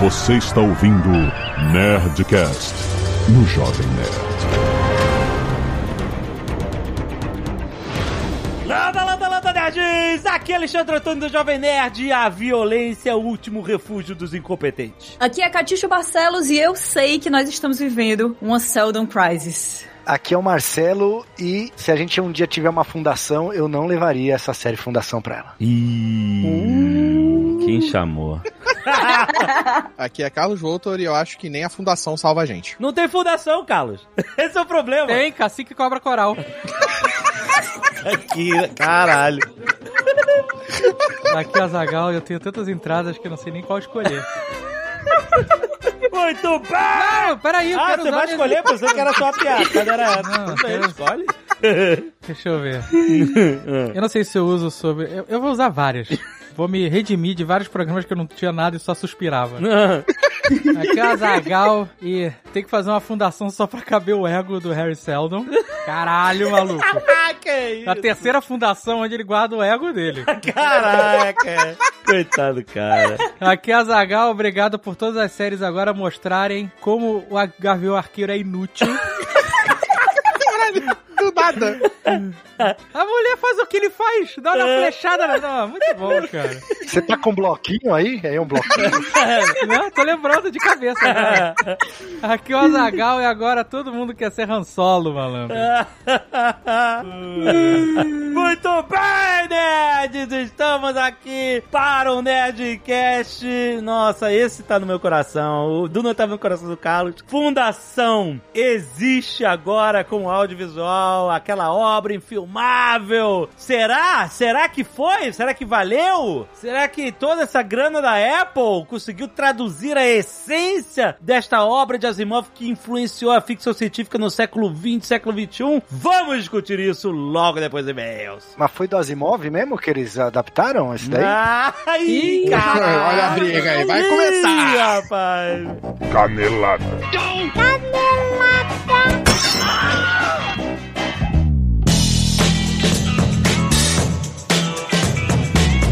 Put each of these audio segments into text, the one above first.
Você está ouvindo Nerdcast no Jovem Nerd. Landa, landa, landa, nerds! Aqui é Alexandre Antônio do Jovem Nerd e a violência é o último refúgio dos incompetentes. Aqui é Catixa Barcelos e eu sei que nós estamos vivendo uma Seldon Crisis. Aqui é o Marcelo e se a gente um dia tiver uma fundação, eu não levaria essa série Fundação pra ela. Ih, quem chamou? Aqui é Carlos Voltor e eu acho que nem a fundação salva a gente. Não tem fundação, Carlos. Esse é o problema. Tem, cacique cobra coral. Aqui, caralho. Aqui é Azagal eu tenho tantas entradas que eu não sei nem qual escolher. Muito bem! Não, peraí, eu Ah, quero você vai minha- escolher? Pensei que era só a piada. Cadê era essa? Não, Tudo quero- escolhe. Deixa eu ver. Eu não sei se eu uso sobre. Eu, eu vou usar várias. Vou me redimir de vários programas que eu não tinha nada e só suspirava. Aqui é o Azagal e tem que fazer uma fundação só pra caber o ego do Harry Seldon. Caralho, maluco. Ah, que isso? A terceira fundação onde ele guarda o ego dele. Caraca. Coitado, cara. Aqui é a Zagal, obrigado por todas as séries agora mostrarem como o Gavião Arqueiro é inútil. Do nada. A mulher faz o que ele faz, dá uma flechada na. Não, muito bom, cara. Você tá com um bloquinho aí? É um bloquinho? Não, tô lembrando de cabeça agora. Aqui é o Azagal e agora todo mundo quer ser Han Solo, malandro. Muito bem, nerds! Estamos aqui para o Nerdcast. Nossa, esse tá no meu coração. O Duna tá no coração do Carlos. Fundação existe agora com audiovisual, aquela obra infilmável. Será? Será que foi? Será que valeu? Será que toda essa grana da Apple conseguiu traduzir a essência desta obra de Asimov que influenciou a ficção científica no século XX, século XXI? Vamos discutir isso logo depois dos e-mails. Mas foi do Asimov mesmo que eles adaptaram esse daí? Ai, cara! Olha a briga aí, vai Ih, começar. rapaz! Canelada.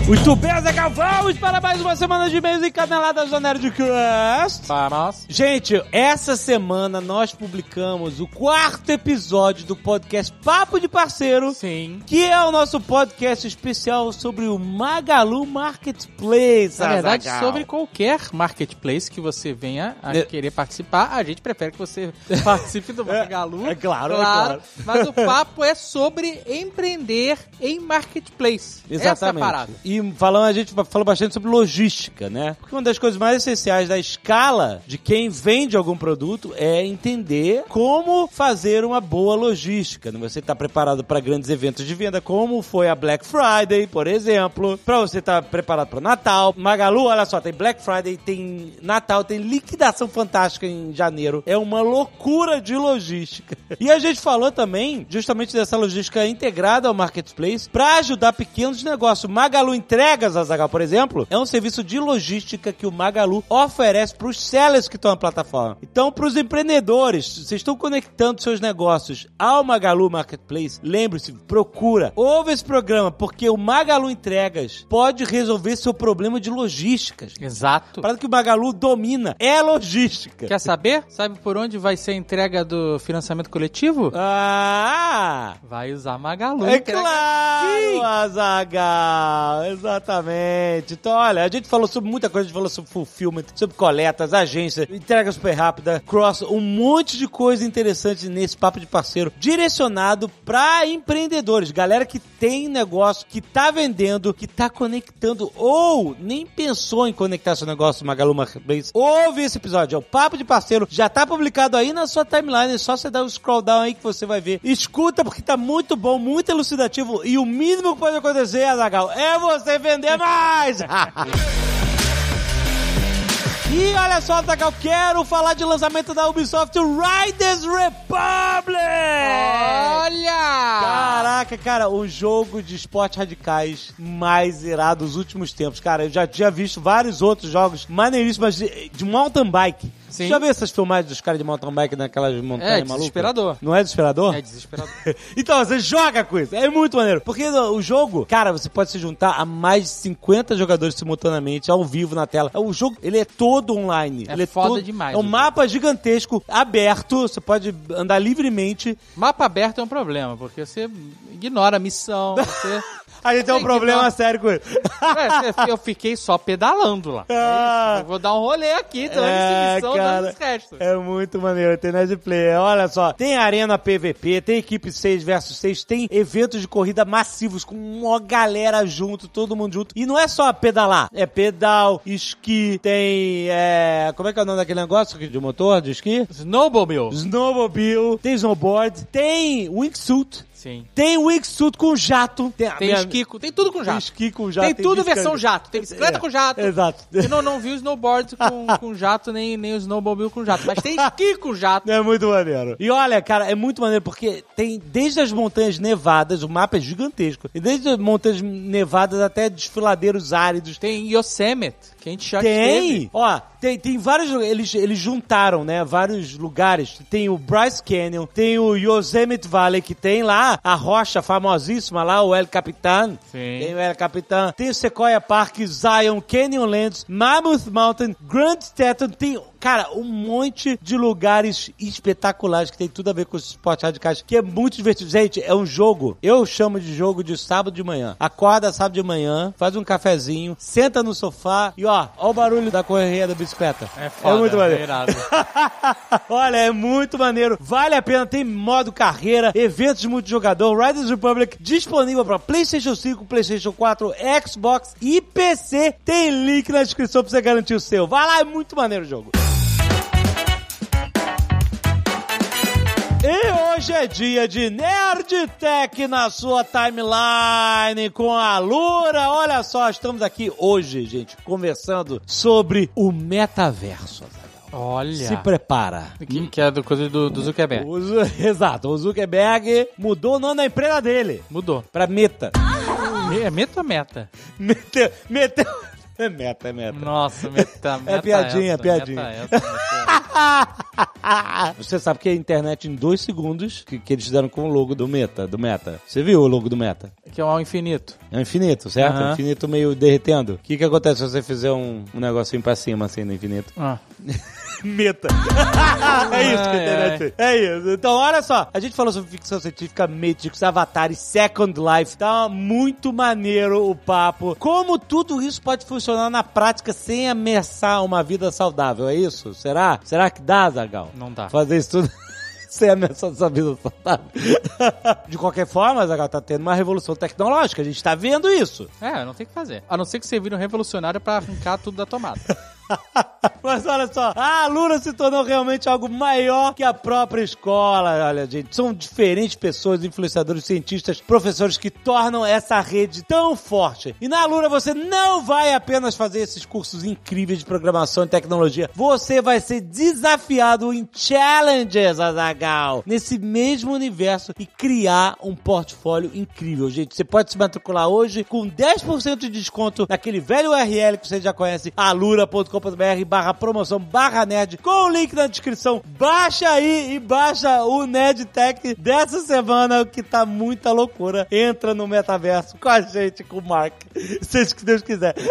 Muito bem, Zé vamos para mais uma semana de e-mails encaneladas do Nerdcast. Vamos. Gente, essa semana nós publicamos o quarto episódio do podcast Papo de Parceiro. Sim. Que é o nosso podcast especial sobre o Magalu Marketplace. Na verdade, Azaghal. sobre qualquer marketplace que você venha a É. querer participar, a gente prefere que você participe do Magalu. é claro, é claro. Mas o papo é sobre empreender em marketplace. Essa é Exatamente. parada. E falando, a gente falou bastante sobre logística, né? Porque uma das coisas mais essenciais da escala de quem vende algum produto é entender como fazer uma boa logística. né? Você está preparado para grandes eventos de venda, como foi a Black Friday, por exemplo. Para você estar preparado para Natal. Magalu, olha só, tem Black Friday, tem Natal, tem liquidação fantástica em janeiro. É uma loucura de logística. E a gente falou também justamente dessa logística integrada ao marketplace para ajudar pequenos negócios. Magalu Entregas, Azagal, por exemplo, é um serviço de logística que o Magalu oferece para os sellers que estão na plataforma. Então, para os empreendedores, vocês estão conectando seus negócios ao Magalu Marketplace, lembre-se, procura, ouve esse programa, porque o Magalu Entregas pode resolver seu problema de logísticas. Exato. A parada que o Magalu domina é logística. Quer saber? Sabe por onde vai ser a entrega do financiamento coletivo? Ah! Vai usar Magalu. É claro, Azagal, exatamente. Então, olha, a gente falou sobre muita coisa, a gente falou sobre fulfillment, sobre coletas, agência, entrega super rápida, cross, um monte de coisa interessante nesse papo de parceiro, direcionado para empreendedores, galera que tem negócio, que tá vendendo, que tá conectando, ou nem pensou em conectar seu negócio Magalu Marketplace. Ouve esse episódio, é o Papo de Parceiro, já tá publicado aí na sua timeline, é só você dar um scroll down aí que você vai ver. Escuta porque tá muito bom, muito elucidativo e o mínimo que pode acontecer, Azagal, é você vender mais! E olha só, Zagal, quero falar de lançamento da Ubisoft Riders Republic! Olha! Caraca, cara, o jogo de esportes radicais mais irado dos últimos tempos. Cara, eu já tinha visto vários outros jogos maneiríssimos de, de mountain bike. Sim. Já viu essas filmagens dos caras de mountain bike naquelas montanhas É, malucas? desesperador. Não é desesperador? É desesperador. Então, você joga com isso. É muito maneiro. Porque o jogo, cara, você pode se juntar a mais de 50 jogadores simultaneamente, ao vivo na tela. O jogo, ele é todo online. É ele foda todo- demais É um o jogo. mapa gigantesco, aberto. Você pode andar livremente. Mapa aberto é um problema, porque você ignora a missão, você... A gente tem um problema dar- sério com isso. É, eu fiquei só pedalando lá. É Ah. Eu vou dar um rolê aqui, dando É, cara. dando. É muito maneiro, tem Nerd Player. Olha só, tem arena PVP, tem equipe 6 versus 6, tem eventos de corrida massivos com uma galera junto, todo mundo junto. E não é só pedalar, é pedal, esqui, tem. É, como é que é o nome daquele negócio de motor, de esqui? Snowmobile. Snowmobile, tem snowboard, tem wingsuit, Sim. tem wingsuit com jato. Tem, a Tem minha- esqui, com- tem tudo com tem jato. esqui com jato. Tem tudo bicicleta. versão jato. Tem bicicleta É, com jato. Exato. Eu não, não vi o snowboard com, com jato, nem, nem o snowmobile com jato. Mas tem esqui com jato. É muito maneiro. E olha, cara, é muito maneiro porque tem desde as montanhas nevadas, o mapa é gigantesco, e desde as montanhas nevadas até desfiladeiros áridos. Tem Yosemite, que a gente já Tem! esteve. Ó, tem, tem vários eles, eles juntaram, né, vários lugares. Tem o Bryce Canyon, tem o Yosemite Valley, que tem lá a rocha famosíssima lá, o El Capitan. Sim. Tem o El Capitan. Tem o Sequoia Park, Zion, Canyonlands, Mammoth Mountain, Grand Teton, tem... Cara, um monte de lugares espetaculares que tem tudo a ver com os esportes radicais, que é muito divertido. Gente, é um jogo, eu chamo de jogo de sábado de manhã. Acorda sábado de manhã, faz um cafezinho, senta no sofá e ó, ó o barulho da correria da bicicleta. É foda, É muito maneiro. é. Olha, é muito maneiro. Vale a pena. Tem modo carreira, eventos multijogador, Riders Republic disponível para PlayStation 5, PlayStation 4, Xbox e PC. Tem link na descrição pra você garantir o seu. Vai lá, é muito maneiro o jogo. E hoje é dia de Nerd Tech na sua timeline com a Lura. Olha só, estamos aqui hoje, gente, conversando sobre o metaverso. Olha. Se prepara. Que, que é do coisa do, do Zuckerberg. O Exato, o Zuckerberg mudou o nome da empresa dele Mudou. pra Meta. É meta ou meta? Meteu, meteu. É meta, é meta. Nossa, meta, meta piadinha, essa, é piadinha. meta essa, meta Você sabe que a internet em dois segundos que, que eles fizeram com o logo do Meta, do Meta. Você viu o logo do Meta? Que é ao infinito. É um infinito, certo? Aham. Infinito meio derretendo. O que que acontece se você fizer um, um negocinho pra cima assim no infinito? Ah. Meta. é isso que a internet fez. É isso. Então, olha só. A gente falou sobre ficção científica, Matrix, Avatar e Second Life. Tá muito maneiro o papo. Como tudo isso pode funcionar na prática sem ameaçar uma vida saudável, é isso? Será? Será que dá, Zagal? Não dá. Fazer isso tudo... Sem ameaçar sua vida saudável. De qualquer forma, Zagal, tá tendo uma revolução tecnológica. A gente tá vendo isso. É, não tem o que fazer. A não ser que você vire um revolucionário pra arrancar tudo da tomada. Mas olha só, a Lura se tornou realmente algo maior que a própria escola. Olha, gente, são diferentes pessoas, influenciadores, cientistas, professores que tornam essa rede tão forte. E na Lura você não vai apenas fazer esses cursos incríveis de programação e tecnologia, você vai ser desafiado em challenges, Azagal, nesse mesmo universo e criar um portfólio incrível, gente. Você pode se matricular hoje com 10% de desconto naquele velho URL que você já conhece, alura.com.br barra promoção barra nerd, com o link na descrição. Baixa aí e baixa o Nerd Tech dessa semana, que tá muita loucura. Entra no metaverso com a gente, com o Mark. Seja o que Deus quiser.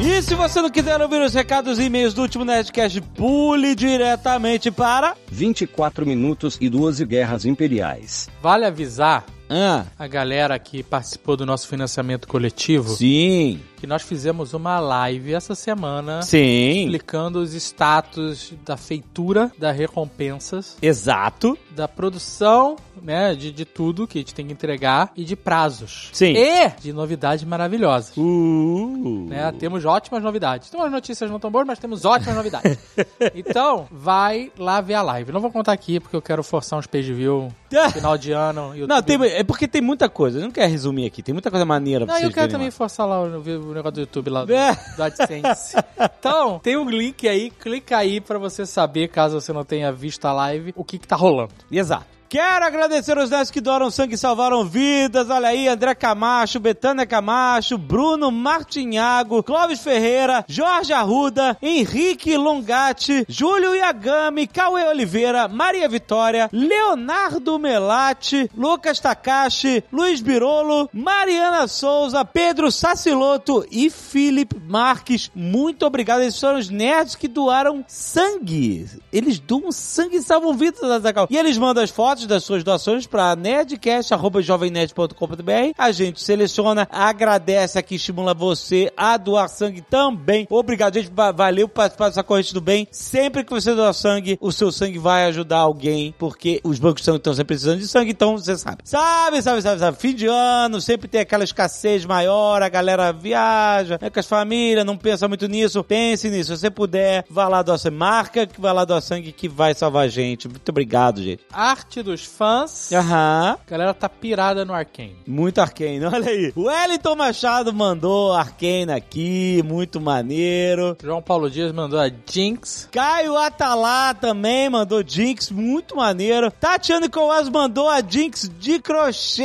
E se você não quiser ouvir os recados e e-mails do último Nerdcast, pule diretamente para... 24 minutos e 12 guerras imperiais. Vale avisar Ah, a galera que participou do nosso financiamento coletivo. Sim, que nós fizemos uma live essa semana sim, explicando os status da feitura das recompensas, exato. da produção, né, de, de tudo que a gente tem que entregar e de prazos. Sim. E de novidades maravilhosas. Uh, Né, temos ótimas novidades. Então as notícias não tão boas, mas temos ótimas novidades. então, vai lá ver a live. Não vou contar aqui porque eu quero forçar uns page view final de ano. YouTube. Não, tem, é porque tem muita coisa. Eu não quero resumir aqui. Tem muita coisa maneira pra Não, vocês eu quero também lá. forçar lá o, o negócio do YouTube lá do, É. do AdSense. então, tem um link aí, clica aí pra você saber, caso você não tenha visto a live, o que que tá rolando. Exato. Quero agradecer os nerds que doaram sangue e salvaram vidas. Olha aí, André Camacho, Betânia Camacho, Bruno Martinhago, Clóvis Ferreira, Jorge Arruda, Henrique Longatti, Júlio Yagami, Cauê Oliveira, Maria Vitória, Leonardo Melati, Lucas Takashi, Luiz Birolo, Mariana Souza, Pedro Saciloto e Felipe Marques. Muito obrigado. Eles foram os nerds que doaram sangue. Eles doam sangue e salvam vidas, Azaghal. E eles mandam as fotos das suas doações para nerdcast.jovemnerd.com.br. A gente seleciona, agradece aqui, estimula você a doar sangue também. Obrigado, gente. Va- Valeu por participar dessa corrente do bem. Sempre que você doar sangue, o seu sangue vai ajudar alguém, porque os bancos sangue estão sempre precisando de sangue, então você sabe. Sabe, sabe, sabe, sabe. Fim de ano, sempre tem aquela escassez maior, a galera viaja, né, com as famílias, não pensa muito nisso. Pense nisso. Se você puder, vá lá doar sangue. Marca que vai lá doar sangue que vai salvar a gente. Muito obrigado, gente. Arte dos fãs. Aham. A galera tá pirada no Arkane. Muito Arcane, olha aí. O Wellington Machado mandou Arcane aqui, muito maneiro. João Paulo Dias mandou a Jinx. Caio Atalá também mandou Jinx, muito maneiro. Tatiana Coas mandou a Jinx de crochê,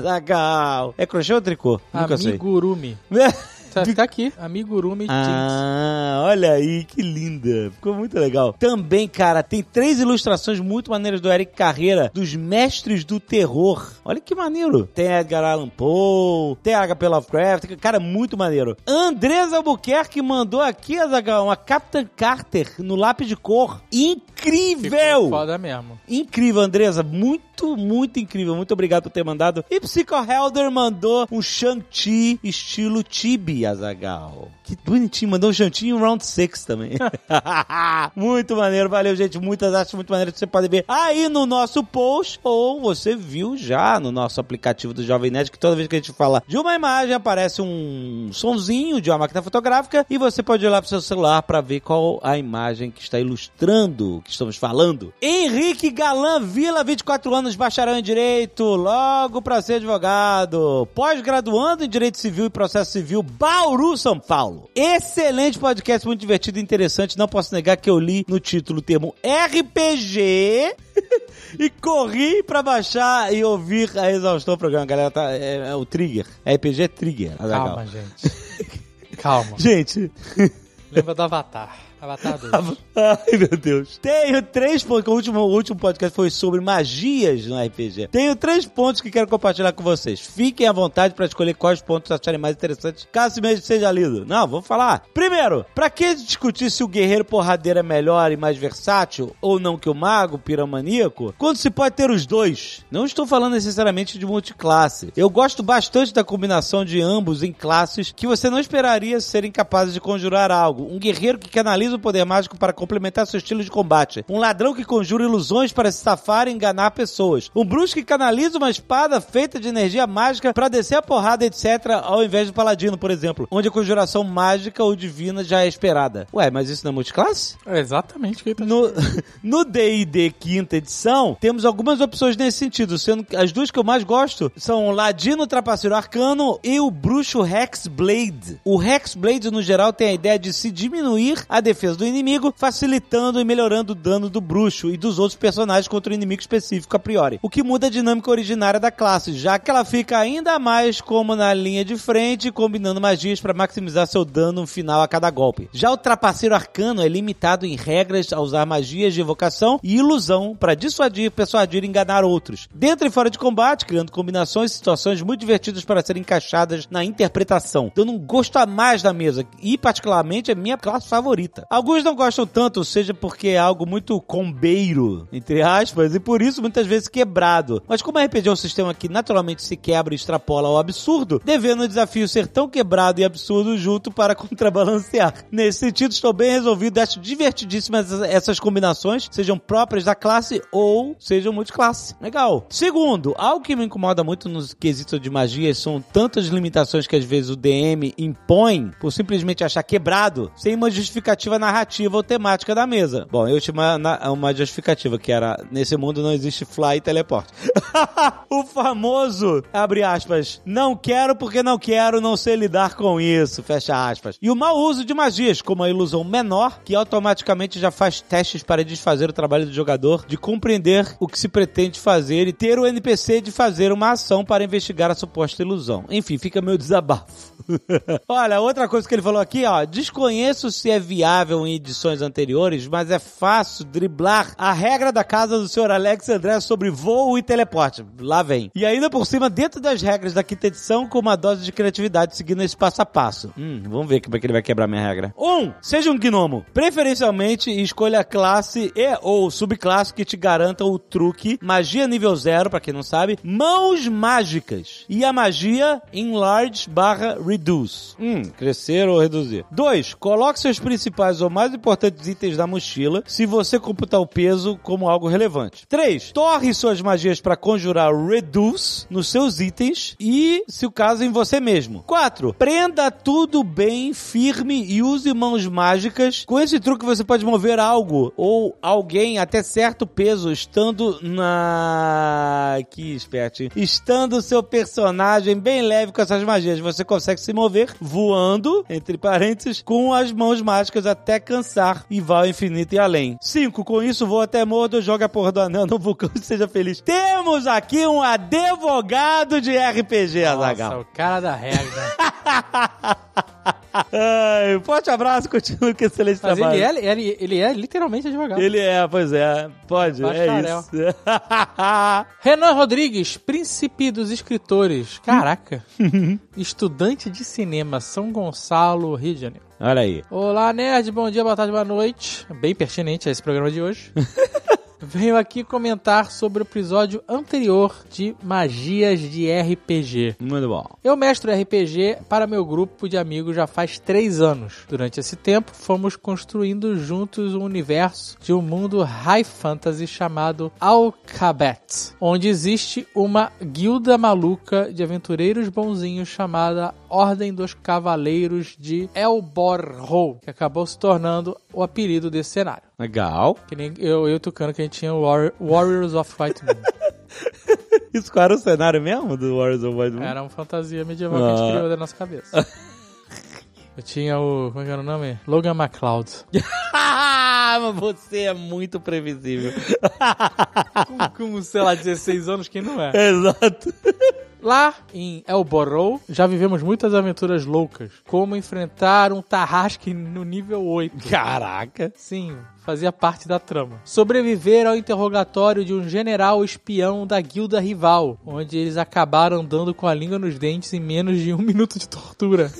Zagal. É crochê ou tricô? Nunca sei. Amigurumi. Tá, tá aqui. Amigurumi Jinx. Ah, olha aí, que linda. Ficou muito legal. Também, cara, tem três ilustrações muito maneiras do Eric Carreira, dos mestres do terror. Olha que maneiro. Tem Edgar Allan Poe, tem H.P. Lovecraft, cara, muito maneiro. Andresa Albuquerque mandou aqui, Azaghal, uma Captain Carter no lápis de cor. Incrível! Ficou foda mesmo. Incrível, Andresa. Muito, muito incrível. Muito obrigado por ter mandado. E Psycho Helder mandou um Shang-Chi estilo Tibi, Azagal. Que bonitinho. Mandou um Shang-Chi em um Round 6 também. muito maneiro. Valeu, gente. Muitas artes muito maneiras que você pode ver aí no nosso post ou você viu já no nosso aplicativo do Jovem Nerd que toda vez que a gente fala de uma imagem aparece um sonzinho de uma máquina fotográfica e você pode lá pro seu celular para ver qual a imagem que está ilustrando que estamos falando. Henrique Galan Vila, 24 anos, bacharel em Direito, logo para ser advogado, pós-graduando em Direito Civil e Processo Civil, Bauru, São Paulo. Excelente podcast, muito divertido e interessante. Não posso negar que eu li no título o termo RPG e corri pra baixar e ouvir a exaustão do programa. Galera, tá, é, é o Trigger. RPG é Trigger. Azaghal. Calma, gente. Calma. Gente, Lembra do Avatar. Avatar 2. Ai, meu Deus. Tenho três pontos. O último, o último podcast foi sobre magias no RPG. Tenho três pontos que quero compartilhar com vocês. Fiquem à vontade para escolher quais pontos acharem mais interessantes, caso mesmo seja lido. Não, vou falar. Primeiro, pra que discutir se o guerreiro porradeiro é melhor e mais versátil ou não que o mago piramaníaco, quando se pode ter os dois? Não estou falando necessariamente de multiclasse. Eu gosto bastante da combinação de ambos em classes que você não esperaria serem capazes de conjurar algo. Um guerreiro que canaliza o poder mágico para complementar seu estilo de combate. Um ladrão que conjura ilusões para se safar e enganar pessoas. Um bruxo que canaliza uma espada feita de energia mágica para descer a porrada, etc., ao invés do paladino, por exemplo, onde a conjuração mágica ou divina já é esperada. Ué, mas isso não é multiclasse? É exatamente o que ele tá No no D&D quinta edição, temos algumas opções nesse sentido, sendo que as duas que eu mais gosto são o Ladino Trapaceiro Arcano e o Bruxo Hexblade. O Hexblade, no geral, tem a ideia de se diminuir a defesa do inimigo, facilitando e melhorando o dano do bruxo e dos outros personagens contra o inimigo específico a priori. O que muda a dinâmica originária da classe, já que ela fica ainda mais como na linha de frente, combinando magias para maximizar seu dano final a cada golpe. Já o Trapaceiro Arcano é limitado em regras a usar magias de evocação e ilusão para dissuadir, persuadir e enganar outros. Dentro e fora de combate, criando combinações e situações muito divertidas para serem encaixadas na interpretação, dando um gosto a mais na mesa e particularmente é minha classe favorita. Alguns não gostam tanto, seja porque é algo muito combeiro, entre aspas, e por isso muitas vezes quebrado. Mas como RPG é um sistema que naturalmente se quebra e extrapola ao absurdo, devendo o desafio ser tão quebrado e absurdo junto para contrabalancear. Nesse sentido, estou bem resolvido, acho divertidíssimas essas combinações, sejam próprias da classe ou sejam multiclasse. Legal. Segundo, algo que me incomoda muito nos quesitos de magia são tantas limitações que às vezes o DM impõe por simplesmente achar quebrado, sem uma justificativa narrativa ou temática da mesa. Bom, eu tinha uma, uma justificativa que era: nesse mundo não existe fly e teleporte. o famoso, abre aspas, não quero porque não quero, não sei lidar com isso, fecha aspas. E o mau uso de magias, como a ilusão menor, que automaticamente já faz testes para desfazer o trabalho do jogador de compreender o que se pretende fazer e ter o NPC de fazer uma ação para investigar a suposta ilusão. Enfim, fica meu desabafo. Olha, outra coisa que ele falou aqui, ó, desconheço se é viável em edições anteriores, mas é fácil driblar a regra da casa do senhor Alex André sobre voo e teleporte. Lá vem. E ainda por cima, dentro das regras da quinta edição, com uma dose de criatividade seguindo esse passo a passo. Hum, vamos ver como é que ele vai quebrar minha regra. Um, seja um gnomo. Preferencialmente, escolha a classe e ou subclasse que te garantam o truque, magia nível zero, pra quem não sabe, mãos mágicas. E a magia enlarge barra reduce. Hum, crescer ou reduzir. 2. Coloque seus principais ou mais importantes itens na mochila, se você computar o peso como algo relevante. 3. Torre suas magias para conjurar reduce nos seus itens e, se o caso, em você mesmo. 4. Prenda tudo bem firme e use mãos mágicas. Com esse truque você pode mover algo ou alguém até certo peso estando na... Que esperto. hein? Estando seu personagem bem leve com essas magias. Você consegue se mover voando, entre parênteses, com as mãos mágicas até cansar e vá ao infinito e além. 5. Com isso, voa até Mordo, joga a porra do anel no vulcão e seja feliz. Temos aqui um advogado de RPG, Nossa, Azaghal. o cara da regra. Ai, forte abraço, continua com excelente Mas trabalho. ele é, ele, ele é literalmente advogado. Ele é, pois é. Pode, é isso. Renan Rodrigues, príncipe dos escritores. Caraca. Estudante de cinema, São Gonçalo, Rio de Janeiro. Olha aí. Olá, nerd. Bom dia, boa tarde, boa noite. Bem pertinente a esse programa de hoje. Venho aqui comentar sobre o episódio anterior de magias de RPG. Muito bom. Eu mestro RPG para meu grupo de amigos já faz três anos. Durante esse tempo, fomos construindo juntos um universo de um mundo high fantasy chamado Alcabet, onde existe uma guilda maluca de aventureiros bonzinhos chamada Ordem dos Cavaleiros de Elborro, que acabou se tornando o apelido desse cenário. Legal. Que nem eu, e o Tucano, que a gente tinha o Warri- Warriors of White Moon. Isso qual era o cenário mesmo do Warriors of White Moon? Era uma fantasia medieval que a gente Ah. criou da nossa cabeça. Eu tinha o. Como é que era o nome? Logan MacLeod. Ah, você é muito previsível. Com, com, sei lá, 16 anos, quem não é? Exato. Lá em Elborrow, já vivemos muitas aventuras loucas. Como enfrentar um Tarrasque no nível 8. Caraca. Sim, fazia parte da trama. Sobreviver ao interrogatório de um general espião da guilda rival, onde eles acabaram andando com a língua nos dentes em menos de um minuto de tortura.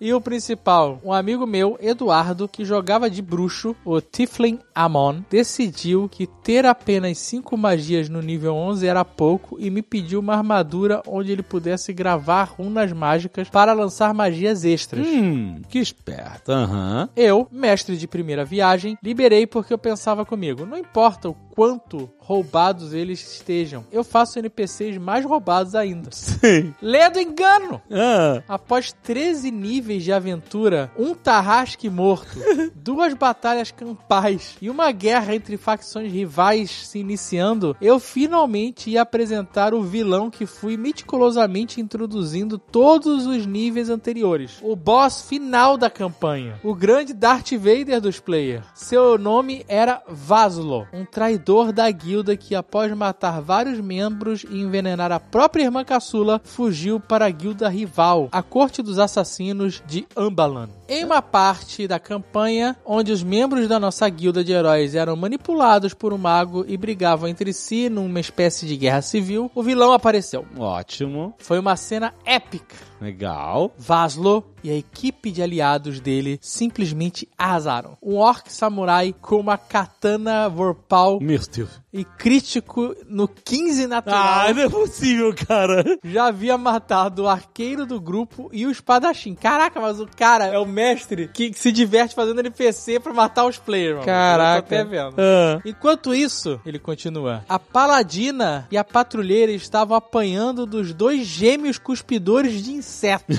e o principal, um amigo meu, Eduardo, que jogava de bruxo, o Tiflin Amon, decidiu que ter apenas cinco magias no nível 11 era pouco e me pediu uma armadura onde ele pudesse gravar runas mágicas para lançar magias extras. Hum, que esperto. Aham. Eu, mestre de primeira viagem, liberei porque eu pensava comigo, não importa o quanto roubados eles estejam, eu faço NPCs mais roubados ainda. Sim. Lê do engano! Ah, Após 13 níveis de aventura, um tarrasque morto, duas batalhas campais e uma guerra entre facções rivais se iniciando, eu finalmente ia apresentar o vilão que fui meticulosamente introduzindo todos os níveis anteriores. O boss final da campanha, o grande Darth Vader dos players. Seu nome era Vaslo, um traidor da guilda que após matar vários membros e envenenar a própria irmã caçula, fugiu para a guilda rival, a corte dos assassinos de Ambalan. Em uma parte da campanha, onde os membros da nossa guilda de heróis eram manipulados por um mago e brigavam entre si numa espécie de guerra civil, o vilão apareceu. ótimo. Foi uma cena épica. Legal. Vaslo e a equipe de aliados dele simplesmente arrasaram. Um orc samurai com uma katana vorpal Meu Deus. E crítico no 15 natural. Ah, não é possível, cara. já havia matado o arqueiro do grupo e o espadachim. Caraca, mas o cara é o mestre que se diverte fazendo NPC pra matar os players, mano. Caraca. Eu tô até vendo. Ah. Enquanto isso, ele continua, a paladina e a patrulheira estavam apanhando dos dois gêmeos cuspidores de insetos.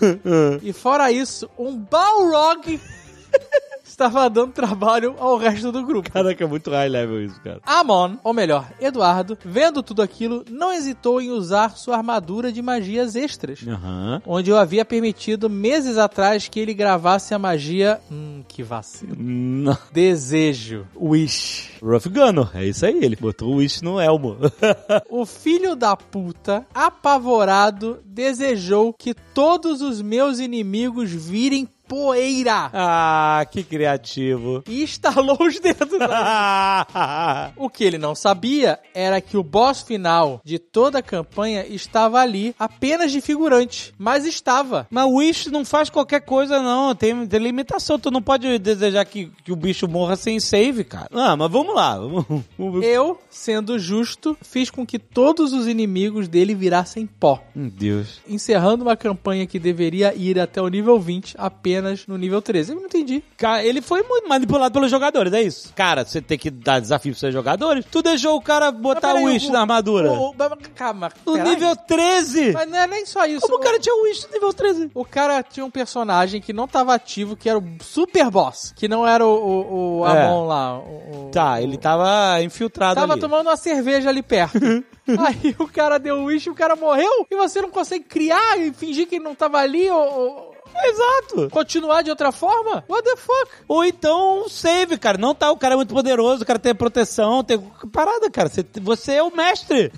e fora isso, um Balrog estava dando trabalho ao resto do grupo. Caraca, é muito high level isso, cara. Amon, ou melhor, Eduardo, vendo tudo aquilo, não hesitou em usar sua armadura de magias extras. Aham. Onde eu havia permitido meses atrás que ele gravasse a magia. Hum, que vacilo. Não. Desejo. Wish. Rough Gunner, é isso aí, ele botou o Wish no elmo. O filho da puta, apavorado, desejou que todos os meus inimigos virem poeira. ah, que criativo. E estalou os dedos. O que ele não sabia era que o boss final de toda a campanha estava ali apenas de figurante. Mas estava. Mas o Wish não faz qualquer coisa, não. Tem, tem limitação. Tu não pode desejar que, que o bicho morra sem save, cara. Ah, mas vamos lá. Eu, sendo justo, fiz com que todos os inimigos dele virassem pó. Meu Deus. Encerrando uma campanha que deveria ir até o nível 20 apenas no nível 13. Eu não entendi. Cara, ele foi manipulado pelos jogadores, é isso? Cara, você tem que dar desafio pros seus jogadores. Tu deixou o cara botar o Wish na armadura. o- o- calma. No nível 13! Mas não é nem só isso. Como o cara tinha o Wish no nível 13? O cara tinha um personagem que não tava ativo, que era o Super Boss. Que não era o, o, o É. Amon lá. o- Tá, ele tava infiltrado Tava ali. tomando uma cerveja ali perto. Aí o cara deu o wish e o cara morreu. E você não consegue criar e fingir que ele não tava ali ou Exato. continuar de outra forma? What the fuck? Ou então save, cara. Não tá, o cara é muito poderoso, o cara tem proteção, tem parada, cara. Você, você é o mestre.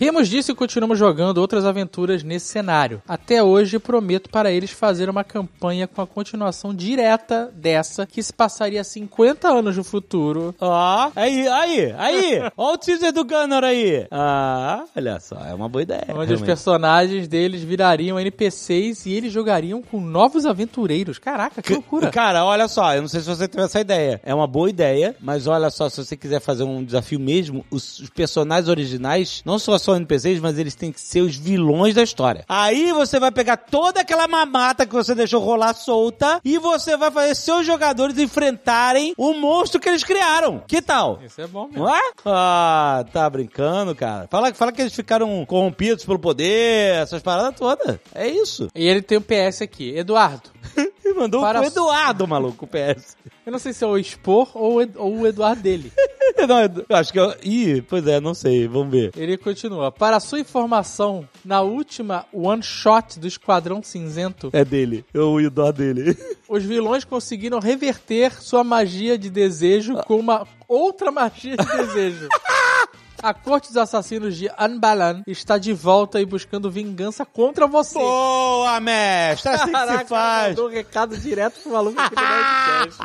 Rimos disso e continuamos jogando outras aventuras nesse cenário. Até hoje prometo para eles fazer uma campanha com a continuação direta dessa, que se passaria 50 anos no futuro. Ó, aí, aí, aí. Ó o teaser do Gunner aí. Ah, olha só, é uma boa ideia. Onde os realmente. personagens deles virariam NPCs e eles jogariam com novos aventureiros. Caraca, que loucura. Cara, olha só, eu não sei se você teve essa ideia. É uma boa ideia, mas olha só, se você quiser fazer um desafio mesmo, os, os personagens originais, não só são NPCs, mas eles têm que ser os vilões da história. Aí você vai pegar toda aquela mamata que você deixou rolar solta e você vai fazer seus jogadores enfrentarem o monstro que eles criaram. Que tal? Isso é bom mesmo. Não é? Ah, tá brincando, cara. Fala, fala que eles ficaram corrompidos pelo poder, essas paradas todas. É isso. E ele tem um PS aqui. Eduardo, Mandou Para- o Eduardo, maluco, o PS. eu não sei se é o Expor ou o Ed- ou o Eduardo dele. Não, eu acho que eu... Ih, pois é, não sei, vamos ver. Ele continua. Para sua informação, na última one shot do Esquadrão Cinzento, É dele, eu o dó dele. os vilões conseguiram reverter sua magia de desejo com uma outra magia de desejo. A corte dos assassinos de Anbalan está de volta e buscando vingança contra você. Boa, mestre, assim que Caraca, se faz. mandou um recado direto pro maluco aqui do Nerdcast.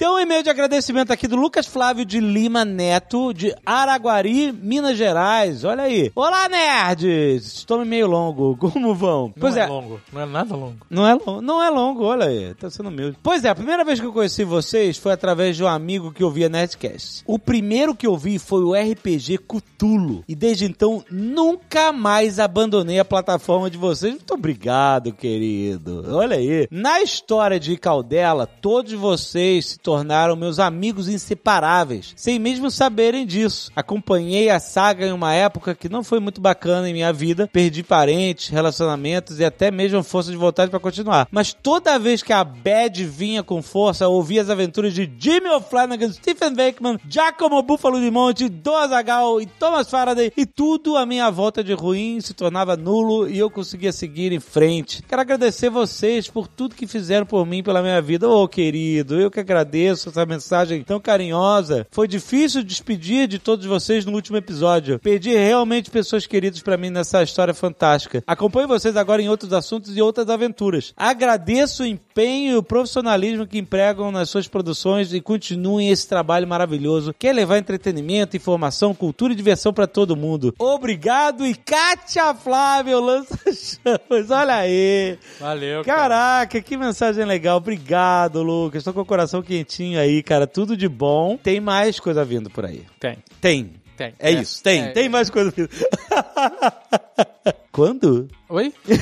Tem um e-mail de agradecimento aqui do Lucas Flávio de Lima Neto, de Araguari, Minas Gerais. Olha aí. Olá, nerds! Estou meio longo. Como vão? Não é longo, não é nada longo. Não é, longo, não é longo, olha aí, tá sendo humilde. Pois é, a primeira vez que eu conheci vocês foi através de um amigo que ouvia Nerdcast. O primeiro que eu vi foi o RPG Cutulo. E desde então, nunca mais abandonei a plataforma de vocês. Muito obrigado, querido. Olha aí. Na história de Caldela, todos vocês se tornaram meus amigos inseparáveis, sem mesmo saberem disso. Acompanhei a saga em uma época que não foi muito bacana em minha vida. Perdi parentes, relacionamentos e até mesmo força de vontade para continuar. Mas toda vez que a Bad vinha com força, eu ouvia as aventuras de Jimmy O'Flanagan, Stephen Wakeman, Giacomo Buffalo de Monte, Dozagal e Thomas Faraday. E tudo à minha volta de ruim se tornava nulo e eu conseguia seguir em frente. Quero agradecer vocês por tudo que fizeram por mim, pela minha vida. Ô, querido, eu que agradeço essa mensagem tão carinhosa. Foi difícil despedir de todos vocês no último episódio. Perdi realmente pessoas queridas pra mim nessa história fantástica. Acompanho vocês agora em outros assuntos e outras aventuras. Agradeço o empenho e o profissionalismo que empregam nas suas produções e continuem esse trabalho maravilhoso que é levar entretenimento, informação, cultura e diversão pra todo mundo. Obrigado e Kátia Flávio lança chamas. Olha aí. Valeu, cara. Caraca, que mensagem legal. Obrigado, Lucas. Tô com o coração quentinho aí, cara. Tudo de bom. Tem mais coisa vindo por aí. Tem, Tem. tem. É, isso, tem. É. Tem mais coisa vindo. Quando? Oi?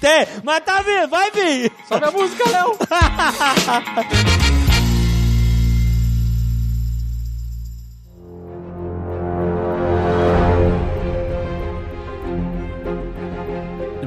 Tem, mas tá vindo, vai vir. Sobe a música, Léo!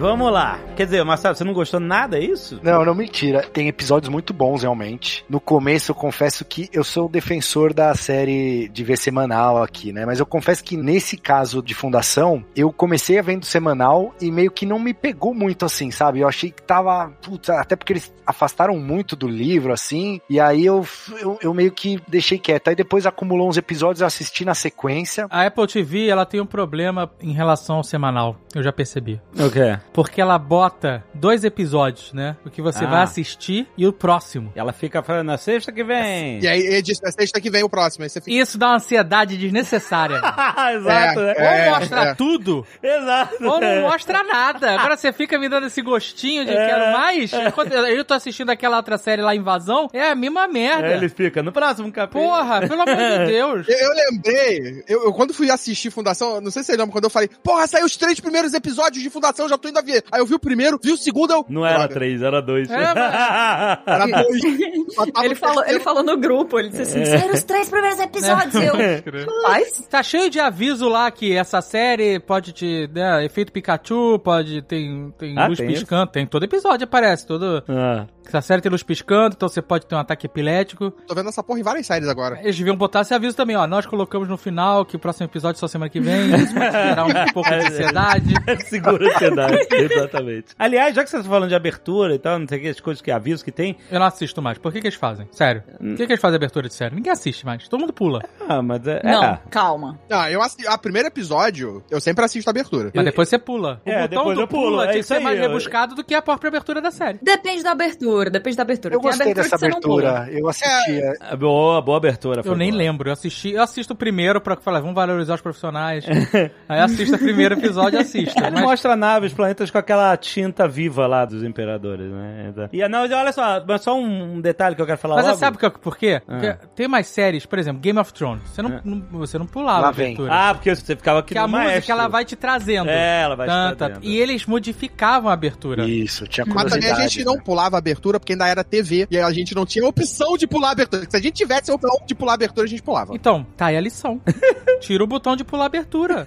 Vamos lá. Quer dizer, Marcelo, você não gostou nada, é isso? Não, não, mentira. Tem episódios muito bons, realmente. No começo, eu confesso que eu sou o defensor da série de ver semanal aqui, né? Mas eu confesso que nesse caso de fundação, eu comecei a vendo semanal e meio que não me pegou muito assim, sabe? Eu achei que tava. Putz, até porque eles afastaram muito do livro, assim. E aí eu, eu, eu meio que deixei quieto. Aí depois acumulou uns episódios, eu assisti na sequência. A Apple TV, ela tem um problema em relação ao semanal. Eu já percebi. O quê? Porque ela bota dois episódios, né? O que você Ah. vai assistir e o próximo. Ela fica falando na sexta que vem. E aí, ele diz, na sexta que vem o próximo. Aí você fica. Isso dá uma ansiedade desnecessária. Exato, É, né? é. ou mostra tudo, Exato. ou não mostra nada. Agora você fica me dando esse gostinho de É. quero mais. Quando eu tô assistindo aquela outra série lá, Invasão, é a mesma merda. É, ele fica no próximo capítulo. Porra, pelo amor de Deus. Eu, eu lembrei, eu, eu quando fui assistir Fundação, não sei se você lembra quando eu falei, porra, saiu os três primeiros episódios de Fundação, já tô indo a ver. Aí eu vi o primeiro, vi o segundo, eu. Não era Droga, três, era dois. É, mas- Era dois. Ele falou, ele falou no grupo, ele disse assim, saíram os três primeiros episódios. E eu, rapaz, Tá cheio de aviso lá que essa série pode te. Né, efeito Pikachu, pode. Tem, tem Ah, luz tem piscando. Tem todo episódio, aparece. Todo. Ah. Essa série tem luz piscando, então você pode ter um ataque epilético. Tô vendo essa porra em várias séries agora. Eles deviam botar esse aviso também, ó. Nós colocamos no final que o próximo episódio é só semana que vem. Isso pode gerar um pouco de ansiedade. Segura a ansiedade, exatamente. Aliás, já que você tá falando de abertura e tal, não sei o que, as coisas que aviso que tem. Eu não assisto mais. Por que, que eles fazem? Sério. Por que, que eles fazem abertura de série? Ninguém assiste mais. Todo mundo pula. Ah, mas é. não, é. calma. Ah, eu assisti, a primeiro episódio, eu sempre assisto a abertura. Mas depois você pula. O É, botão depois do eu pulo, pula é tinha que isso ser mais eu- rebuscado do que a própria abertura da série. Depende da abertura, depende da abertura. Eu Tem gostei abertura dessa abertura. Eu assisti. é, É Boa, boa abertura. foi Eu nem boa. lembro, eu assisti, eu assisto o primeiro pra falar, vamos valorizar os profissionais. Aí eu assisto o primeiro episódio e assisto. Ele Mas mostra naves, planetas com aquela tinta viva lá dos imperadores, né? E não, olha só, mas só um detalhe que eu quero falar Mas você logo. sabe que- por quê? Ah. Tem mais séries, por exemplo, Game of Thrones. Você não, não- você não pulava Lá a vem. abertura. Ah, porque você ficava aqui que a no música maestro. ela vai te trazendo. É, ela vai te Tanta- trazendo. E eles modificavam a abertura. Isso, tinha Mas também a curiosidade. gente não pulava a abertura porque ainda era TV e a gente não tinha opção de pular a abertura. Se a gente tivesse a opção de pular a abertura, a gente pulava. Então, tá aí a lição. Tira o botão de pular a abertura.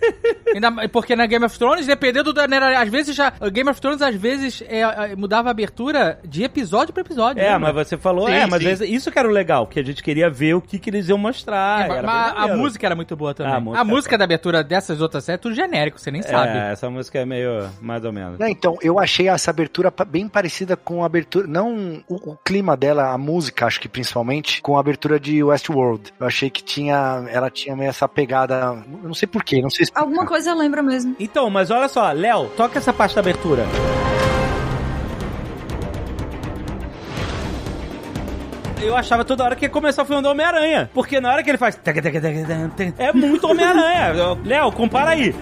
Ainda, porque na Game of Thrones, dependendo da. né, às vezes já. Game of Thrones, às vezes, é, é, mudava a abertura de episódio pra episódio. É, lembra? mas você falou, Sim, é, mas sim. isso que era o legal, que a gente queria ver o que, que eles iam mostrar. É, mas a música era muito boa também. Ah, a a música- música, da abertura dessas outras séries é tudo genérico, você nem sabe. É, essa música é meio mais ou menos. Não, então, eu achei essa abertura bem parecida com a abertura. Não o, o clima dela, a música, acho que principalmente, com a abertura de Westworld. Eu achei que tinha. Ela tinha meio essa pegada. Eu não sei porquê, não sei explicar. Alguma coisa lembra mesmo. Então, mas olha só, Léo, toca essa parte da abertura. Eu achava toda hora que ia começar o filme do Homem-Aranha. Porque na hora que ele faz. É muito Homem-Aranha. Léo, compara aí.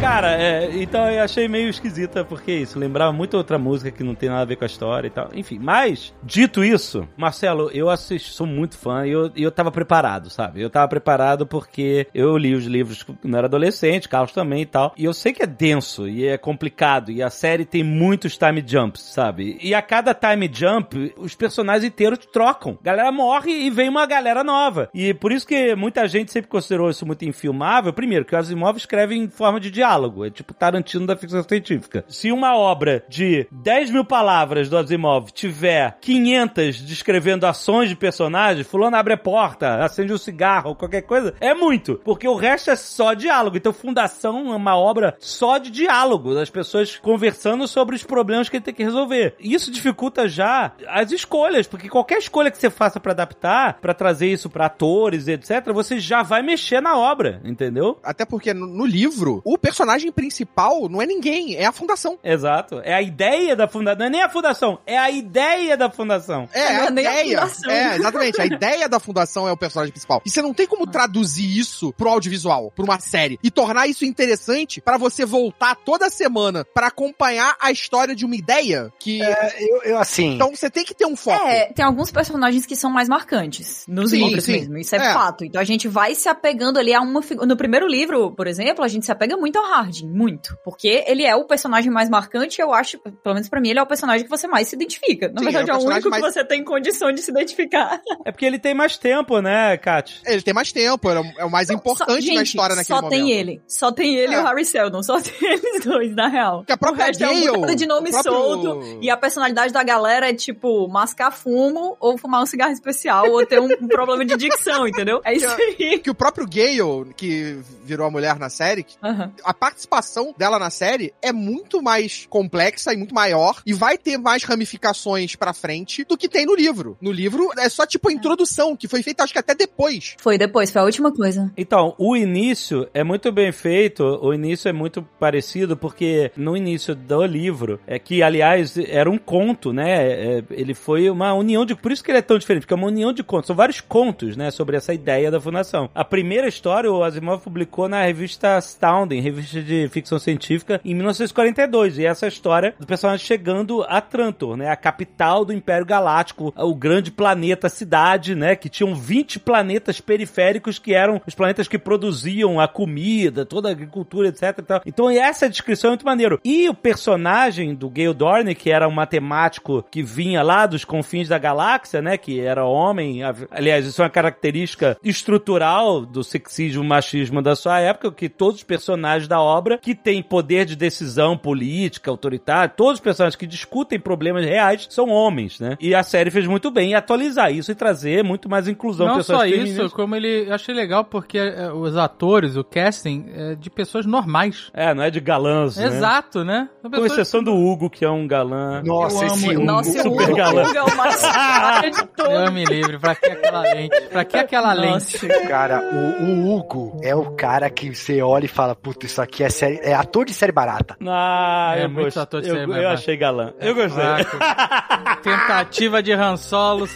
Cara, é, então eu achei meio esquisita, porque isso lembrava muito outra música que não tem nada a ver com a história e tal. Enfim, mas, dito isso, Marcelo, eu assisti, sou muito fã e eu, eu tava preparado, sabe? Eu tava preparado porque eu li os livros quando era adolescente, Carlos também e tal. E eu sei que é denso e é complicado, e a série tem muitos time jumps, sabe? E a cada time jump, os personagens inteiros trocam. Galera morre e vem uma galera nova. E por isso que muita gente sempre considerou isso muito infilmável. Primeiro, que o Asimov escreve em forma de diálogo. É tipo Tarantino da ficção científica. Se uma obra de 10 mil palavras do Asimov tiver 500 descrevendo ações de personagens, fulano abre a porta, acende um cigarro, qualquer coisa, é muito. Porque o resto é só diálogo. Então Fundação é uma obra só de diálogo, das pessoas conversando sobre os problemas que ele tem que resolver. Isso dificulta já as escolhas, porque qualquer escolha que você faça pra adaptar, pra trazer isso pra atores e etc, você já vai mexer na obra, entendeu? Até porque no, no livro, o personagem principal não é ninguém, é a fundação. Exato. É a ideia da fundação. Não é nem a fundação, é a ideia da fundação. É, é a nem a ideia. fundação. É, exatamente. A ideia da fundação é o personagem principal. E você não tem como traduzir isso pro audiovisual, pra uma série, e tornar isso interessante pra você voltar toda semana pra acompanhar a história de uma ideia que. É, eu, eu, assim. Então você tem que ter um foco. É, tem alguns personagens que são mais marcantes. Nos Sim, livros sim. mesmo. Isso é, É. fato. Então a gente vai se apegando ali a uma figura. No primeiro livro, por exemplo, a gente se apega muito ao Hardin, muito. Porque ele é o personagem mais marcante, eu acho, pelo menos pra mim, ele é o personagem que você mais se identifica. Na Sim, verdade, é é o o único personagem que você tem condição de se identificar. É porque ele tem mais tempo, né, Kat? Ele tem mais tempo, é o- é o mais importante Só- na gente, história naquele só momento. tem ele. Só tem ele e É. o Harry Seldon. Só tem eles dois, na real. Porque a própria o resto é um Gale, de nome o próprio- solto. E a personalidade da galera é tipo mascar fumo ou fumar um cigarro especial ou ter um, problema de dicção, entendeu? É isso aí. Que o próprio Gale, que virou a mulher na série, que Aham. a participação dela na série é muito mais complexa e muito maior e vai ter mais ramificações pra frente do que tem no livro. No livro é só tipo a introdução, que foi feita acho que até depois. Foi depois, foi a última coisa. Então, o início é muito bem feito, o início é muito parecido, porque no início do livro, é que, aliás, era um conto, né? É, ele foi uma união de. Por isso que ele é tão diferente, porque é uma união de contos. São vários contos, né? Sobre essa ideia da fundação. A primeira história o Asimov publicou na revista Astounding, revista de ficção científica, em 1942. E essa história do personagem chegando a Trantor, né? A capital do Império Galáctico, o grande planeta, cidade, né? Que tinham 20 planetas periféricos que eram os planetas que produziam a comida, toda a agricultura, etc. Então essa descrição é muito maneiro. E o personagem do Gale Dorn, que era um matemático que vinha lá dos confins da galáxia, né? Que era homem. Aliás, isso é uma característica estrutural do sexismo machismo da sua época, que todos os personagens da obra que têm poder de decisão política, autoritária, todos os personagens que discutem problemas reais são homens, né? E a série fez muito bem em atualizar isso e trazer muito mais inclusão Não pessoas só isso, femininas. como ele. Eu achei legal porque é, os atores, o casting, é de pessoas normais. É, não é de galãs, né? Exato, né? Com pessoas- exceção do Hugo, que é um galã. Nossa, Eu esse amo- Hugo. Nossa, o super Hugo galã. é o mais de todos. Eu me livre, pra que aquela lente? Pra que aquela Nossa. lente? Cara, o, o Hugo é o cara que você olha e fala, puta, isso aqui é série, é ator de série barata. Ah, É, eu muito gostei. ator de eu, série, eu mas- achei galã. Eu gostei. Tentativa de Han Solo,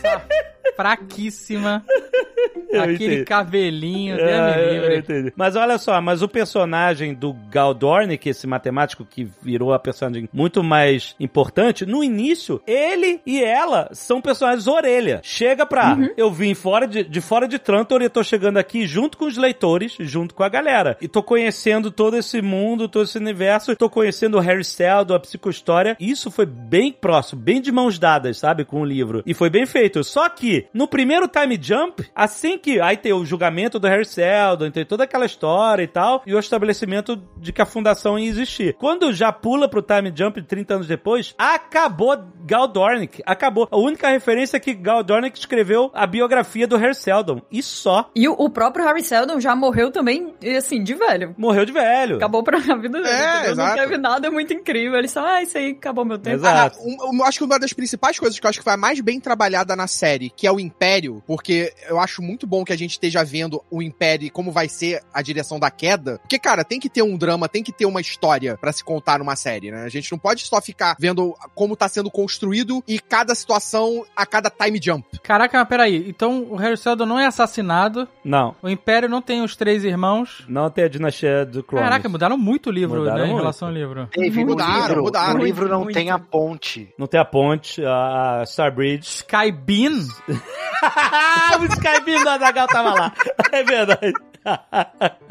fraquíssima. Aquele cabelinho, É, eu livre. Mas olha só, mas o personagem do Gal Dornick, esse matemático que virou a personagem muito mais importante, no início, ele e ela são personagens orelha. Chega pra, eu vim fora de, de fora de Trantor e eu tô chegando aqui junto com os leitores, junto com a galera. E tô conhecendo todo esse mundo, todo esse universo, tô conhecendo o Harry Seldon, a psicohistória. Isso foi bem próximo, bem de mãos dadas, sabe, com o livro. E foi bem feito. Só que, no primeiro time jump, assim que aí tem o julgamento do Harry Seldon, tem toda aquela história e tal, e o estabelecimento de que a fundação ia existir. Quando já pula pro time jump 30 anos depois, acabou Gal Dornick. Acabou. A única referência é que Gal Dornick escreveu a biografia do Harry Seldon. E só. E o, o próprio Harry Seldon já morreu também, e, assim, de velho. Morreu de velho. Acabou pra a vida dele. É, exato. Não teve nada muito incrível. Ele só, ah, isso aí, acabou meu tempo. Exato. Ah, um- um- acho que uma das principais coisas que eu acho que foi a mais bem trabalhada na série, que é o Império, porque eu acho muito bom que a gente esteja vendo o Império e como vai ser a direção da queda. Porque, cara, tem que ter um drama, tem que ter uma história pra se contar numa série, né? A gente não pode só ficar vendo como tá sendo construído e cada situação a cada time jump. Caraca, mas peraí. Então o Harry Seldon não é assassinado, Não. o Império não tem os três irmãos. Não tem a dinastia do Cronos. Caraca, mudaram muito o livro, Mudaram né, em muito. relação ao livro. Teve Mudaram, livro, mudaram. no livro não Muito. tem a ponte. Não tem a ponte, a Starbridge. Skybeam? Skybeam da Zagal tava lá. É verdade.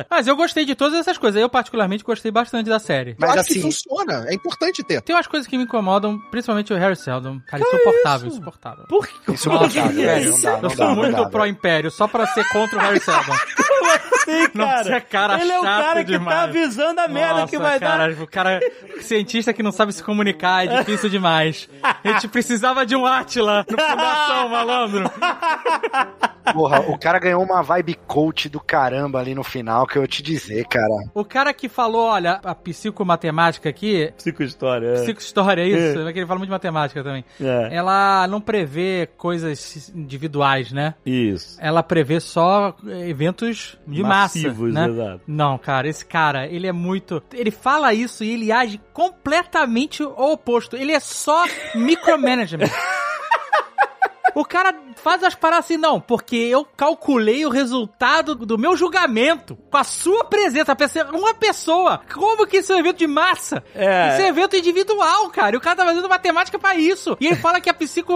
Mas eu gostei de todas essas coisas. Eu, particularmente, gostei bastante da série. Eu Mas acho assim- que funciona, é importante ter. Tem umas coisas que me incomodam, principalmente o Harry Seldon. Cara, insuportável, insuportável. Por que? Nossa, não dá, velho, não dá, Eu sou dá, muito dá, pró Império, só pra ser contra o Harry Seldon. Sim, Nossa, cara. cara Ele é o cara que tá demais. avisando a merda Nossa, que vai cara, dar. O cara, cientista que não sabe se comunicar, é difícil demais. A gente precisava de um Átila no Fundação, malandro. Porra, o cara ganhou uma vibe coach do caramba ali no final, que eu te dizer, cara. O cara que falou, olha, a psicomatemática aqui, Psicohistória. é. psicohistória, é isso, é. que ele fala muito de matemática também. É. Ela não prevê coisas individuais, né? Isso. Ela prevê só eventos de Massivos, massa, né? exato. Não, cara, esse cara, ele é muito. Ele fala isso e ele age completamente o oposto. Ele é só micromanagement. O cara faz as paradas assim, não, porque eu calculei o resultado do meu julgamento com a sua presença, uma pessoa. Como que isso é um evento de massa? É. Isso é um evento individual, cara. E o cara tá fazendo matemática pra isso. E ele fala que a psico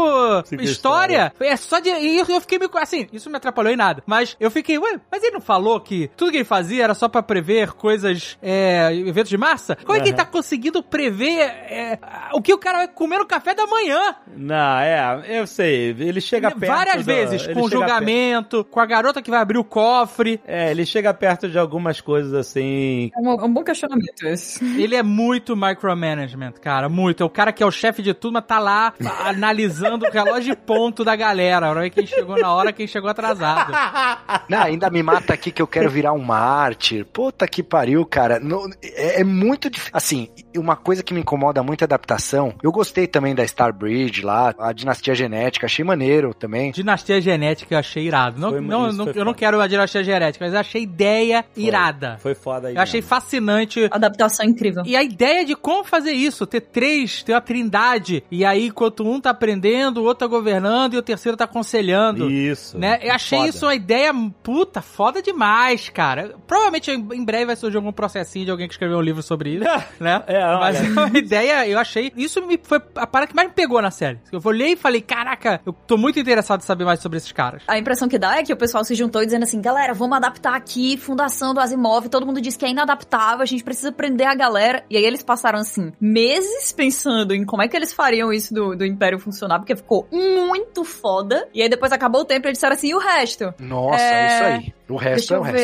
história é só de. E eu fiquei meio. Assim, isso me atrapalhou em nada. Mas eu fiquei, ué, mas ele não falou que tudo que ele fazia era só pra prever coisas. É, eventos de massa? Como é que ele tá conseguindo prever é, o que o cara vai comer no café da manhã? Não, é, eu sei. Ele chega perto. Várias do- vezes, ele com o julgamento, com a garota que vai abrir o cofre. É, ele chega perto de algumas coisas assim. É um, é um bom questionamento esse. Ele é muito micromanagement, cara, muito. É o cara que é o chefe de tudo, mas tá lá analisando o relógio de ponto da galera. Pra ver quem chegou na hora, quem chegou atrasado. Não, ainda me mata aqui que eu quero virar um mártir. Puta que pariu, cara. Não- é, é muito difícil. Assim, uma coisa que me incomoda muito é a adaptação. Eu gostei também da Star Bridge lá, a dinastia genética, achei maneiro também. Dinastia genética eu achei irado. Não, Foi- não, não- foi eu não foda. quero a dinastia genética, mas eu achei ideia irada. Foi foda aí. Eu achei mesmo. fascinante. Adaptação incrível. E a ideia de como fazer isso, ter três, ter uma trindade, e aí enquanto um tá aprendendo, o outro tá governando e o terceiro tá aconselhando. Isso. Né? Eu achei Foda. isso uma ideia, puta, foda demais, cara. Provavelmente em breve vai surgir algum processinho de alguém que escreveu um livro sobre isso, né? É, olha. Mas é uma ideia, eu achei. Isso me foi a parada que mais me pegou na série. Eu olhei e falei, caraca, eu tô muito interessado em saber mais sobre esses caras. A impressão que dá é que o pessoal se juntou dizendo assim, galera, vamos adaptar aqui, fundação do Asimov, todo mundo diz que é inadaptável, a gente precisa prender a galera. E aí eles passaram, assim, meses pensando em como é que eles fariam isso do, do Império funcionar, porque ficou muito foda. E aí depois acabou o tempo e eles disseram assim, e o resto? Nossa, É, isso aí. O resto Deixa é o resto.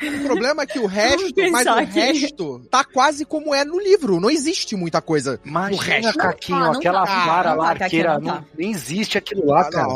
ver. O problema é que o resto, mas o aqui. resto tá quase como é no livro. Não existe muita coisa no Imagina, resto. Caquinho, Não tá, não aquela tá. vara Não lá, tá, Caquinho, arqueira, não tá. não- nem existe aquilo lá, Ah, cara.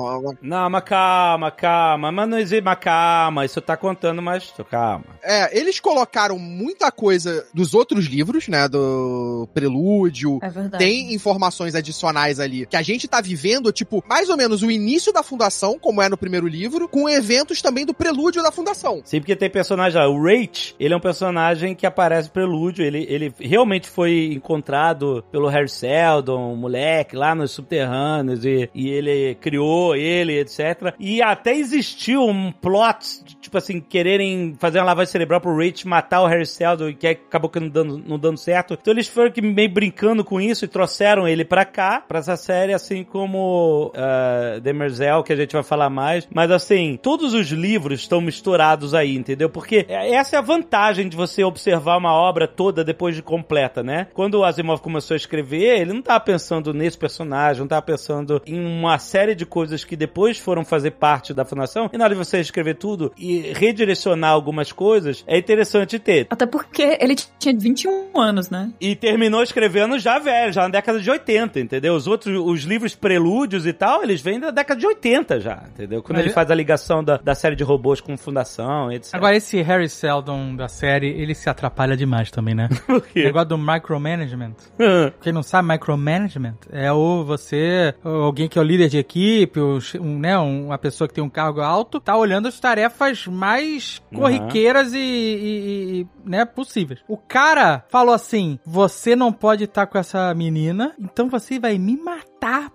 Não, mas calma, calma. Mas não existe, mas calma. Isso tá contando, mas calma. É, eles colocaram muita coisa dos outros livros, né? Do Prelúdio. É verdade. Tem informações adicionais ali que a gente tá vivendo, tipo, mais ou menos o início da fundação, como é no primeiro livro, com eventos também do prelúdio da fundação. Sim, porque tem personagem lá. O Rach, ele é um personagem que aparece prelúdio. Ele, ele realmente foi encontrado pelo Harry Seldon, um moleque lá nos subterrâneos. E, e ele criou ele, etc. E até existiu um plot, tipo assim, quererem fazer uma lavagem cerebral pro Rach matar o Harry Seldon, que acabou que não dando, não dando certo. Então eles foram que meio brincando com isso e trouxeram ele pra cá, pra essa série, assim como uh, Demerzel, que a gente vai falar mais. Mas assim, todos os livros estão misturados aí, entendeu? Porque essa é a vantagem de você observar uma obra toda depois de completa, né? Quando o Asimov começou a escrever, ele não tava pensando nesse personagem, não tava pensando em uma série de coisas que depois foram fazer parte da fundação. E na hora de você escrever tudo e redirecionar algumas coisas, é interessante ter. Até porque ele tinha 21 anos, né? E terminou escrevendo já velho, já na década de 80, entendeu? Os outros, os livros prelúdios e tal, eles vêm da década de 80 já, entendeu? Quando Mas ele faz a ligação da, da série de robôs com fundação, etc. Agora, esse Harry Seldon da série, ele se atrapalha demais também, né? Por O quê? negócio do micromanagement. Quem não sabe, micromanagement é o você, ou alguém que é o líder de equipe, o um, né, um- uma pessoa que tem um cargo alto, tá olhando as tarefas mais Uhum. corriqueiras e, e- e, né, possíveis. O cara falou assim: você não pode estar com essa menina, então você vai me matar,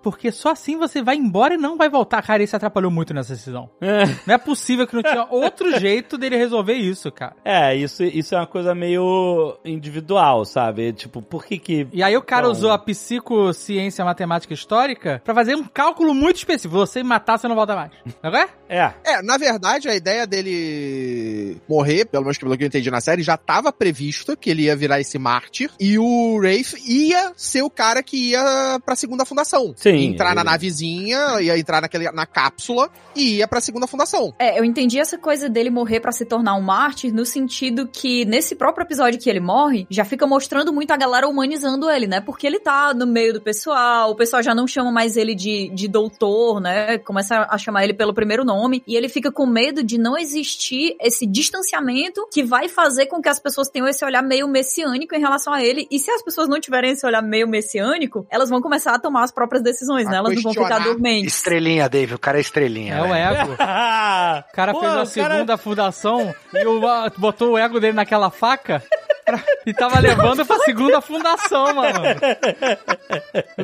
porque só assim você vai embora e não vai voltar. Cara, se atrapalhou muito nessa decisão. É. Não é possível que não tinha outro jeito dele resolver isso, cara. É, isso, isso é uma coisa meio individual, sabe? Tipo, por que que... E aí o cara Então- usou a psicociência matemática histórica pra fazer um cálculo muito específico. Você matar, você não volta mais. Não é? É, É, na verdade, a ideia dele morrer, pelo menos pelo que eu entendi na série, já tava prevista que ele ia virar esse mártir e o Rafe ia ser o cara que ia pra segunda fundação. Sim, Ia entrar na ele- navezinha, ia entrar naquele, na cápsula e ia pra segunda fundação. É, eu entendi essa coisa dele morrer pra se tornar um mártir no sentido que nesse próprio episódio que ele morre, já fica mostrando muito a galera humanizando ele, né? Porque ele tá no meio do pessoal, o pessoal já não chama mais ele de, de doutor, né? Começa a chamar ele pelo primeiro nome e ele fica com medo de não existir esse distanciamento que vai fazer com que as pessoas tenham esse olhar meio messiânico em relação a ele. E se as pessoas não tiverem esse olhar meio messiânico, elas vão começar a tomar as próprias decisões, A né? Elas não vão ficar dormentes. Estrelinha, Dave, o cara é estrelinha. É o velho. ego. O cara Pô, fez a o cara- segunda fundação e o- botou o ego dele naquela faca. E tava levando pra segunda fundação, mano.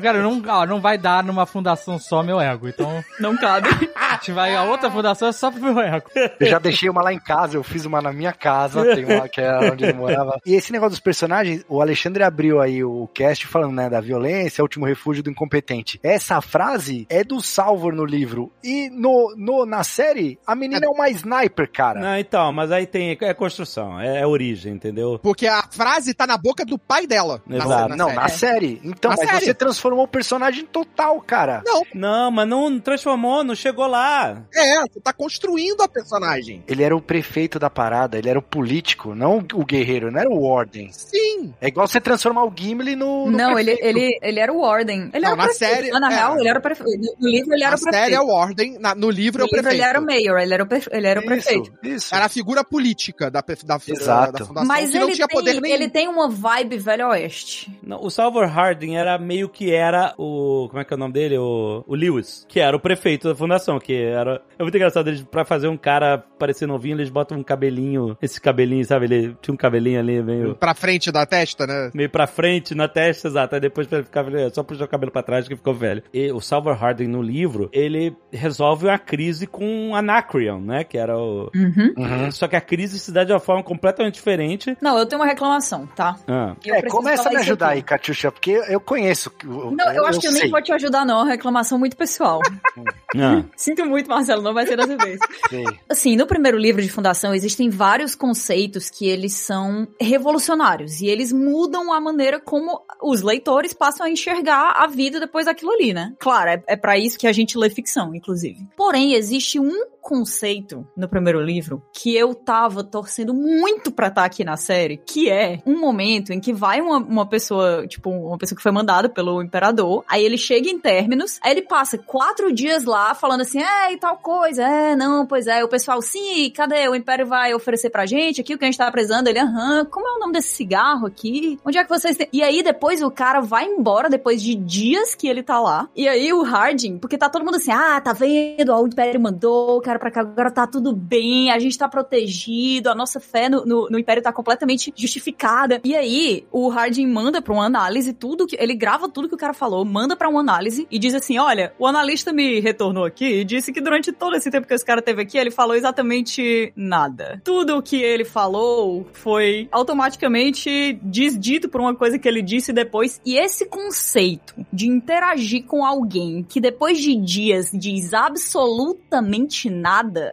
Cara, não, ó, não vai dar numa fundação só meu ego. Então, Não cabe. a gente vai a outra fundação é só pro meu ego. Eu já deixei uma lá em casa, eu fiz uma na minha casa, tem uma que era onde ele morava. E esse negócio dos personagens, o Alexandre abriu aí o cast falando, né, da violência, último refúgio do incompetente. Essa frase é do Salvor no livro. E no, no, na série, a menina é uma sniper, cara. Não, então, mas aí tem. É construção, é, é origem, entendeu? Porque a frase tá na boca do pai dela. na- Exato. na Não, série. na série. Então, Na mas série. você transformou o personagem total, cara. Não, Não, mas não transformou, não chegou lá. é, você tá construindo a personagem. Ele era o prefeito da parada, ele era o político, não o guerreiro, não era o Warden. Sim. É igual você transformar o Gimli no. no Não, ele, prefeito. ele, ele era o Warden. Ele Não, era o na prefeito. série- Ah, na é. real, ele era o prefeito. No livro, ele era Na o prefeito. série é o Ordem, na- no livro é No o livro, prefeito. ele era o mayor, ele era o, ele era o Isso, prefeito. Isso. Era a figura política da, da, da, Exato. da fundação Mas que não ele tinha poder nenhum. ele tem uma vibe velho oeste. Não, o Salvor Harding era meio que era o. Como é que é o nome dele? O, o Lewis, que era o prefeito da fundação, que era. É muito engraçado, eles, pra fazer um cara parecer novinho, eles botam um cabelinho. Esse cabelinho, sabe? Ele tinha um cabelinho ali meio. Pra frente da testa, né? Meio pra frente na testa, exato. Aí depois pra ele ficar velho, só puxar o cabelo pra trás que ficou velho. E o Salvor Harding no livro, ele resolve uma crise com Anacreon, né? Que era o. Uhum. Uhum. Só que a crise se dá de uma forma completamente diferente. Não, eu tenho uma reclamação, tá? Ah. Eu É, começa a me ajudar aqui. aí, Catiuxa, porque eu conheço. o- Não, eu acho que eu nem vou te ajudar, não. É uma reclamação muito pessoal. Ah. Sinto muito, Marcelo, não vai ser dessa vez. sei. Assim, no primeiro livro de fundação existem vários conceitos que eles são revolucionários e eles mudam a maneira como os leitores passam a enxergar a vida depois daquilo ali, né? Claro, é, é para isso que a gente lê ficção, inclusive. Porém, existe um conceito no primeiro livro que eu tava torcendo muito pra estar aqui na série, que é um momento em que vai uma, uma pessoa, tipo, uma pessoa que foi mandada pelo imperador, aí ele chega em términos, aí ele passa quatro dias lá falando assim, é, e tal coisa, é, não, pois é, o pessoal, sim, cadê? O império vai oferecer pra gente aqui o que a gente tá precisando, ele, aham, como é o nome desse cigarro aqui? Onde é que vocês têm? E aí depois o cara vai embora, depois de dias que ele tá lá, e aí o Harding, porque tá todo mundo assim, ah, tá vendo, o império mandou, o cara pra cá, agora tá tudo bem, a gente tá protegido, a nossa fé no, no, no império tá completamente justificada. E aí, o Harding manda pra uma análise tudo que. Ele grava tudo que o cara falou, manda pra uma análise e diz assim: olha, o analista me retornou aqui e disse que durante todo esse tempo que esse cara teve aqui, ele falou exatamente nada. Tudo o que ele falou foi automaticamente desdito por uma coisa que ele disse depois. E esse conceito de interagir com alguém que depois de dias diz absolutamente nada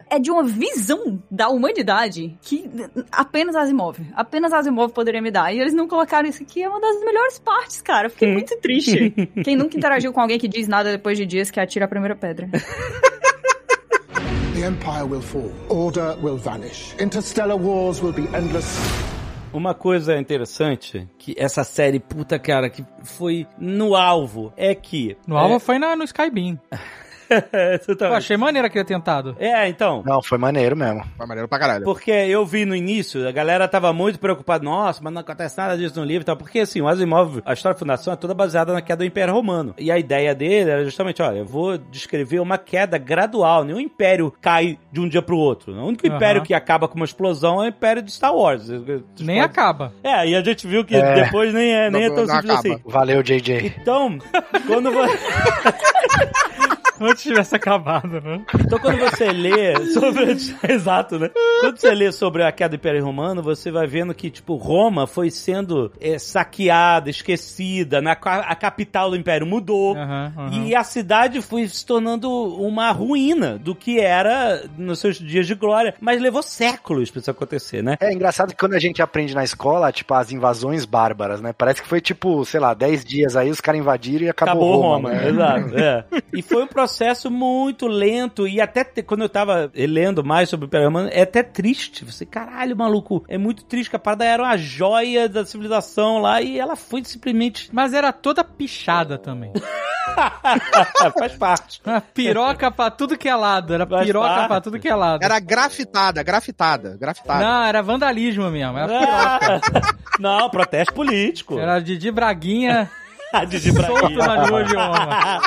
é de uma visão da humanidade que apenas Asimov, apenas Asimov poderia me dar. E eles não colocaram isso aqui, é uma das melhores partes, cara. Eu Fiquei muito triste. Quem nunca interagiu com alguém que diz nada depois de dias que atira a primeira pedra. The Empire will fall. Order will vanish. Interstellar wars will be endless. Uma coisa interessante que essa série, puta cara, que foi no alvo, é que. No alvo foi na, no Skybeam. Eu achei maneiro aquele tentado. É, então. Não, foi maneiro mesmo. Foi maneiro pra caralho. Porque eu vi no início, a galera tava muito preocupada, nossa, mas não acontece nada disso no livro e tal. Porque assim, o Asimov, a história da fundação é toda baseada na queda do Império Romano. E a ideia dele era justamente, olha, eu vou descrever uma queda gradual. Nenhum império cai de um dia pro outro. O único Aham. império que acaba com uma explosão é o império de Star Wars. Nem acaba. É, e a gente viu que É. depois nem é, nem é tão simples acaba. assim. Valeu, JJ. Então, quando você. Antes tivesse acabado, né? Então, quando você lê sobre. Exato, né? Quando você lê sobre a queda do Império Romano, você vai vendo que, tipo, Roma foi sendo é, saqueada, esquecida, na, a capital do Império mudou. Aham, aham. E a cidade foi se tornando uma ruína do que era nos seus dias de glória. Mas levou séculos pra isso acontecer, né? É engraçado que quando a gente aprende na escola, tipo, as invasões bárbaras, né? Parece que foi, tipo, sei lá, 10 dias aí, os caras invadiram e acabou, Acabou Roma. Roma, né? exato. é. E foi um processo muito lento. E até te- quando eu tava lendo mais sobre o Império Romano, é até triste. Você, caralho, maluco, é muito triste que a parada era uma joia da civilização lá e ela foi simplesmente. Mas era toda pichada também. Faz parte. Uma piroca pra tudo que é lado. Era Faz piroca parte. pra tudo que é lado. Era grafitada, grafitada, grafitada. Não, era vandalismo mesmo. Era piroca. Não, protesto político. Era Didi Braguinha De Roma.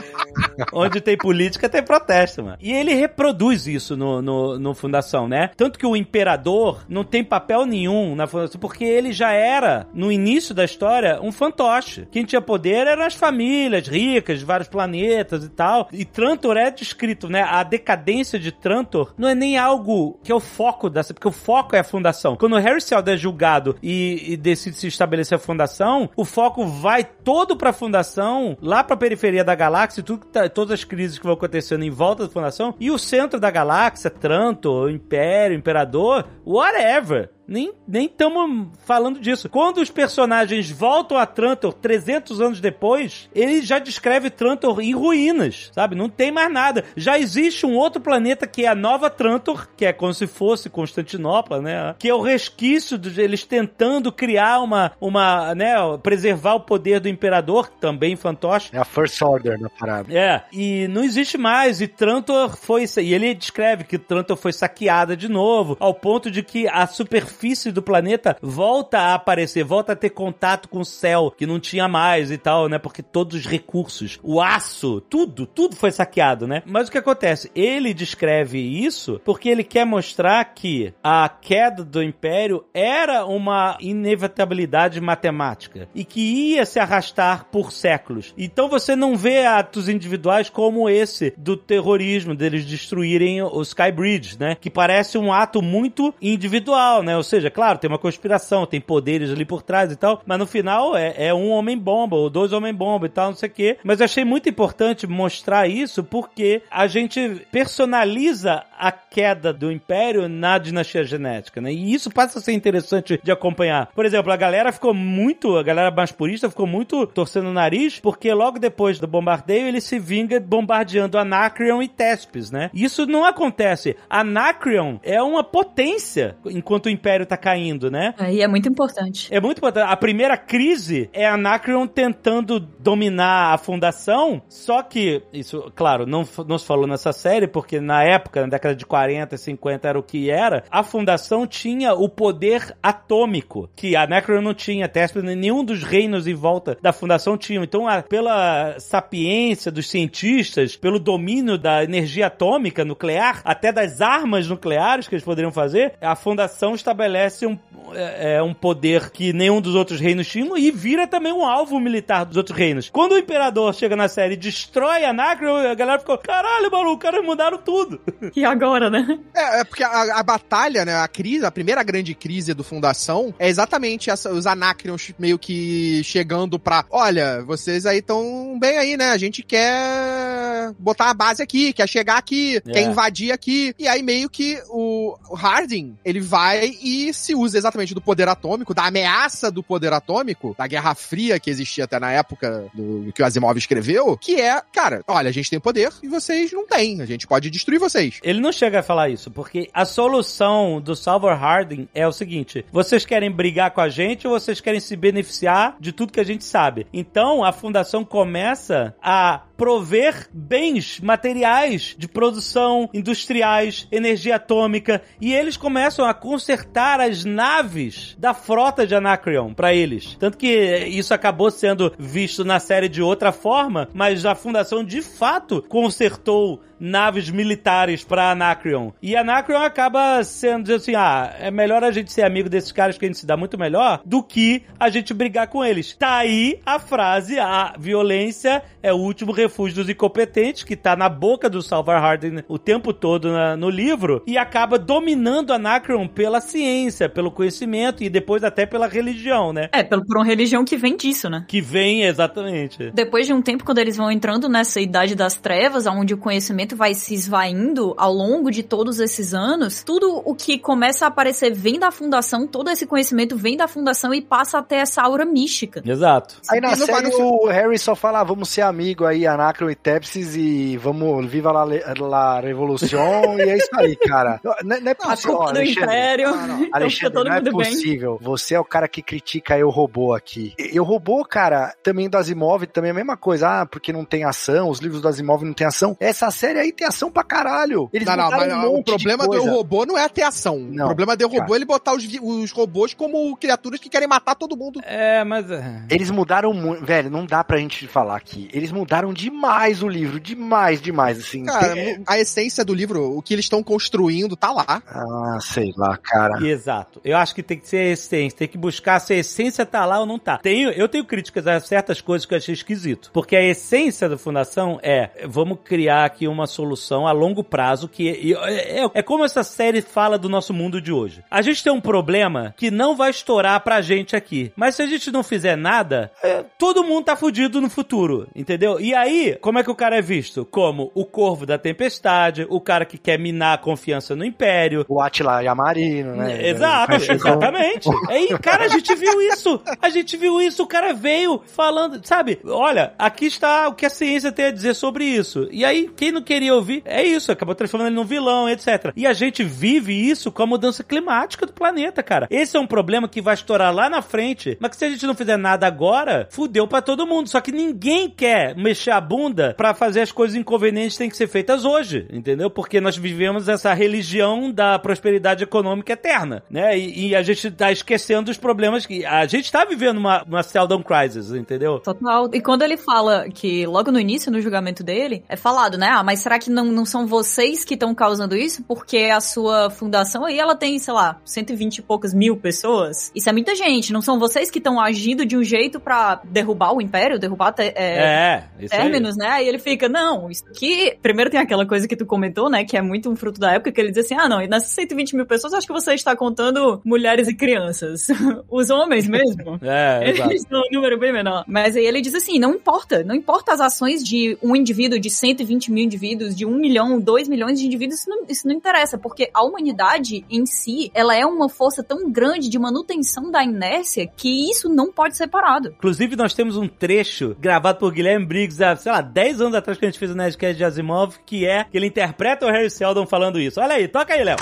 Onde tem política, tem protesto, mano. E ele reproduz isso no, no, no Fundação, né? Tanto que o imperador não tem papel nenhum na Fundação, porque ele já era, no início da história, um fantoche. Quem tinha poder eram as famílias ricas de vários planetas e tal. E Trantor é descrito, né? A decadência de Trantor não é nem algo que é o foco dessa, porque o foco é a Fundação. Quando o Harry Seldon é julgado e, e decide se estabelecer a Fundação, o foco vai todo pra Fundação, lá pra periferia da galáxia, tudo tá, todas as crises que vão acontecendo em volta da Fundação, e o centro da galáxia, Trantor, Império, Imperador, whatever. Nem estamos falando disso. Quando os personagens voltam a Trantor 300 anos depois, ele já descreve Trantor em ruínas, sabe? Não tem mais nada. Já existe um outro planeta que é a Nova Trantor, que é como se fosse Constantinopla, né? Que é o resquício de eles tentando criar uma, uma, né? Preservar o poder do Imperador, também fantoche. É a First Order na parada. É, e não existe mais. E Trantor foi. E ele descreve que Trantor foi saqueada de novo, ao ponto de que a superfície superfície do planeta volta a aparecer, volta a ter contato com o céu, que não tinha mais e tal, né? Porque todos os recursos, o aço, tudo, tudo foi saqueado, né? Mas o que acontece? Ele descreve isso porque ele quer mostrar que a queda do império era uma inevitabilidade matemática e que ia se arrastar por séculos. Então você não vê atos individuais como esse do terrorismo, deles destruírem o Skybridge, né? Que parece um ato muito individual, né? Ou seja, claro, tem uma conspiração, tem poderes ali por trás e tal, mas no final é, é um homem-bomba ou dois homem-bomba e tal, não sei o quê. Mas eu achei muito importante mostrar isso porque a gente personaliza a queda do Império na dinastia genética, né? E isso passa a ser interessante de acompanhar. Por exemplo, a galera ficou muito, a galera mais purista ficou muito torcendo o nariz porque logo depois do bombardeio ele se vinga bombardeando Anacreon e Tespes, né? Isso não acontece. Anacreon é uma potência enquanto o Império tá caindo, né? Aí é muito importante. É muito importante. A primeira crise é Anacreon tentando dominar a fundação, só que, isso, claro, não, não se falou nessa série, porque na época, na década de 40 e 50 era o que era, a fundação tinha o poder atômico, que a Anacreon não tinha, Tespes, nenhum dos reinos em volta da fundação tinha. Então, a, pela sapiência dos cientistas, pelo domínio da energia atômica nuclear, até das armas nucleares que eles poderiam fazer, a fundação estabelece um, é, é, um poder que nenhum dos outros reinos tinham e vira também um alvo militar dos outros reinos. Quando o imperador chega na série e destrói a Nacre, a galera ficou, caralho, maluco, os caras mudaram tudo. E agora, né? É, é porque a, a, batalha, né, a crise, a primeira grande crise do Fundação é exatamente essa, os Anacreons meio que chegando pra, olha, vocês aí estão bem aí, né, a gente quer botar a base aqui, quer chegar aqui, é. quer invadir aqui, e aí meio que o, o Harding, ele vai e se usa exatamente do poder atômico, da ameaça do poder atômico, da Guerra Fria que existia até na época do, que o Asimov escreveu, que é, cara, olha, a gente tem poder e vocês não têm, a gente pode destruir vocês. Ele não chega a falar isso, porque a solução do Salvor Harding é o seguinte: vocês querem brigar com a gente ou vocês querem se beneficiar de tudo que a gente sabe? Então a fundação começa a prover bens materiais de produção, industriais, energia atômica, e eles começam a consertar as naves da frota de Anacreon para eles. Tanto que isso acabou sendo visto na série de outra forma, mas a fundação de fato consertou naves militares para Anacreon. E Anacreon acaba sendo assim: ah, é melhor a gente ser amigo desses caras que a gente se dá muito melhor do que a gente brigar com eles. Tá aí a frase: a violência é o último refúgio dos incompetentes, que tá na boca do Salvar Hardin o tempo todo na, no livro, e acaba dominando Anacreon pela ciência, pelo conhecimento e depois até pela religião, né? É, por uma religião que vem disso, né? Que vem, exatamente. Depois de um tempo, quando eles vão entrando nessa idade das trevas, onde o conhecimento vai se esvaindo ao longo de todos esses anos, tudo o que começa a aparecer vem da fundação, todo esse conhecimento vem da fundação e passa até essa aura mística. Exato. Aí na série o Harry só fala, ah, vamos ser amigo aí, Anacron e Tepsis e vamos, viva la, la revolução e é isso aí, cara. Não, não é possível. Ó, do Império. Não, não. Alexandre, não é possível. Bem. Você é o cara que critica eu robô aqui. Eu robô, cara, também do Asimov, também é a mesma coisa. Ah, porque não tem ação, os livros do Asimov não tem ação. Essa série série aí tem ação pra caralho. Eles Não, não, mas um o problema do robô não é ter ação. Não, o problema do robô é ele botar os, os robôs como criaturas que querem matar todo mundo. É, mas. é. Eles mudaram muito, velho, não dá pra gente falar aqui. Eles mudaram demais o livro, demais, demais, assim. Cara, Tem- a essência do livro, o que eles estão construindo, tá lá. Ah, sei lá, cara. Exato. Eu acho que tem que ser a essência. Tem que buscar se a essência tá lá ou não tá. Tenho, eu tenho críticas a certas coisas que eu achei esquisito. Porque a essência da fundação é: vamos criar aqui uma solução a longo prazo que e- é, é, é como essa série fala do nosso mundo de hoje. A gente tem um problema que não vai estourar pra gente aqui. Mas se a gente não fizer nada, é, todo mundo tá fudido no futuro. Entendeu? E aí, como é que o cara é visto? Como o corvo da tempestade, o cara que quer minar a confiança no império, O Atila Yamarino, né? Exato, exatamente. Aí, cara, a gente viu isso. A gente viu isso. O cara veio falando, sabe? Olha, aqui está o que a ciência tem a dizer sobre isso. E aí, quem não queria ouvir, é isso. Acabou transformando ele num vilão, etc. E a gente vive isso com a mudança climática do planeta, cara. Esse é um problema que vai estourar lá na frente, mas que se a gente não fizer nada agora, fudeu pra todo mundo. Só que ninguém quer mexer a bunda pra fazer as coisas inconvenientes que têm que ser feitas hoje, entendeu? Porque nós vivemos essa religião da prosperidade econômica eterna, né? E, e a gente tá esquecendo os problemas que a gente tá vivendo uma, uma Seldon Crisis, entendeu? Total. E quando ele fala que, logo no início, no julgamento dele, é falado, né? Ah, mas será que não, não são vocês que estão causando isso? Porque a sua fundação aí, ela tem, sei lá, 120 e poucas mil pessoas. Isso é muita gente. Não são vocês que estão agindo de um jeito pra derrubar o império, derrubar te- é, É, isso aí. términos, né? Aí ele fica, não, isso aqui. Primeiro tem aquela coisa que tu comentou, né? Que é muito um fruto da época, que ele diz assim: ah, não, e nessas 120 mil pessoas, acho que você está contando mulheres e crianças. Os homens mesmo. É. Eles são um número bem menor. Mas aí ele diz assim: não importa, não importa as ações de um indivíduo, de 120 mil indivíduos, de um milhão, dois milhões de indivíduos, isso não, isso não interessa, porque a humanidade em si, ela é uma força tão grande de manutenção da inércia que isso não pode ser parado. Inclusive, nós temos um trecho gravado por Guilherme Briggs há, sei lá, 10 anos atrás que a gente fez o Nerdcast de Asimov, que é que ele interpreta o Harry Seldon falando isso. Olha aí, toca aí, Léo.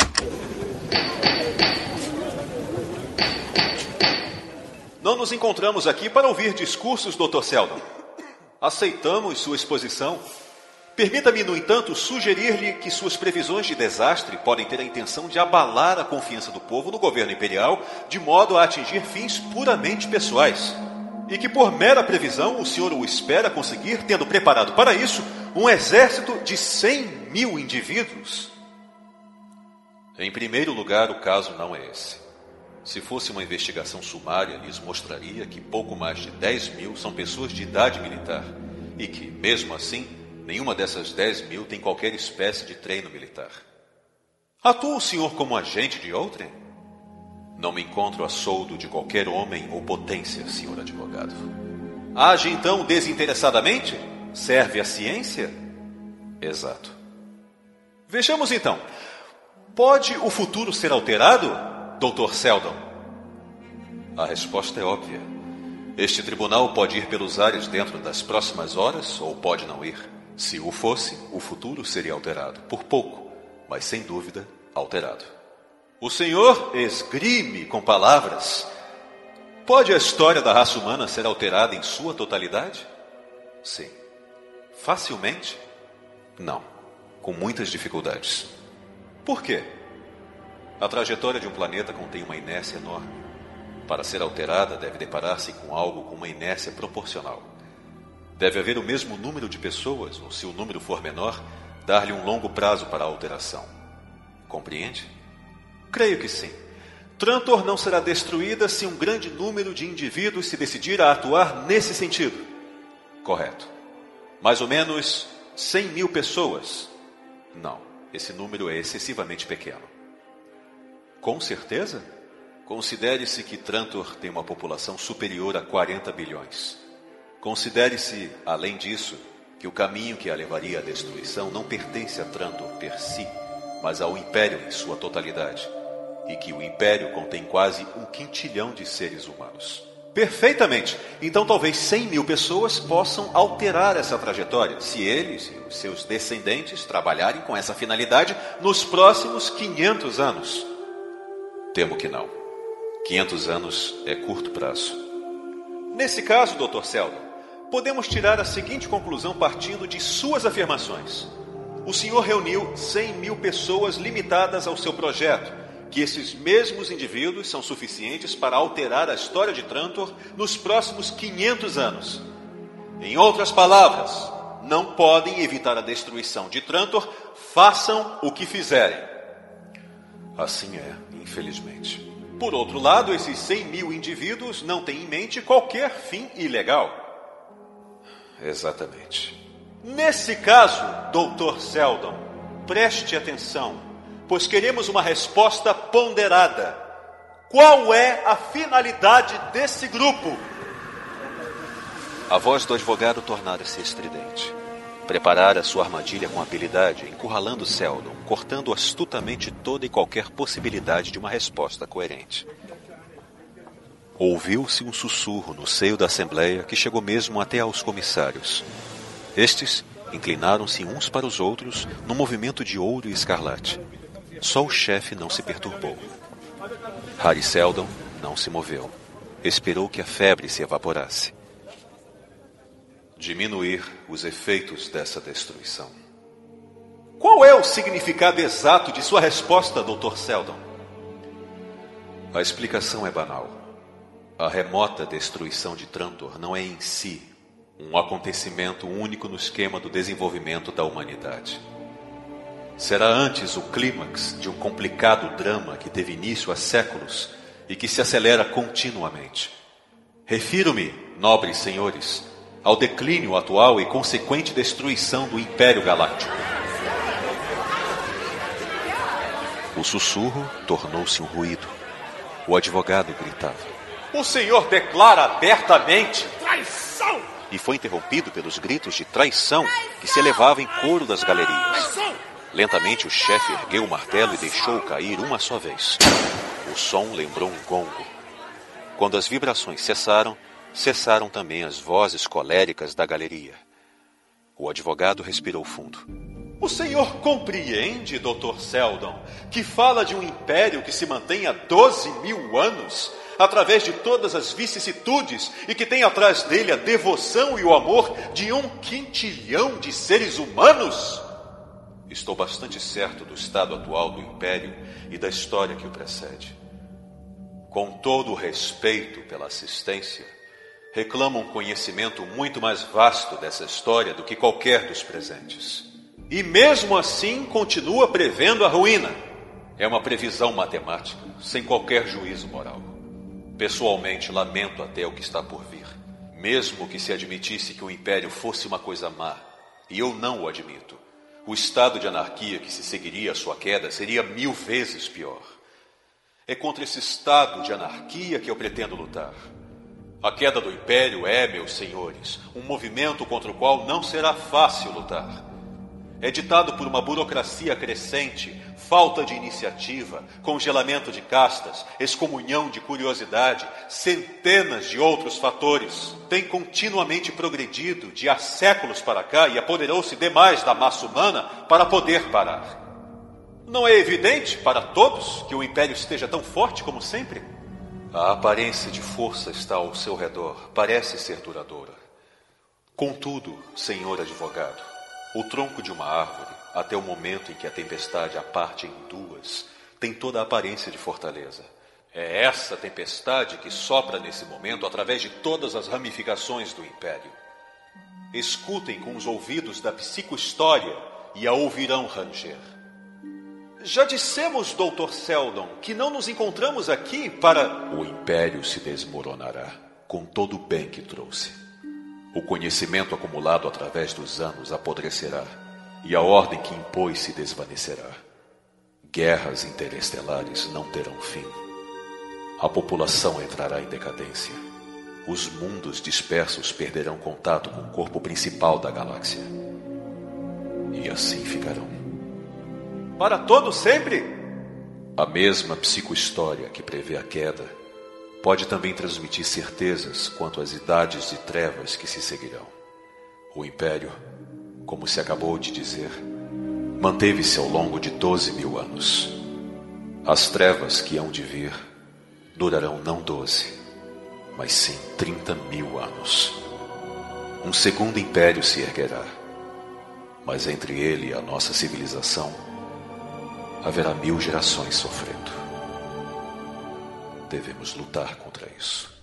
Não nos encontramos aqui para ouvir discursos, Dr. Seldon. Aceitamos sua exposição. Permita-me, no entanto, sugerir-lhe que suas previsões de desastre podem ter a intenção de abalar a confiança do povo no governo imperial, de modo a atingir fins puramente pessoais. E que, por mera previsão, o senhor o espera conseguir, tendo preparado para isso um exército de 100 mil indivíduos. Em primeiro lugar, o caso não é esse. Se fosse uma investigação sumária, lhes mostraria que pouco mais de 10 mil são pessoas de idade militar e que, mesmo assim, nenhuma dessas 10 mil tem qualquer espécie de treino militar. Atua o senhor como agente de outrem? Não me encontro a soldo de qualquer homem ou potência, senhor advogado. Age então desinteressadamente? Serve à ciência? Exato. Vejamos então. Pode o futuro ser alterado, Dr. Seldon? A resposta é óbvia. Este tribunal pode ir pelos ares dentro das próximas horas ou pode não ir. Se o fosse, o futuro seria alterado. Por pouco, mas sem dúvida, alterado. O senhor esgrime com palavras. Pode a história da raça humana ser alterada em sua totalidade? Sim. Facilmente? Não. Com muitas dificuldades. Por quê? A trajetória de um planeta contém uma inércia enorme. Para ser alterada, deve deparar-se com algo com uma inércia proporcional. Deve haver o mesmo número de pessoas, ou se o número for menor, dar-lhe um longo prazo para a alteração. Compreende? Creio que sim. Trantor não será destruída se um grande número de indivíduos se decidir a atuar nesse sentido. Correto. Mais ou menos 100 mil pessoas. Não, esse número é excessivamente pequeno. Com certeza? Considere-se que Trantor tem uma população superior a 40 bilhões. Considere-se, além disso, que o caminho que a levaria à destruição não pertence a Trantor per si, mas ao Império em sua totalidade, e que o Império contém quase um quintilhão de seres humanos. Perfeitamente! Então talvez 100 mil pessoas possam alterar essa trajetória, se eles e os seus descendentes trabalharem com essa finalidade nos próximos 500 anos. Temo que não. 500 anos é curto prazo. Nesse caso, Dr. Seldon, podemos tirar a seguinte conclusão partindo de suas afirmações. o senhor reuniu 100 mil pessoas limitadas ao seu projeto, que esses mesmos indivíduos são suficientes para alterar a história de Trantor nos próximos 500 anos. Em outras palavras, não podem evitar a destruição de Trantor, façam o que fizerem. Assim é, infelizmente. Por outro lado, esses 100 mil indivíduos não têm em mente qualquer fim ilegal. Exatamente. Nesse caso, Dr. Seldon, preste atenção, pois queremos uma resposta ponderada. Qual é a finalidade desse grupo? A voz do advogado tornara-se estridente. Preparara sua armadilha com habilidade, encurralando Seldon, cortando astutamente toda e qualquer possibilidade de uma resposta coerente. Ouviu-se um sussurro no seio da Assembleia que chegou mesmo até aos comissários. Estes inclinaram-se uns para os outros num movimento de ouro e escarlate. Só o chefe não se perturbou. Harry Seldon não se moveu. Esperou que a febre se evaporasse. Diminuir os efeitos dessa destruição. Qual é o significado exato de sua resposta, Dr. Seldon? A explicação é banal. A remota destruição de Trantor não é em si um acontecimento único no esquema do desenvolvimento da humanidade. Será antes o clímax de um complicado drama que teve início há séculos e que se acelera continuamente. Refiro-me, nobres senhores, ao declínio atual e consequente destruição do Império Galáctico. O sussurro tornou-se um ruído. O advogado gritava. O senhor declara abertamente traição! E foi interrompido pelos gritos de traição que se elevavam em coro das galerias. Lentamente o chefe ergueu o martelo e deixou cair uma só vez. O som lembrou um gongo. Quando as vibrações cessaram, cessaram também as vozes coléricas da galeria. O advogado respirou fundo. O senhor compreende, Dr. Seldon, que fala de um império que se mantém há 12 mil anos, através de todas as vicissitudes, e que tem atrás dele a devoção e o amor de um quintilhão de seres humanos? Estou bastante certo do estado atual do império e da história que o precede. Com todo o respeito pela assistência, reclamo um conhecimento muito mais vasto dessa história do que qualquer dos presentes. E mesmo assim continua prevendo a ruína. É uma previsão matemática, sem qualquer juízo moral. Pessoalmente, lamento até o que está por vir. Mesmo que se admitisse que o império fosse uma coisa má, e eu não o admito, o estado de anarquia que se seguiria à sua queda seria mil vezes pior. É contra esse estado de anarquia que eu pretendo lutar. A queda do império é, meus senhores, um movimento contra o qual não será fácil lutar é ditado por uma burocracia crescente, falta de iniciativa, congelamento de castas, excomunhão de curiosidade, centenas de outros fatores. Tem continuamente progredido de há séculos para cá e apoderou-se demais da massa humana para poder parar. Não é evidente para todos que o império esteja tão forte como sempre? A aparência de força está ao seu redor, parece ser duradoura. Contudo, senhor advogado, o tronco de uma árvore, até o momento em que a tempestade a parte em duas, tem toda a aparência de fortaleza. É essa tempestade que sopra nesse momento através de todas as ramificações do império. Escutem com os ouvidos da psicohistória e a ouvirão ranger. Já dissemos, Dr. Seldon, que não nos encontramos aqui para. O império se desmoronará com todo o bem que trouxe. O conhecimento acumulado através dos anos apodrecerá, e a ordem que impôs se desvanecerá. Guerras interestelares não terão fim. A população entrará em decadência. Os mundos dispersos perderão contato com o corpo principal da galáxia. E assim ficarão. Para todo sempre? A mesma psicohistória que prevê a queda pode também transmitir certezas quanto às idades de trevas que se seguirão. O Império, como se acabou de dizer, manteve-se ao longo de doze mil anos. As trevas que hão de vir durarão não doze, mas sim trinta mil anos. Um segundo império se erguerá. Mas entre ele e a nossa civilização haverá mil gerações sofrendo. Devemos lutar contra isso.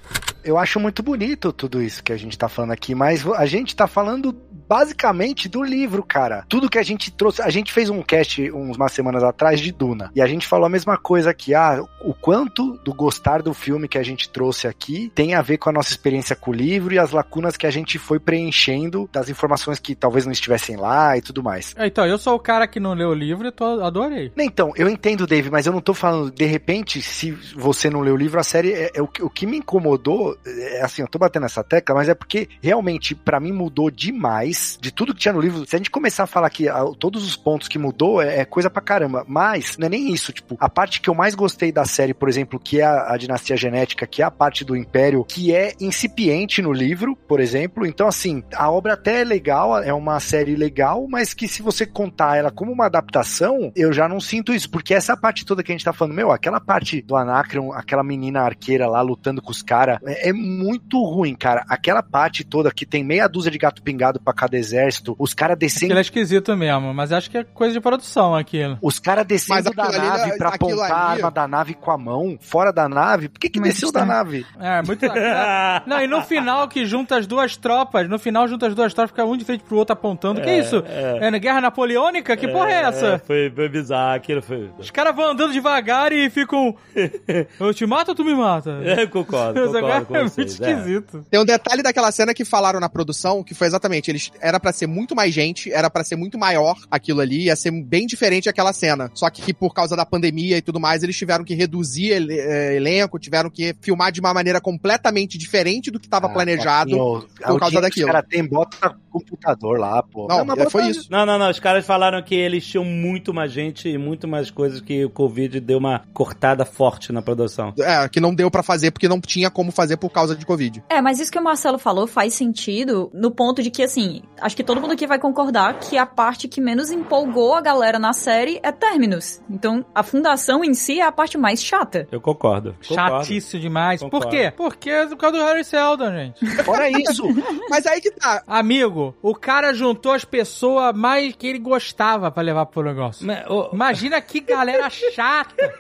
Eu acho muito bonito tudo isso que a gente tá falando aqui, mas a gente tá falando basicamente do livro, cara. Tudo que a gente trouxe, a gente fez um cast umas semanas atrás de Duna, e a gente falou a mesma coisa aqui, ah, o quanto do gostar do filme que a gente trouxe aqui tem a ver com a nossa experiência com o livro e as lacunas que a gente foi preenchendo das informações que talvez não estivessem lá e tudo mais. É, Então, eu sou o cara que não leu o livro e tô, adorei. Então, eu entendo, Dave, mas eu não tô falando, de repente, se você não leu o livro, a série é, é o, que- o que me incomodou, é assim, eu tô batendo essa tecla, mas é porque realmente, pra mim, mudou demais de tudo que tinha no livro. Se a gente começar a falar que ah, todos os pontos que mudou, é, é coisa pra caramba. Mas, não é nem isso, tipo, a parte que eu mais gostei da série, por exemplo, que é a, a dinastia genética, que é a parte do Império, que é incipiente no livro, por exemplo. Então, assim, a obra até é legal, é uma série legal, mas que se você contar ela como uma adaptação, eu já não sinto isso, porque essa parte toda que a gente tá falando, meu, aquela parte do Anacreon, aquela menina arqueira lá lutando com os caras, é, é muito ruim, cara. Aquela parte toda que tem meia dúzia de gato pingado pra cada exército, os caras descendo. Aquilo é esquisito mesmo, mas acho que é coisa de produção aquilo. Os caras descendo Mas da nave pra aquilo apontar a arma da nave com a mão, fora da nave. Por que que Mas desceu está- da nave? É, muito. Não, e no final que junta as duas tropas, no final junta as duas tropas, fica um de frente pro outro apontando. que é isso? É, na guerra napoleônica? Que porra é essa? foi, foi bizarro, aquilo foi... Os caras vão andando devagar e ficam. Eu te mato ou tu me mata? É, concordo, concordo é muito vocês, é. esquisito. Tem um detalhe daquela cena que falaram na produção, que foi exatamente, eles era pra ser muito mais gente, era pra ser muito maior aquilo ali, ia ser bem diferente aquela cena. Só que por causa da pandemia e tudo mais, eles tiveram que reduzir ele- eh, elenco, tiveram que filmar de uma maneira completamente diferente do que estava planejado. Meu, por causa daquilo. Os caras tem, bota computador lá, pô. Não, mas é, bota- foi isso. Não, não, não. Os caras falaram que eles tinham muito mais gente e muito mais coisas que o Covid deu uma cortada forte na produção. É, que não deu pra fazer porque não tinha como fazer por causa de Covid. É, mas isso que o Marcelo falou faz sentido no ponto de que, assim, acho que todo mundo aqui vai concordar que a parte que menos empolgou a galera na série é Terminus. Então, a fundação em si é a parte mais chata. Eu concordo. concordo. Chatíssimo demais. Por Concordo. quê? Porque é por causa do Harry Seldon, gente. Fora isso, Mas aí que tá. Amigo, o cara juntou as pessoas mais que ele gostava pra levar pro negócio. Mas, ô, Imagina que galera chata.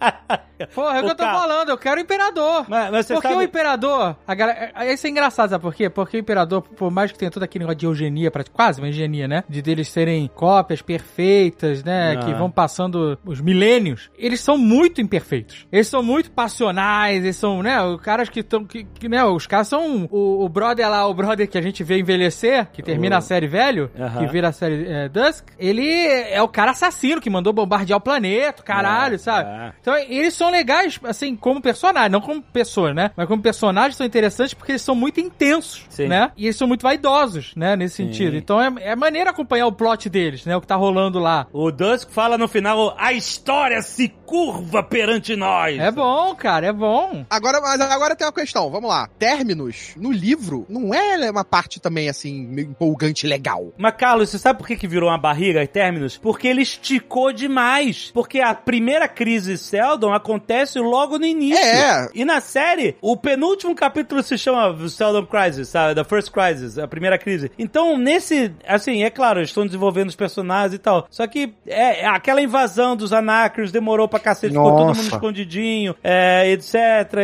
Porra, é o que eu tô cara. falando, eu quero o imperador. Mas, mas Porque sabe... o imperador, a galera, é- isso é engraçado, sabe por quê? Porque o imperador, por mais que tenha todo aquele negócio de eugenia, quase uma eugenia, né? De deles serem cópias perfeitas, né? Ah. Que vão passando os milênios. Eles são muito imperfeitos. Eles são muito passionais, eles são, né? Os caras que estão, que, que, né? Os caras são o, o brother lá, o brother que a gente vê envelhecer, que termina O- a série velho, Aham. que vira a série é, Dusk. Ele é o cara assassino que mandou bombardear o planeta, caralho, É, sabe? é. Então, eles são legais, assim, como personagem, não como pessoas, né? Mas como personagens são interessantes porque eles são muito intensos, Sim. né? E eles são muito vaidosos, né? Nesse Sim. sentido. Então, é, é maneiro acompanhar o plot deles, né? O que tá rolando lá. O Dusk fala no final, a história se curva perante nós. É bom, cara, é bom. Agora, mas agora tem uma questão, vamos lá. Terminus, no livro, não é uma parte também, assim, meio empolgante legal. Mas, Carlos, você sabe por que, que virou uma barriga em Terminus? Porque ele esticou demais. Porque a primeira crise Seldon acontece logo no início. É. E na série, o penúltimo capítulo se chama Seldon Crisis, sabe? The First Crisis, a primeira crise. Então, nesse, assim, é claro, eles estão desenvolvendo os personagens e tal. Só que é, é aquela invasão dos Anacreons demorou pra cacete, ficou todo Nossa. mundo escondidinho, é, etc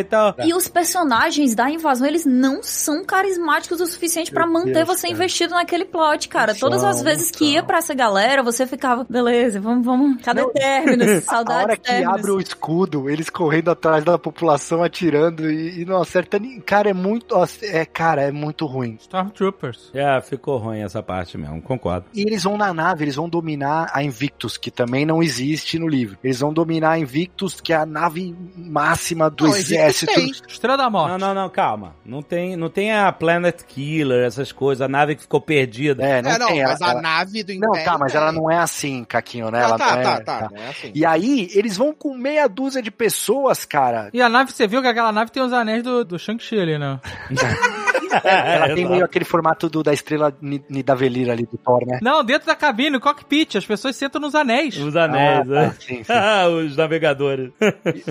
e tal. E os personagens da invasão, eles não são carismáticos o suficiente pra Meu manter Deus, você cara. investido naquele plot, cara. Não Todas as são, vezes não que ia são. pra essa galera, você ficava, beleza, vamos, vamos, cadê Terminus? a Saudades hora que Terminus. abre o escudo, eles correndo atrás da população, atirando e, e não acerta nem. Cara, é muito. É, cara, é muito ruim. Stormtroopers. É, ficou ruim essa parte mesmo, concordo. E eles vão na nave, eles vão dominar a Invictus, que também não existe no livro. Eles vão dominar a Invictus, que é a nave máxima do Não, exército. Estrela da Morte. Não, não, não, calma. Não tem, não tem a Planet Killer, essas coisas, a nave que ficou perdida. É, não, é, não, tem. mas ela- a nave do Não, Império... tá, mas tem. ela não é assim, Caquinho, né? Ah, ela tá, não é, tá, tá, não é assim. E aí, eles vão com meia dúzia de pessoas, cara. E a nave, você viu que aquela nave tem os anéis do, do Shang-Chi ali, né? Ela tem meio aquele formato do, da estrela Ni- Nidavellir ali do Thor, né? Não, dentro da cabine, no cockpit, as pessoas sentam nos anéis. Os anéis, Ah, né? tá, sim, sim. Os navegadores.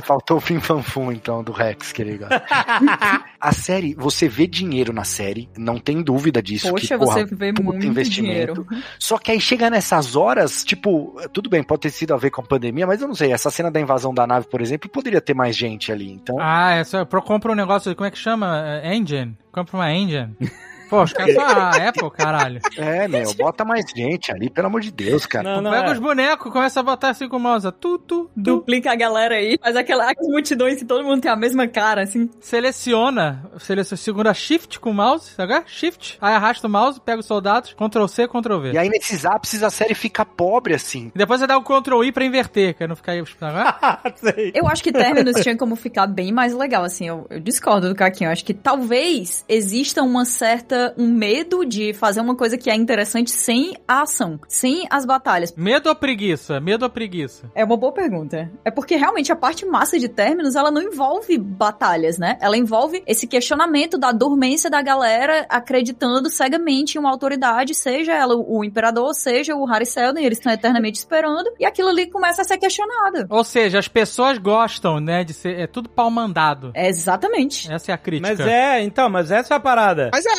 Faltou o Fim Fanfum, então, do Rex, que ele gosta. A série, você vê dinheiro na série, não tem dúvida disso. Poxa, que, porra, você vê muito investimento. dinheiro. Só que aí chega nessas horas, tipo, tudo bem, pode ter sido a ver com a pandemia, mas eu não sei, essa cena da invasão da nave, por exemplo, poderia ter mais gente ali, então... Ah, é só, compra um negócio, como é que chama? É, Engine. Compra uma engine. Pô, os caras são a Apple, caralho. É, meu, bota mais gente ali, pelo amor de Deus, cara. Não, não, Pega é. os bonecos, começa a botar assim com o mouse, tu, tu, tu. Duplica a galera aí, faz aquela aquelas multidões que todo mundo tem a mesma cara, assim. Seleciona, seleciona, segura shift com o mouse, sabe? Shift, aí arrasta o mouse, pega os soldados, Ctrl C, Ctrl V. E aí nesses ápices a série fica pobre, assim. E depois você dá o Ctrl I pra inverter, que não ficar aí? Sei. Eu acho que Terminus tinha como ficar bem mais legal, assim, eu, eu discordo do Caquinho. Eu acho que talvez exista uma certa, um medo de fazer uma coisa que é interessante sem a ação, sem as batalhas. Medo ou preguiça? Medo ou preguiça? É uma boa pergunta. É porque realmente a parte massa de Terminus, ela não envolve batalhas, né? Ela envolve esse questionamento da dormência da galera acreditando cegamente em uma autoridade, seja ela o imperador, seja o Harry Seldon, eles estão eternamente esperando, e aquilo ali começa a ser questionado. Ou seja, as pessoas gostam, né, de ser, é tudo pau mandado. É exatamente. Essa é a crítica. Mas é, então, mas essa é a parada. Mas é,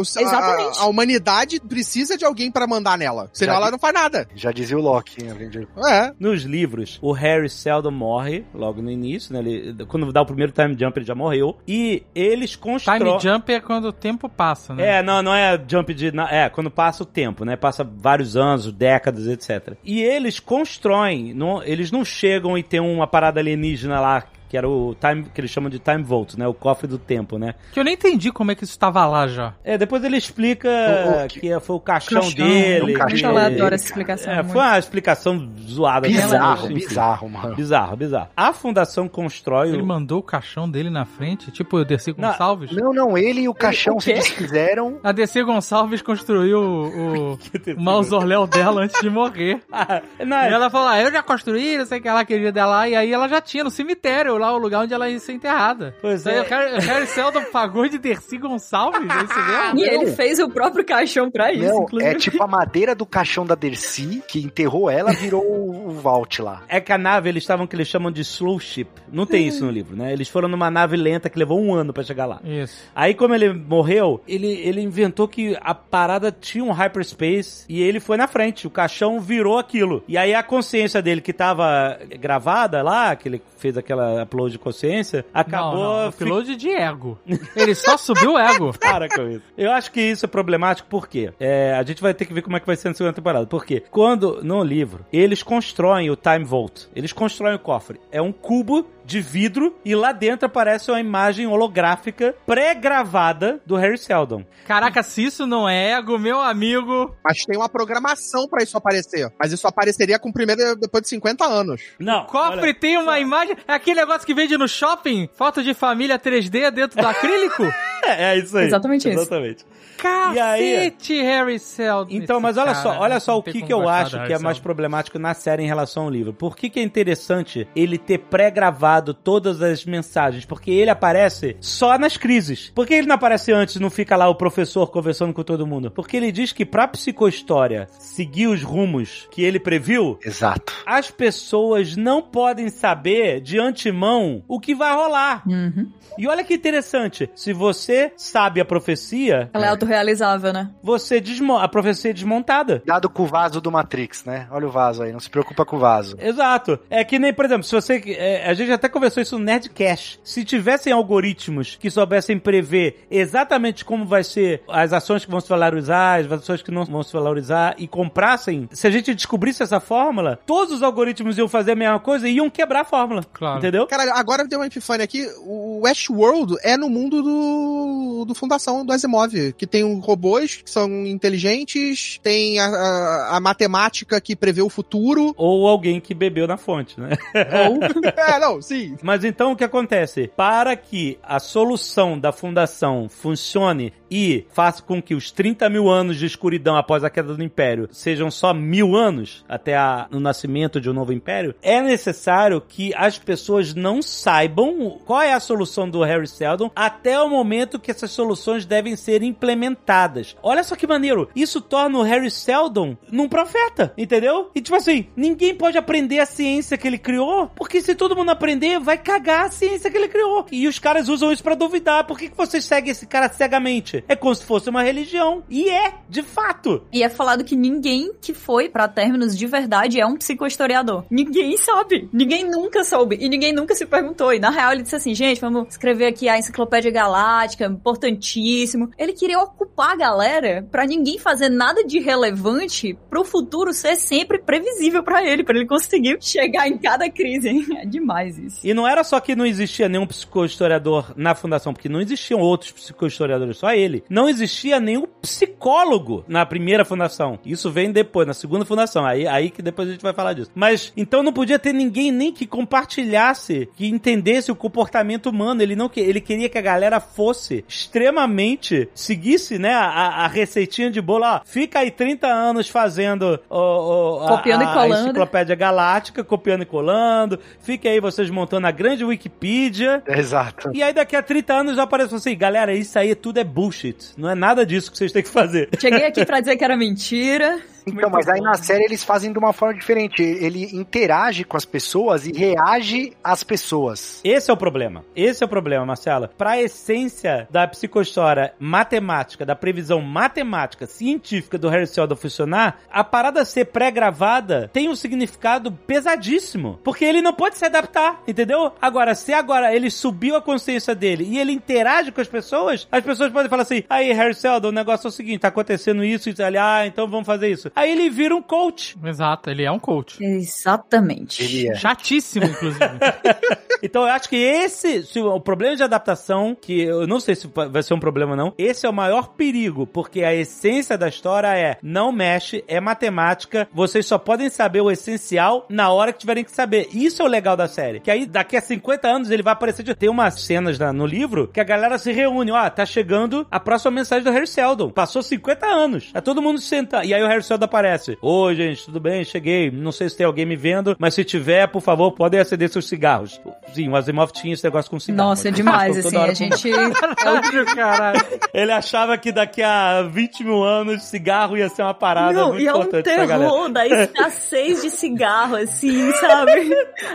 Exatamente. A, a humanidade precisa de alguém pra mandar nela. Senão Já ela não faz nada. Já dizia o Loki, né? É. Nos livros, o Harry Seldon morre logo no início, né? Ele, quando dá o primeiro time jump, ele já morreu. E eles constroem. Time jump é quando o tempo passa, né? É, não, não é jump de. É, quando passa o tempo, né? Passa vários anos, décadas, etc. E eles constroem, não, eles não chegam e tem uma parada alienígena lá, que era o time, que eles chamam de time vault, né? O cofre do tempo, né? Que eu nem entendi como é que isso estava lá já. É, depois ele explica O- o- que foi o caixão, Caixão, dele. um que- caixão Muito aleatória essa explicação. É, muito. foi uma explicação zoada. Bizarro, bizarro, mano. Bizarro, bizarro. A fundação constrói Ele o... mandou o caixão dele na frente, tipo o DC Gonçalves. Não, não, ele e o caixão O se desfizeram. A DC Gonçalves construiu o, o, mausoléu dela antes de morrer. Ah, não, E é- ela falou, ah, eu já construí, não sei o que ela queria dela, e aí ela já tinha no cemitério, lá o lugar onde ela ia ser enterrada. Pois é. o Harry, o Harry Seldon pagou de Dercy Gonçalves, é isso mesmo? E ele fez o próprio caixão pra isso, Não, inclusive. é tipo a madeira do caixão da Dercy, que enterrou ela, virou o o vault lá. É que a nave, eles estavam que eles chamam de slow ship. Não tem isso no livro, né? Eles foram numa nave lenta que levou um ano pra chegar lá. Isso. Aí, como ele morreu, ele, ele inventou que a parada tinha um hyperspace e ele foi na frente. O caixão virou aquilo. E aí a consciência dele, que tava gravada lá, que ele fez aquela upload de consciência, acabou. Não, não, upload de ego. Ele só subiu o ego. Para com isso. Eu acho que isso é problemático porque é, a gente vai ter que ver como é que vai ser na segunda temporada. Porque quando, no livro, eles constroem o Time Vault, eles constroem o cofre. É um cubo de vidro e lá dentro aparece uma imagem holográfica pré-gravada do Harry Seldon. Caraca, se isso não é ego, meu amigo. Mas tem uma programação pra isso aparecer. Mas isso apareceria com o primeiro depois de 50 anos. Não. Cofre olha- tem uma imagem. É aquele negócio que vende no shopping? Foto de família 3D dentro do acrílico? É, é isso aí. Exatamente isso. Exatamente. Cacete, Harry Seldon. Então, mas olha cara, só, olha só o que, que eu acho que é mais problemático na série em relação ao livro. Por que, que é interessante ele ter pré-gravado todas as mensagens? Porque ele aparece só nas crises. Por que ele não aparece antes e não fica lá o professor conversando com todo mundo? Porque ele diz que pra psicohistória seguir os rumos que ele previu, Exato. as pessoas não podem saber de antemão o que vai rolar. Uhum. E olha que interessante, se você sabe a profecia, Ela é autorrealizável, né? você desmo a profecia é desmontada. Dado com o vaso do Matrix, né? Olha o vaso aí, não se preocupa com o vaso. Exato. É que nem, por exemplo, se você. é, a gente até conversou isso no Nerdcast. Se tivessem algoritmos que soubessem prever exatamente como vai ser as ações que vão se valorizar, as ações que não vão se valorizar e comprassem, se a gente descobrisse essa fórmula, todos os algoritmos iam fazer a mesma coisa e iam quebrar a fórmula. Claro. Entendeu? Caralho, agora deu uma epifânia aqui. O Westworld é no mundo do, do Fundação do Asimov, que tem robôs que são inteligentes, tem a, a, a matemática que prevê o futuro. Ou alguém que bebeu na fonte, né? Ou é, não, sim. Mas então o que acontece? Para que a solução da fundação funcione e faça com que os 30 mil anos de escuridão após a queda do Império sejam só mil anos até a, o nascimento de um novo Império, é necessário que as pessoas não saibam qual é a solução do Harry Seldon até o momento que essas soluções devem ser implementadas. Olha só que maneiro. Isso torna o Harry Seldon num profeta, entendeu? E tipo assim, ninguém pode aprender a ciência que ele criou, porque se todo mundo aprender, vai cagar a ciência que ele criou. E os caras usam isso pra duvidar. Por que, que você segue esse cara cegamente? É como se fosse uma religião. E é, de fato. E é falado que ninguém que foi pra términos de verdade é um psicohistoriador. Ninguém sabe. Ninguém nunca soube. E ninguém nunca se perguntou. E na real ele disse assim, gente, vamos escrever aqui a Enciclopédia Galáctica, importantíssimo. Ele queria ocupar a galera pra ninguém fazer nada de relevante pro futuro ser sempre previsível pra ele, pra ele conseguir chegar em cada crise. É demais isso. E não era só que não existia nenhum psicohistoriador na fundação, porque não existiam outros psicohistoriadores, só ele. Não existia nenhum psicólogo na primeira fundação. Isso vem depois, na segunda fundação. Aí, aí que depois a gente vai falar disso. Mas então não podia ter ninguém nem que compartilhasse, que entendesse o comportamento humano. Ele não que ele queria que a galera fosse extremamente seguisse, né, a, a receitinha de bolo. Ó, fica aí 30 anos fazendo o, o, a- Copiando e colando. A enciclopédia galáctica, copiando e colando. Fique aí vocês montando a grande Wikipedia. Exato. E aí daqui a 30 anos já aparece assim, galera, isso aí tudo é bullshit. Não é nada disso que vocês têm que fazer. Cheguei aqui pra dizer que era mentira. Então, mas aí na série eles fazem de uma forma diferente. Ele interage com as pessoas e reage às pessoas. Esse é o problema. Esse é o problema, Marcela. Pra essência da psicohistória matemática, da previsão matemática, científica do Harry Seldon funcionar, a parada ser pré-gravada tem um significado pesadíssimo. Porque ele não pode se adaptar, entendeu? Agora, se agora ele subiu a consciência dele e ele interage com as pessoas, as pessoas podem falar assim, aí, Harry Seldon, o negócio é o seguinte, tá acontecendo isso, isso, ali, ah, então vamos fazer isso. Aí ele vira um coach. Exato, ele é um coach. Exatamente. Ele é. Chatíssimo, inclusive. Então eu acho que esse, se o problema de adaptação, que eu não sei se vai ser um problema ou não, esse é o maior perigo, porque a essência da história é não mexe, é matemática, vocês só podem saber o essencial na hora que tiverem que saber. Isso é o legal da série. Que aí daqui a 50 anos ele vai aparecer de tem umas cenas na- no livro que a galera se reúne, ó, tá chegando a próxima mensagem do Harry Seldon. Passou 50 anos. Tá todo mundo senta e aí o Harry Seldon aparece. Oi, gente, tudo bem? Cheguei. Não sei se tem alguém me vendo, mas se tiver, por favor, podem acender seus cigarros. Sim, o Asimov tinha esse negócio com cigarro. Nossa, é demais, assim, a gente... Caralho. Ele achava que daqui a 20 mil anos cigarro ia ser uma parada Não, muito e é um importante pra galera. terror da escassez de cigarro, assim, sabe?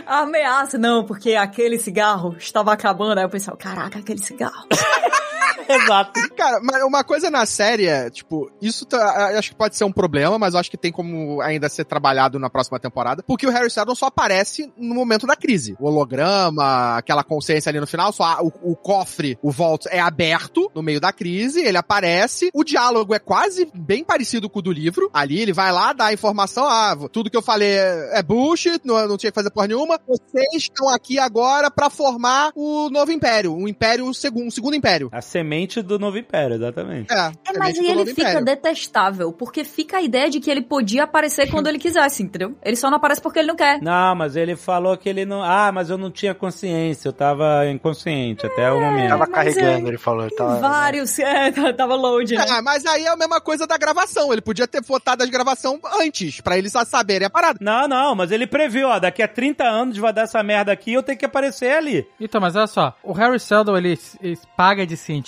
A ameaça, não, porque aquele cigarro estava acabando. Aí o pessoal, caraca, aquele cigarro. Exato. Cara, mas uma coisa na série é, tipo, isso tá- acho que pode ser um problema, mas eu acho que tem como ainda ser trabalhado na próxima temporada, porque o Harry Seldon só aparece no momento da crise. O holograma, aquela consciência ali no final, só a- o, o cofre, o Vault é aberto no meio da crise, ele aparece, o diálogo é quase bem parecido com o do livro, ali ele vai lá, dá a informação, ah, tudo que eu falei é, é bullshit, não, não tinha que fazer porra nenhuma, vocês estão aqui agora pra formar o novo império, um império, segundo, um segundo império. A semente do novo império, exatamente. É, É, mas semente aí do ele fica império. detestável, porque fica a ideia de que ele podia aparecer quando ele quisesse, entendeu? Ele só não aparece porque ele não quer. Não, mas ele falou que ele não. Ah, mas eu não tinha consciência, eu tava inconsciente até o momento. Tava mas carregando, é- ele falou. Tava, Vários, é, tava load, né? Ah, mas aí é a mesma coisa da gravação. Ele podia ter votado as gravações antes, pra eles já saberem a parada. Não, não, mas ele previu, ó, daqui a 30 anos vai dar essa merda aqui eu tenho que aparecer ali. Então, mas olha só, o Harry Seldon, ele, ele paga de cientista,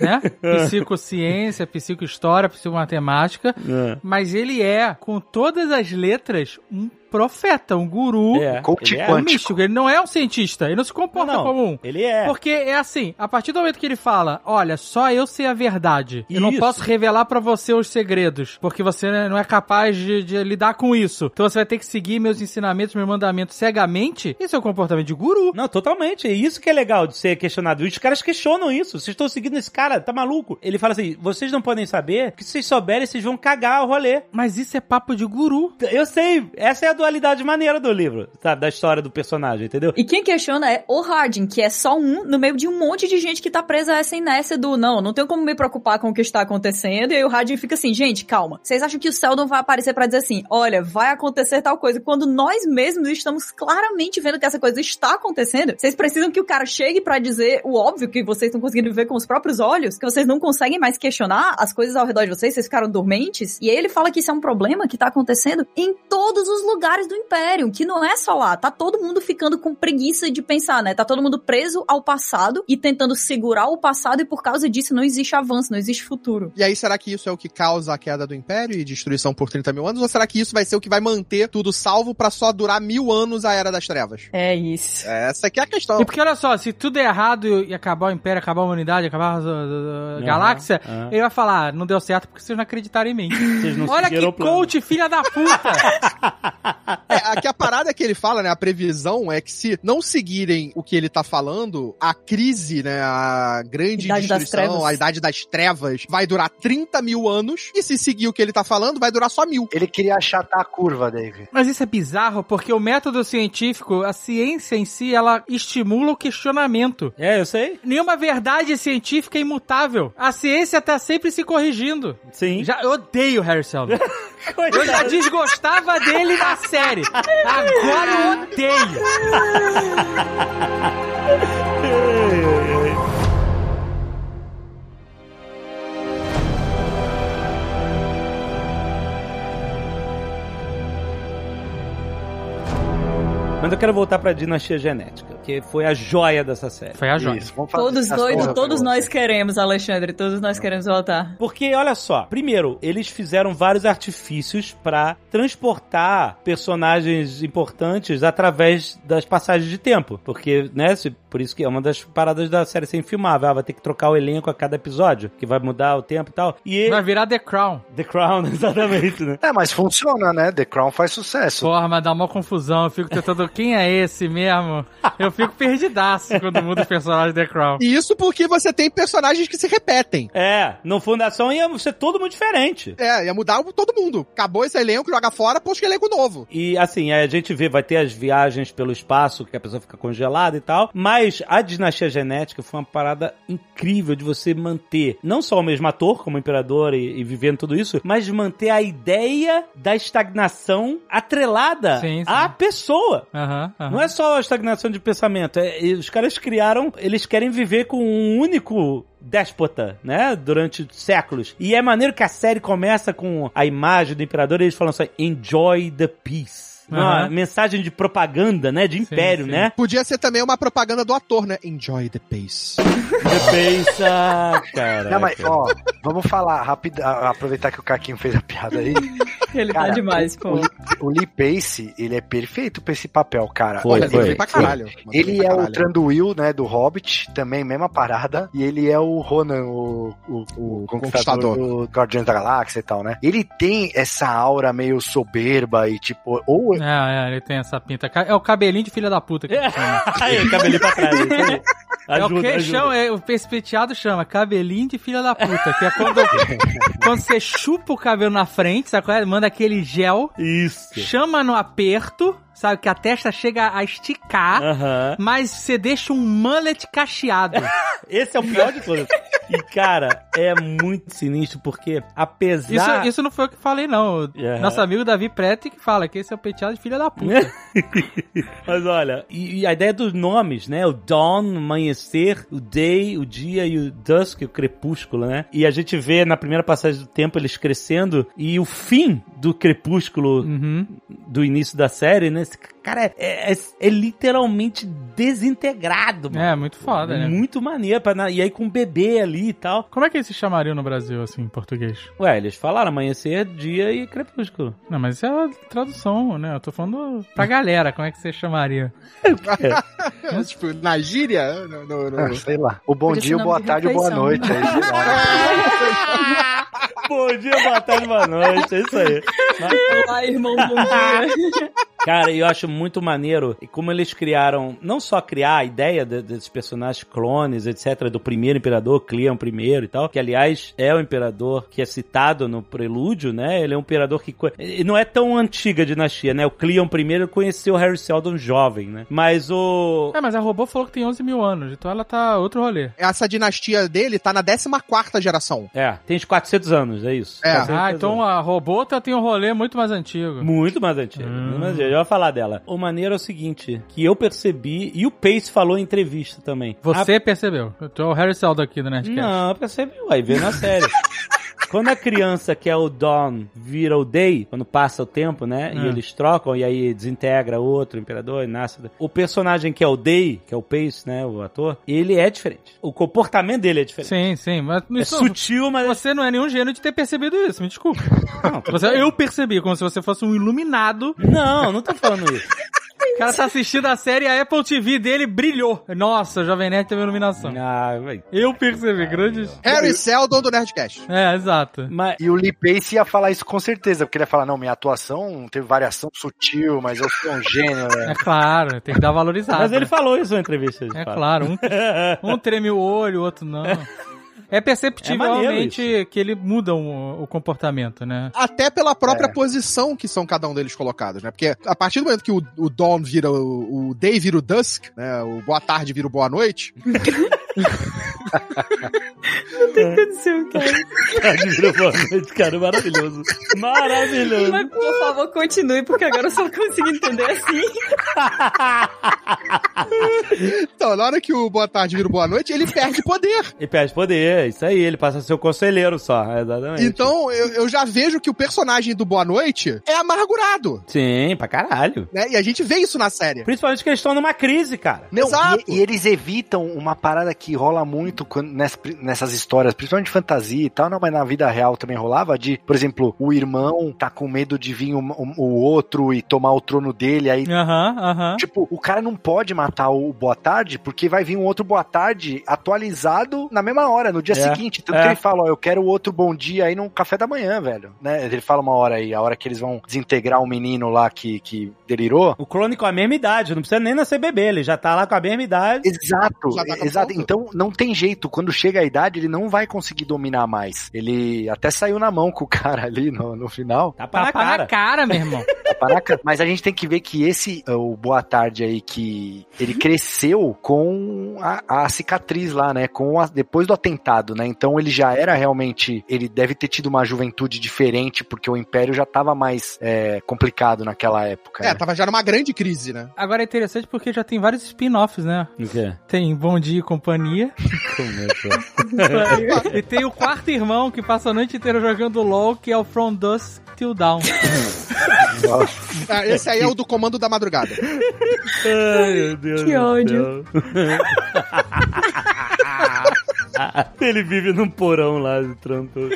né? Psicociência, psicohistória, psicomatemática, É. mas ele é, com todas as letras, um profeta, um guru, É, Coach ele é. um místico. Ele não é um cientista, ele não se comporta Não, como um. Ele é. Porque é assim, a partir do momento que ele fala, olha, só eu sei a verdade. Eu não Isso. posso revelar pra você os segredos, porque você né, não é capaz de, de lidar com isso. Então você vai ter que seguir meus ensinamentos, meus mandamentos cegamente. Esse é o comportamento de guru. Não, totalmente. É isso que é legal de ser questionado. E os caras questionam isso. Vocês estão seguindo esse cara, tá maluco? Ele fala assim: vocês não podem saber, que se vocês souberem, vocês vão cagar o rolê. Mas isso é papo de guru. Eu sei, essa é a, do- dualidade maneira do livro, sabe? Da história do personagem, entendeu? E quem questiona é o Hardin, que é só um no meio de um monte de gente que tá presa a essa inércia do não, não tenho como me preocupar com o que está acontecendo. E aí o Hardin fica assim, gente, calma. Vocês acham que o Seldon vai aparecer para dizer assim, olha, vai acontecer tal coisa, quando nós mesmos estamos claramente vendo que essa coisa está acontecendo? Vocês precisam que o cara chegue para dizer o óbvio que vocês estão conseguindo ver com os próprios olhos, que vocês não conseguem mais questionar as coisas ao redor de vocês, vocês ficaram dormentes. E aí ele fala que isso é um problema que tá acontecendo em todos os lugares do Império, que não é só lá. Tá todo mundo ficando com preguiça de pensar, né? Tá todo mundo preso ao passado e tentando segurar o passado e por causa disso não existe avanço, não existe futuro. E aí, será que isso é o que causa a queda do Império e destruição por 30 mil anos? Ou será que isso vai ser o que vai manter tudo salvo pra só durar mil anos a Era das Trevas? É isso. Essa aqui é a questão. E porque olha só, se tudo é errado e acabar o Império, acabar a humanidade, acabar a, a- a galáxia, aham. ele vai falar, "Ah, não deu certo porque vocês não acreditaram em mim. Vocês não olha que coach, filha da puta! É, aqui a parada que ele fala, né? A previsão é que se não seguirem o que ele tá falando, a crise, né? A grande Idade destruição, a idade das trevas, vai durar 30 mil anos. E se seguir o que ele tá falando, vai durar só mil. Ele queria achatar a curva, Dave. Mas isso é bizarro porque o método científico, a ciência em si, ela estimula o questionamento. É, eu sei. Nenhuma verdade científica é imutável. A ciência tá sempre se corrigindo. Sim. Já, eu odeio Harry Seldon. Eu já desgostava dele na série. Agora eu odeio. Mas eu quero voltar pra dinastia genética, que foi a joia dessa série. Foi a joia. Isso, vamos fazer Todos doidos, todos nós queremos, Alexandre, todos nós queremos voltar. Porque, olha só, primeiro, eles fizeram vários artifícios pra transportar personagens importantes através das passagens de tempo. Porque, né, se- por isso que é uma das paradas da série ser infilmável. Ah, vai ter que trocar o elenco a cada episódio, que vai mudar o tempo e tal. E Vai virar The Crown. The Crown, exatamente, né? É, mas funciona, né? The Crown faz sucesso. Porra, mas dá uma confusão. Eu fico tentando. Quem é esse mesmo? Eu fico perdidaço quando muda os personagens The Crown. E isso porque você tem personagens que se repetem. É, no Fundação ia ser todo muito diferente. É, ia mudar todo mundo. Acabou esse elenco, joga fora, poxa elenco novo. E assim, a gente vê, vai ter as viagens pelo espaço, que a pessoa fica congelada e tal. Mas a dinastia genética foi uma parada incrível de você manter não só o mesmo ator como imperador e, e vivendo tudo isso, mas manter a ideia da estagnação atrelada Sim, sim. à pessoa. Aham, aham. Não é só a estagnação de pensamento. É, e os caras criaram, eles querem viver com um único déspota, né? Durante séculos. E é maneiro que a série começa com a imagem do imperador e eles falam assim: enjoy the peace. Uma mensagem de propaganda, né? De império, sim. né? Podia ser também uma propaganda do ator, né? Enjoy the pace. The peace, ah, cara. Não, mas, ó, vamos falar rápido, aproveitar que o Caquinho fez a piada aí. Ele tá Cara, demais, o, pô. o Lee- O Lee Pace, ele é perfeito pra esse papel, cara. Foi, Olha, foi. ele foi pra caralho. Mandou Ele pra é o caralho. Tranduil, né, do Hobbit, também mesma parada. E ele é o Ronan, o, o, o conquistador, Conquistador. do Guardiões da Galáxia e tal, né? Ele tem essa aura meio soberba e tipo, ou É, é, ele tem essa pinta. É o cabelinho de filha da puta que chama. Aí, cabelinho pra trás. aí. é o Ajuda, que ajuda. chama, é, o pespeteado chama cabelinho de filha da puta, que é quando, quando você chupa o cabelo na frente, sabe qual é? Manda aquele gel, Isso. chama no aperto, sabe que a testa chega a esticar, mas você deixa um mullet cacheado. Esse é o pior de todos. E, cara, é muito sinistro, porque Isso, apesar... isso não foi o que falei, não. Aham. Nosso amigo Davi Preti que fala que esse é o penteado de filha da puta. Mas olha, e, e a ideia dos nomes, né? O dawn, amanhecer, o day, o dia e o dusk, o crepúsculo, né? E a gente vê na primeira passagem do tempo eles crescendo e o fim do crepúsculo Uhum. do início da série, né? Esse cara é, é- é literalmente desintegrado, mano. É, muito foda, né? Muito maneiro. pra e aí com um bebê ali e tal. Como é que eles se chamariam no Brasil, assim, em português? Ué, eles falaram amanhecer, dia e crepúsculo. Não, mas isso é a tradução, né? Eu tô falando pra galera, como é que você chamaria? tipo, na gíria? No, no- no- ah, sei lá. O bom dia, o boa de tarde, o boa refeição. noite. Aí, sei lá. Bom dia, boa tarde, boa noite. É isso aí. Olá, irmão, bom dia. Cara, eu acho muito maneiro e como eles criaram, não só criar a ideia de- desses personagens clones, etc, do primeiro imperador, Cleon primeiro e tal, que aliás é o imperador que é citado no prelúdio, né? Ele é um imperador que e não é tão antiga a dinastia, né? O Cleon primeiro conheceu o Harry Seldon jovem, né? Mas o É, mas a robô falou que tem 11 mil anos, então ela tá outro rolê. Essa dinastia dele tá na 14 geração. é, tem uns 400 anos, é isso. É. 400 Ah, então anos. a robô tá- tem um rolê muito mais antigo. Muito mais antigo. muito mais antigo. Eu ia falar dela. O maneiro é o seguinte, que eu percebi, e o Pace falou em entrevista também. Você percebeu. Eu tô o Harry Seldon aqui do A... Nerdcast. Não, eu percebi, uai, vê na série. Quando a criança que é o Dawn vira o Day, quando passa o tempo, né? E Hum. eles trocam e aí desintegra outro imperador e nasce. O personagem que é o Day, que é o Pace, né? O ator, ele é diferente. O comportamento dele é diferente. Sim, sim, mas É sutil, mas. você não é nenhum gênio de ter percebido isso, me desculpa. Não, Você- eu percebi, como se você fosse um iluminado. não, não tô falando isso. O cara tá assistindo a série e a Apple TV dele brilhou. Nossa, o Jovem Nerd teve iluminação. Ah, vai. Eu percebi, grandes... Harry Seldon do Nerdcast. É, exato. Mas, E o Lee Pace ia falar isso com certeza, porque ele ia falar, não, minha atuação teve variação sutil, mas eu sou um gênio, né? É claro, tem que dar valorizada. mas ele falou isso na entrevista. É claro, um, um treme o olho, o outro não. É perceptível É realmente que ele muda o, o comportamento, né? Até pela própria posição que são cada um deles colocados, né? Porque a partir do momento que o, o Dawn vira o, o Day vira o Dusk, né? O Boa Tarde vira o Boa Noite. Cara, virou boa noite, cara, maravilhoso. Maravilhoso. Mas, por favor, continue, porque agora eu só consigo entender assim. Então, na hora que o Boa Tarde vira Boa Noite, ele perde poder. E perde poder, isso aí, ele passa a ser o conselheiro só, exatamente. Então, eu, eu já vejo que o personagem do Boa Noite é amargurado, Sim, pra caralho. né? E a gente vê isso na série. Principalmente que eles estão numa crise, cara. Não, Exato. e, e eles evitam uma parada que rola muito quando- ness- nessas histórias, principalmente de fantasia e tal, não, mas na vida real também rolava, de, por exemplo, o irmão tá com medo de vir o, o- o outro e tomar o trono dele, aí Aham, aham. Tipo, o cara não pode matar o Boa Tarde, porque vai vir um outro Boa Tarde atualizado na mesma hora, no dia É, seguinte. Tanto é. que ele fala, ó, eu quero o outro bom dia aí no café da manhã, velho. Né? Ele fala uma hora aí, a hora que eles vão desintegrar o menino lá que, que delirou. O clone com a mesma idade, não precisa nem nascer bebê, ele já tá lá com a mesma idade. Exato, tá exato. ponto. Então não tem jeito. Quando chega a idade, ele não vai conseguir dominar mais. Ele até saiu na mão com o cara ali no, no final. Na Tapa cara. na cara, meu irmão. Caraca, mas a gente tem que ver que esse, o Boa Tarde aí, que ele cresceu com a, a cicatriz lá, né? Com a- depois do atentado, né? Então ele já era realmente. Ele deve ter tido uma juventude diferente, porque o Império já tava mais é, complicado naquela época. É, né? tava já numa grande crise, né? Agora é interessante porque já tem vários spin-offs, né? O quê? Tem Bom Dia e Companhia. e tem o quarto irmão que passa a noite inteira jogando LOL, que é o From Dusk Till Dawn. Ah, esse aí é o do comando da madrugada. Ai, meu Deus. Que ódio. Ele vive num porão lá de trampo. o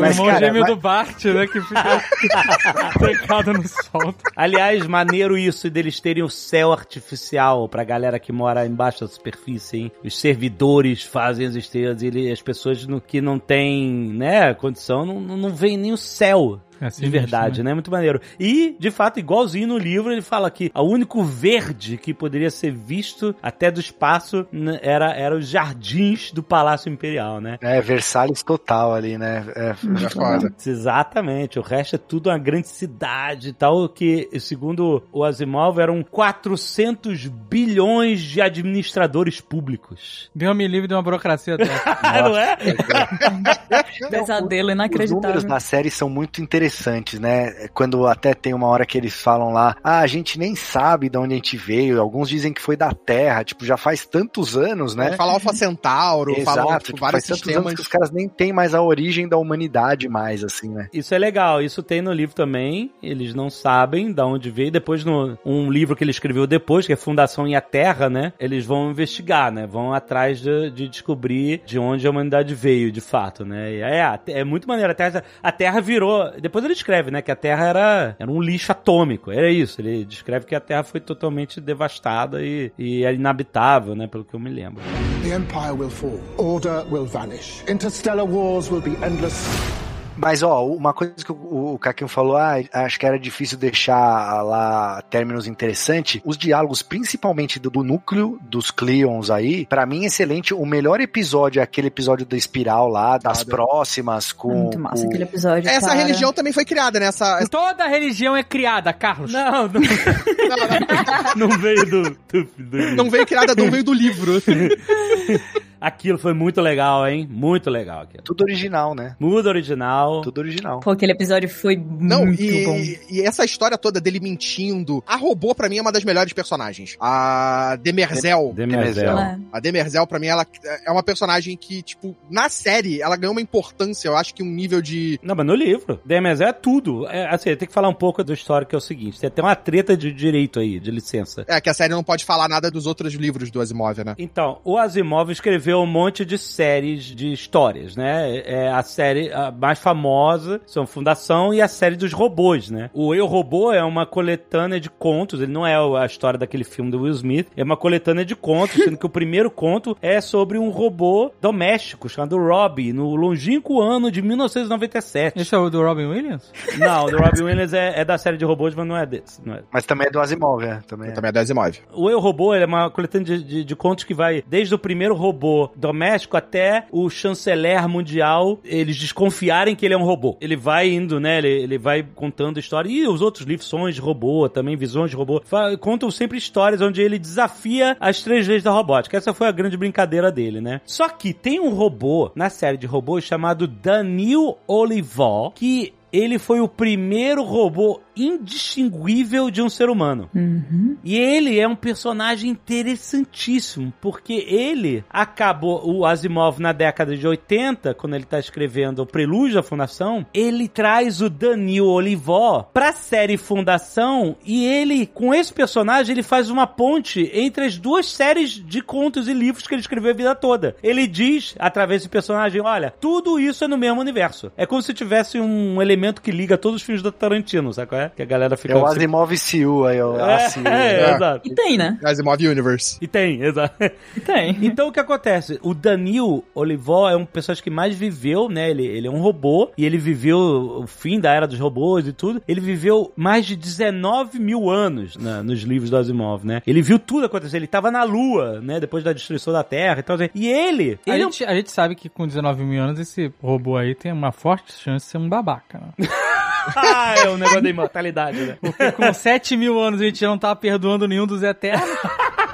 Mas, irmão cara, gêmeo mas- do Bart, né? Que fica trancado no sol. Aliás, maneiro isso deles terem o céu artificial pra galera que mora embaixo da superfície, hein? Os servidores fazem as estrelas e ele- as pessoas no- que não têm, né, condição, não, não não veem nem o céu. É De verdade, né? Muito maneiro. E, de fato, igualzinho no livro, ele fala que o único verde que poderia ser visto até do espaço né, era, era os jardins do Palácio Imperial, né? É, Versalhes total ali, né? É, É foda. Exatamente, o resto é tudo uma grande cidade e tal, que, segundo o Asimov, eram 400 bilhões de administradores públicos. Deu me livre de uma burocracia dessa. não é? Pesadelo Os números inacreditável. na série são muito interessantes, né? Quando até tem uma hora que eles falam lá, ah, a gente nem sabe de onde a gente veio. Alguns dizem que foi da Terra, tipo, já faz tantos anos, né? Fala Alpha Centauro, fala Exato, tipo, tipo, vários faz tantos sistemas. anos que os caras nem têm mais a origem da humanidade mais, assim, né? Isso é legal, isso tem no livro também. Eles não sabem de onde veio. Depois, no um livro que ele escreveu depois, que é Fundação e a Terra, né? Eles vão investigar, né? Vão atrás de, de descobrir de onde a humanidade veio, de fato, né? E é, a- é muito maneiro. A Terra, a Terra virou. Depois ele escreve, né? Que a Terra era, era um lixo atômico. Era isso. Ele descreve que a Terra foi totalmente devastada e, e é inabitável, né? Pelo que eu me lembro. The Empire will fall. Order will vanish. Interstellar wars will be endless. Mas, ó, uma coisa que o, o Caquinho falou, ah, acho que era difícil deixar lá términos interessantes. Os diálogos, principalmente do, do núcleo dos Cleons aí, pra mim, excelente. O melhor episódio é aquele episódio da espiral lá, das próximas, com. Muito massa com- aquele episódio. Essa cara. religião também foi criada, né? Essa, Toda religião é criada, Carlos. Não, não, não veio do, do, do- não veio criada, não veio do livro. Aquilo foi muito legal, hein? Muito legal aquilo. Tudo original, né? Muda original. Tudo original. Pô, aquele episódio foi Não, muito bom. e, e essa história toda dele mentindo. A robô, pra mim, é uma das melhores personagens. A Demerzel. Demerzel. É. A Demerzel, pra mim, ela é uma personagem que, tipo, na série, ela ganhou uma importância, eu acho que um nível de. Não, mas no livro. Demerzel é tudo. É, assim, tem que falar um pouco da história que é o seguinte. Tem até uma treta de direito aí, de licença. É, que a série não pode falar nada dos outros livros do Asimov, né? Então, o Asimov escreveu um monte de séries de histórias, né? É a série a mais famosa, são Fundação e a série dos robôs, né? O Eu Robô é uma coletânea de contos, ele não é a história daquele filme do Will Smith, é uma coletânea de contos, sendo que o primeiro conto é sobre um robô doméstico chamado Robbie, no longínquo ano de 1997. Esse é o do Robin Williams? Não, o do Robin Williams é, é da série de robôs, mas não é desse. Não é. Mas também é do Asimov, é. Também é. Também é do Asimov. O Eu Robô ele é uma coletânea de, de, de contos que vai desde o primeiro robô doméstico até o chanceler mundial, eles desconfiarem que ele é um robô. Ele vai indo, né? Ele, ele vai contando história. E os outros livros, Sons de Robô, também Visões de Robô, contam sempre histórias onde ele desafia as três leis da robótica. Essa foi a grande brincadeira dele, né? Só que tem um robô na série de robôs chamado Daniel Olivol, que ele foi o primeiro robô indistinguível de um ser humano. Uhum. E ele é um personagem interessantíssimo, porque ele acabou, o Asimov na década de 80, quando ele tá escrevendo o Prelúdio da Fundação, ele traz o Daniel Olivó pra série Fundação e ele, com esse personagem, ele faz uma ponte entre as duas séries de contos e livros que ele escreveu a vida toda. Ele diz, através desse personagem, olha, tudo isso é no mesmo universo. É como se tivesse um elemento que liga todos os filmes do Tarantino, sabe qual é? Que a galera fica... É o Asimov CU aí, ó. É, a CU. é, exato. E tem, né? Asimov Universe. E tem, exato. E tem. Então o que acontece? O Daniel Olivó é um personagem que mais viveu, né? Ele, ele é um robô e ele viveu o fim da era dos robôs e tudo. Ele viveu mais de 19 mil anos na- nos livros do Asimov, né? Ele viu tudo acontecer. Ele tava na Lua, né? Depois da destruição da Terra e tal. assim. E ele. A ele é um- gente, a gente sabe que com 19 mil anos esse robô aí tem uma forte chance de ser um babaca, né? ah, é o negócio da imortalidade, né? Porque com 7 mil anos a gente não tava perdoando nenhum dos eternos.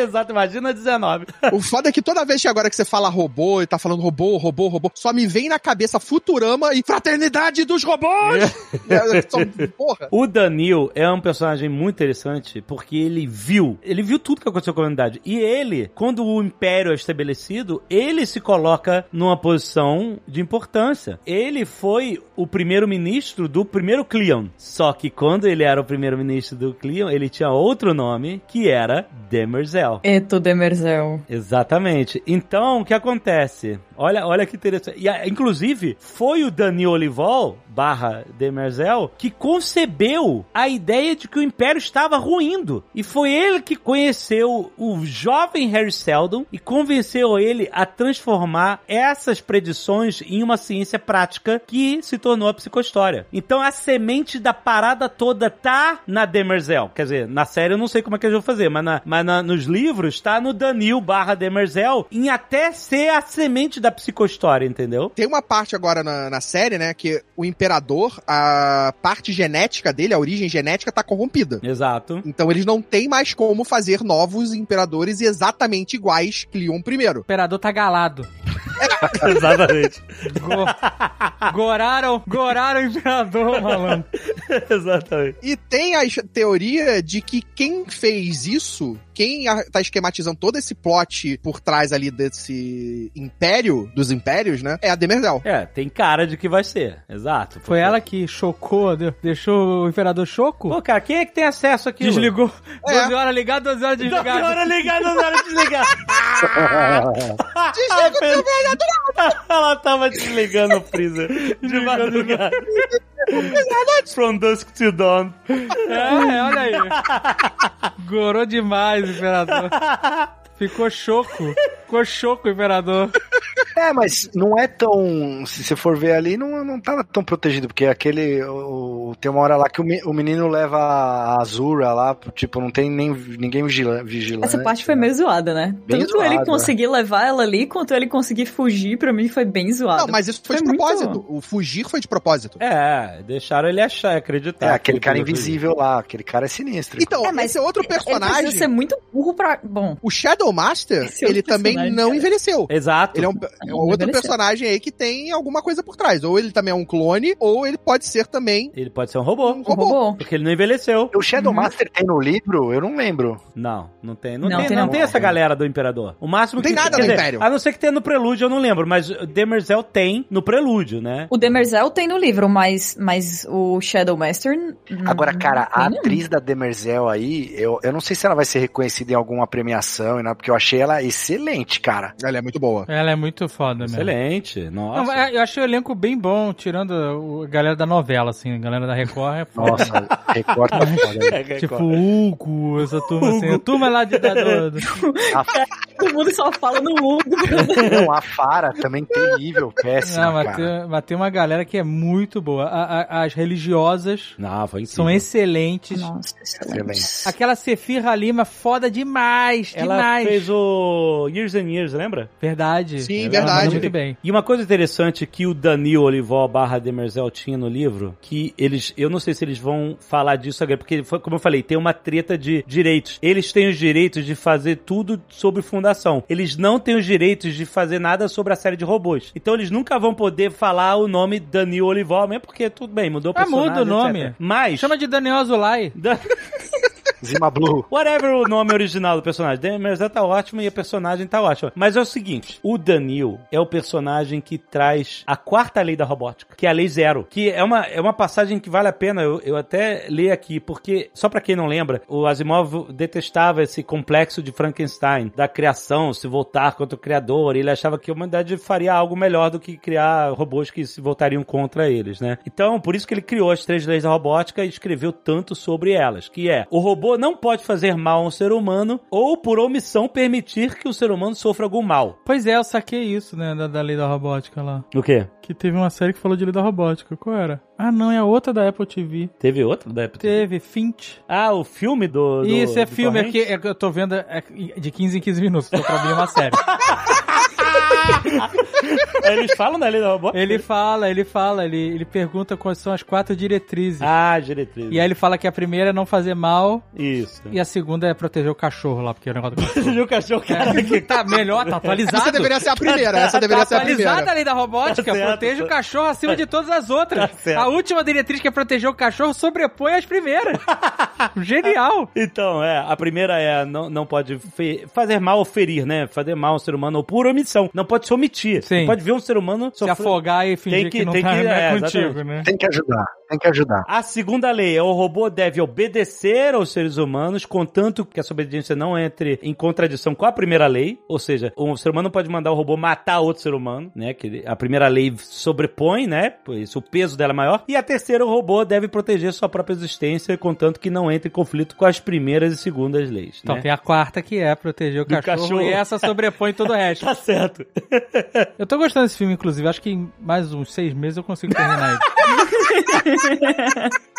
Exato. Imagina 19. O foda é que toda vez que agora que você fala robô e tá falando robô, robô, robô, só me vem na cabeça Futurama e Fraternidade dos Robôs! É, só- porra! O Danil é um personagem muito interessante porque ele viu, ele viu tudo que aconteceu com a humanidade. E ele, quando o Império é estabelecido, ele se coloca numa posição de importância. Ele foi o primeiro-ministro do primeiro Cleon. Só que quando ele era o primeiro-ministro do Cleon, ele tinha outro nome, que era Demerzel. Eto Demerzel. Exatamente. Então, o que acontece? Olha, olha que interessante. E, inclusive, foi o Daniel Olivol, barra Demerzel, que concebeu a ideia de que o Império estava ruindo. E foi ele que conheceu o jovem Harry Seldon e convenceu ele a transformar essas predições em uma ciência prática que se tornou a psicohistória. Então, a semente da parada toda tá na Demerzel. Quer dizer, na série eu não sei como é que eles vão fazer, mas, na- mas na- nos livros tá no Daniel barra Demerzel em até ser a semente da psicohistória, entendeu? Tem uma parte agora na, na série, né, que o Imperador, a parte genética dele, a origem genética, tá corrompida. Exato. Então eles não têm mais como fazer novos imperadores exatamente iguais que Leon O I. imperador tá galado. Exatamente. Go- goraram, goraram o imperador, malandro. Exatamente. E tem a teoria de que quem fez isso, quem tá esquematizando todo esse plot por trás ali desse império, dos impérios, né, é a Demerzel. É, tem cara de que vai ser. Exato. Foi ela que chocou, deu- deixou o imperador choco? Pô, cara, quem é que tem acesso aqui? Desligou. É. 12 horas ligado, 12 horas desligado. Hora ligada, 12 horas desligada. Desliga o Ela tava desligando o freezer de madrugada. From dusk to dawn. É, olha aí. Gorou demais imperador. Ficou choco. Ficou choco o imperador. É, mas não é tão. Se você for ver ali, não, não tava tão protegido, porque aquele. O, tem uma hora lá que o, me- o menino leva a Azura lá, tipo, não tem nem ninguém vigila, vigilante. Essa parte foi meio zoada, né? Bem Tanto ele conseguir levar ela ali, quanto ele conseguir fugir, pra mim foi bem zoado. Não, mas isso foi, de muito- propósito. O fugir foi de propósito. É, deixaram ele achar, acreditar. É, aquele que cara ele invisível lá, aquele cara é sinistro. Então, É, mas esse é outro Ele personagem. precisa ser muito burro pra. Bom, O Shadow Master, Esse é ele também não cara. envelheceu. Exato. Ele é um, é um outro envelheceu. personagem aí que tem alguma coisa por trás. Ou ele também é um clone, ou ele pode ser também Ele pode ser um robô. um o robô. Porque ele não envelheceu. O Shadow Uhum. Master tem no livro? Eu não lembro. Não, não tem. Não, Não, tem, tem não não. tem essa galera do Imperador. O máximo Não tem que nada quer do dizer, Império. A não ser que tenha no prelúdio, eu não lembro. Mas o Demerzel tem no prelúdio, né? O Demerzel tem no livro, mas, mas o Shadow Master. Agora, cara, a tem, atriz da Demerzel aí, eu, eu não sei se ela vai ser reconhecida em alguma premiação, e nada, porque eu achei ela excelente, cara. Ela é muito boa. Ela é muito foda mesmo. Excelente. Nossa. Não, é, eu achei o elenco bem bom, tirando a galera da novela, assim, a galera da Record é foda. Nossa, recorta foda. né? Tipo, Hugo, essa turma assim, a turma lá de da, do, do- A, Todo mundo só fala no Hugo. não, a Fara também terrível, péssima, Não, mas cara. tem, mas tem uma galera que é muito boa. A- a- as religiosas Não, são excelentes. Nossa, Excelente. Aquela Sefira Lima, foda demais, Ela demais. Fez o Years and Years, lembra? Verdade. Sim, Ela verdade. muito bem. E uma coisa interessante que o Danil Olivó barra Demerzel tinha no livro, que eles, eu não sei se eles vão falar disso agora, porque, como eu falei, tem uma treta de direitos. Eles têm os direitos de fazer tudo sobre fundação. Eles não têm os direitos de fazer nada sobre a série de robôs. Então eles nunca vão poder falar o nome Danil Olivó, mesmo porque tudo bem, mudou o Ah, personagem, muda o nome. etc. Mas... Chama de Daniel Azulay. Dan- Zima Blue. Whatever o nome original do personagem. Demerzel tá ótimo e a personagem tá ótima. Mas é o seguinte: o Danil é o personagem que traz a quarta lei da robótica, que é a lei zero. Que é uma, é uma passagem que vale a pena eu, eu até ler aqui, porque, só pra quem não lembra, o Asimov detestava esse complexo de Frankenstein, da criação, se voltar contra o criador. Ele achava que a humanidade faria algo melhor do que criar robôs que se voltariam contra eles, né? Então, por isso que ele criou as três leis da robótica e escreveu tanto sobre elas, que é o robô não pode fazer mal a um ser humano ou por omissão permitir que o ser humano sofra algum mal. Pois é, eu saquei isso, né, da, da lei da robótica lá. O quê? Que teve uma série que falou de lei da robótica. Qual era? Ah, não, é a outra da Apple TV. Teve outro da Apple TV? Teve, Finch. Ah, o filme do. do Isso, é filme Torrent? aqui, é que eu tô vendo é de 15 em 15 minutos, tô pra uma série. Eles falam da lei da robótica? Ele fala, ele fala, ele, ele pergunta quais são as quatro diretrizes. Ah, diretriz. E aí ele fala que a primeira é não fazer mal Isso. e a segunda é proteger o cachorro lá, porque é o negócio do cachorro. o cachorro, cara. É, que tá melhor, tá atualizado. Essa deveria ser a primeira, essa deveria tá ser a atualizada primeira. a lei da robótica, Tá protege o cachorro acima de todas as outras. Tá certo. a última diretriz que é proteger o cachorro sobrepõe as primeiras. Genial. Então, é, a primeira é não, não pode fazer mal ou ferir, né? Fazer mal ao ser humano ou por omissão. Não pode se omitir. Sim. Não pode ver um ser humano Se sofrer- afogar e fingir Tem que, que- não tem tá que- não é é, contigo, exatamente. né? Tem que ajudar, tem que ajudar. A segunda lei é o robô deve obedecer aos seres humanos, contanto que essa obediência não entre em contradição com a primeira lei, ou seja, um ser humano pode mandar o robô matar outro ser humano, né? Que a primeira lei sobrepõe, né? Por isso o peso dela é maior. E a terceira, o robô deve proteger sua própria existência, contanto que não entre em conflito com as primeiras e segundas leis. Então né? tem a quarta que é proteger o Do cachorro, cachorro. e essa sobrepõe todo o resto. Tá certo. Eu tô gostando desse filme, inclusive. Acho que em mais uns seis meses eu consigo terminar ele.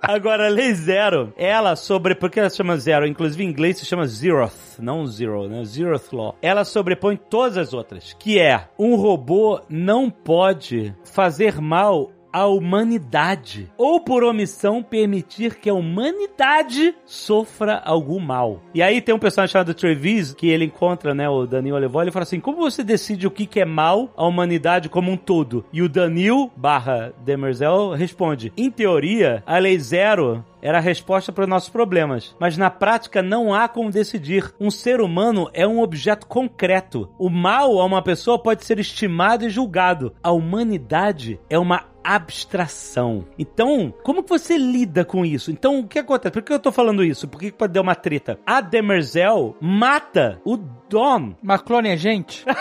Agora, lei zero, ela sobre. Por que ela chama zero? Inclusive em inglês se chama zeroth, não zero, né? Zeroth law. Ela sobrepõe todas as outras, que é um robô não pode fazer mal à humanidade ou por omissão permitir que a humanidade sofra algum mal. E aí tem um personagem chamado Trevis que ele encontra, né, o Danil Olevó, ele fala assim: "Como você decide o que que é mal à humanidade como um todo?" E o Danil barra Demerzel responde: "Em teoria, a lei zero era a resposta para os nossos problemas. Mas na prática não há como decidir. Um ser humano é um objeto concreto. O mal a uma pessoa pode ser estimado e julgado. A humanidade é uma abstração. Então, como que você lida com isso? Então, o que acontece? Por que eu tô falando isso? Por que pode dar uma treta? A Demerzel mata o Dawn. Mas clone é gente?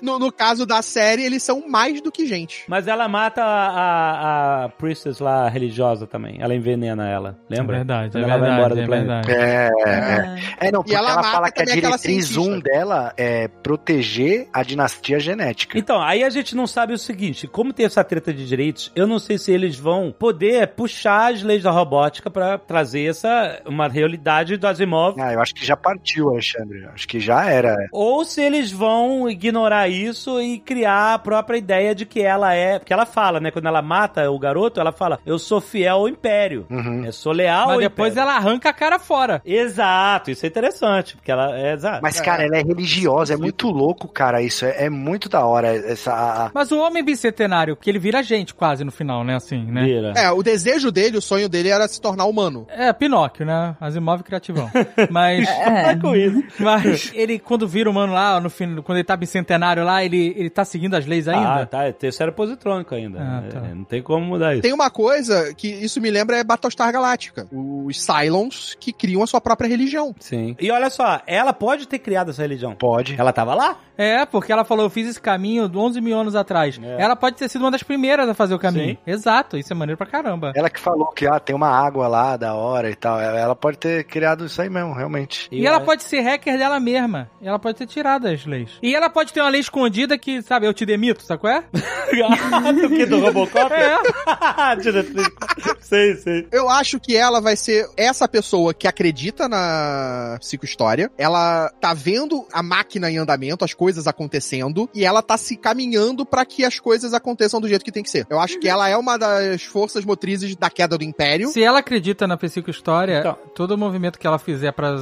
No, no caso da série, eles são mais do que gente. Mas ela mata a, a, a priestess lá religiosa também. Ela envenena ela. Lembra? É verdade, Quando é ela vai verdade, embora do é planeta. verdade. É, é. É, não, porque ela ela, mata fala que a diretriz cientista. 1 dela é proteger a dinastia genética. Então, aí a gente não sabe o seguinte, como tem essa treta de direitos, eu não sei se eles vão poder puxar as leis da robótica pra trazer essa uma realidade do Asimov, Ah, eu acho que já partiu, Alexandre. Acho que já era. ou se eles vão ignorar isso e criar a própria ideia de que ela é, porque ela fala, né, quando ela mata o garoto, ela fala: "Eu sou fiel ao império, Uhum. eu sou leal Mas ao depois império." ela arranca a cara fora. Exato, isso é interessante, porque ela é exato. Mas, cara, ela é religiosa, é muito louco, cara, isso. É, é muito da hora. Essa, Mas o homem bicentenário, que ele vira gente quase no final, né? Assim, né? Vira. É, o desejo dele, o sonho dele era se tornar humano. É, Pinóquio, né? Asimov criativão. Mas. É. com isso. Mas ele, quando vira humano lá, no fim, quando ele tá bicentenário lá, ele, ele tá seguindo as leis ainda? Ah, tá, é terceiro positrônico ainda. Ah, tá. É, não tem como mudar isso. Tem uma coisa que isso me lembra é Battlestar Galáctica. Os Cylons que criam a sua própria religião. Sim. E olha só, ela pode ter criado essa religião. pode. Ela tava lá? É, porque ela falou, eu fiz esse caminho 11 mil anos atrás. É. Ela pode ter sido uma das primeiras a fazer o caminho. Sim. Exato, isso é maneiro pra caramba. Ela que falou que ah, tem uma água lá da hora e tal. Ela pode ter criado isso aí mesmo, realmente. E ela pode ser hacker dela mesma. E ela pode ter tirado as leis. E ela pode ter uma lei escondida que, sabe, eu te demito, sabe qual é? do que do Robocop? É. Sei, sei. Eu acho que ela vai ser essa pessoa que acredita na psicohistória. Ela tá vendo a máquina em andamento, as coisas acontecendo, e ela tá se caminhando pra que as coisas aconteçam do jeito que tem que ser. Eu acho que ela é uma das forças motrizes da queda do Império. Se ela acredita na psicohistória, Então. todo movimento que ela fizer pra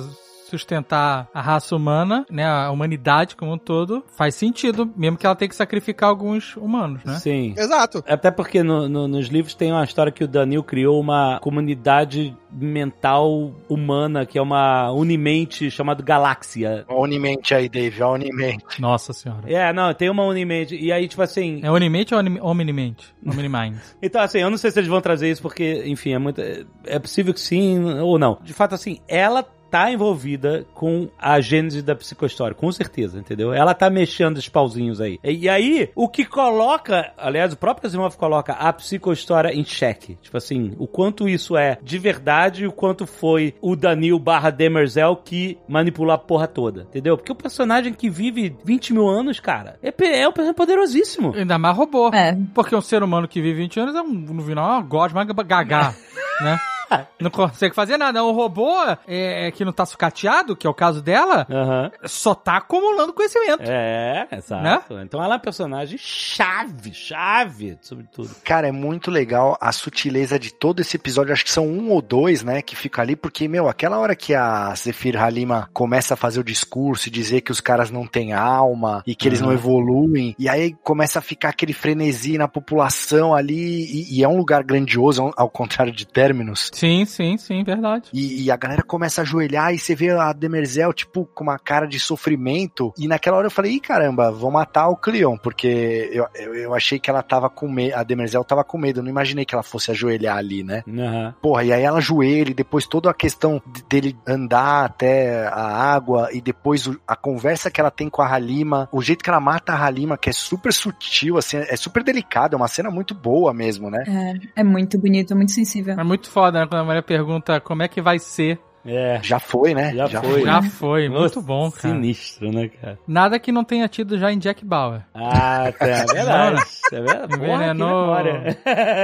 sustentar a raça humana, né, a humanidade como um todo, faz sentido, mesmo que ela tenha que sacrificar alguns humanos, né? Sim. Exato. Até porque no- no- nos livros tem uma história que o Danil criou uma comunidade mental humana, que é uma unimente chamada Galáxia. A Unimente aí, Dave, a Unimente. Nossa senhora. É, não, tem uma Unimente. E aí, tipo assim. É Unimente ou Omnimente? Omnimind. Então, assim, eu não sei se eles vão trazer isso, porque, enfim, é muito. é- É possível que sim ou não. De fato, assim, ela tá envolvida com a gênese da psicohistória, com certeza, entendeu? Ela tá mexendo os pauzinhos aí. E, aí, o que coloca, aliás, o próprio Asimov coloca a psicohistória em xeque. Tipo assim, o quanto isso é de verdade e o quanto foi o Danil barra Demerzel que manipulou a porra toda, entendeu? Porque o personagem que vive 20 mil anos, cara, é, é um personagem poderosíssimo. Ainda mais robô. É. Porque um ser humano que vive 20 anos é um, no final, uma gosma gagá, né? Não consegue fazer nada. Um robô é, que não tá sucateado, que é o caso dela, Aham. só tá acumulando conhecimento. É, exato. Então ela é uma personagem chave, chave, sobretudo. Cara, é muito legal a sutileza de todo esse episódio. Acho que são um ou dois, né, que fica ali, porque, meu, aquela hora que a Zephyr Halima começa a fazer o discurso e dizer que os caras não têm alma e que eles não Uhum. evoluem, e aí começa a ficar aquele frenesi na população ali, e, e é um lugar grandioso, ao contrário de Terminus. Sim, sim, sim, verdade. E, e a galera começa a ajoelhar e você vê a Demerzel, tipo, com uma cara de sofrimento. E naquela hora eu falei, ih, caramba, vou matar o Cleon, porque eu, eu, eu achei que ela tava com medo, a Demerzel tava com medo, eu não imaginei que ela fosse ajoelhar ali, né? Aham. Porra, e aí ela ajoelha, e depois toda a questão de- dele andar até a água, e depois o- a conversa que ela tem com a Halima, o jeito que ela mata a Halima, que é super sutil, assim, é super delicado, é uma cena muito boa mesmo, né? É, é muito bonito, é muito sensível. É muito foda, né? Quando a mulher pergunta como é que vai ser. É. Já foi, né? Já foi. Já foi, muito Nossa, bom, cara. Sinistro, né, cara? Nada que não tenha tido já em Jack Bauer. Ah, tá, é verdade. É verdade. Envenenou.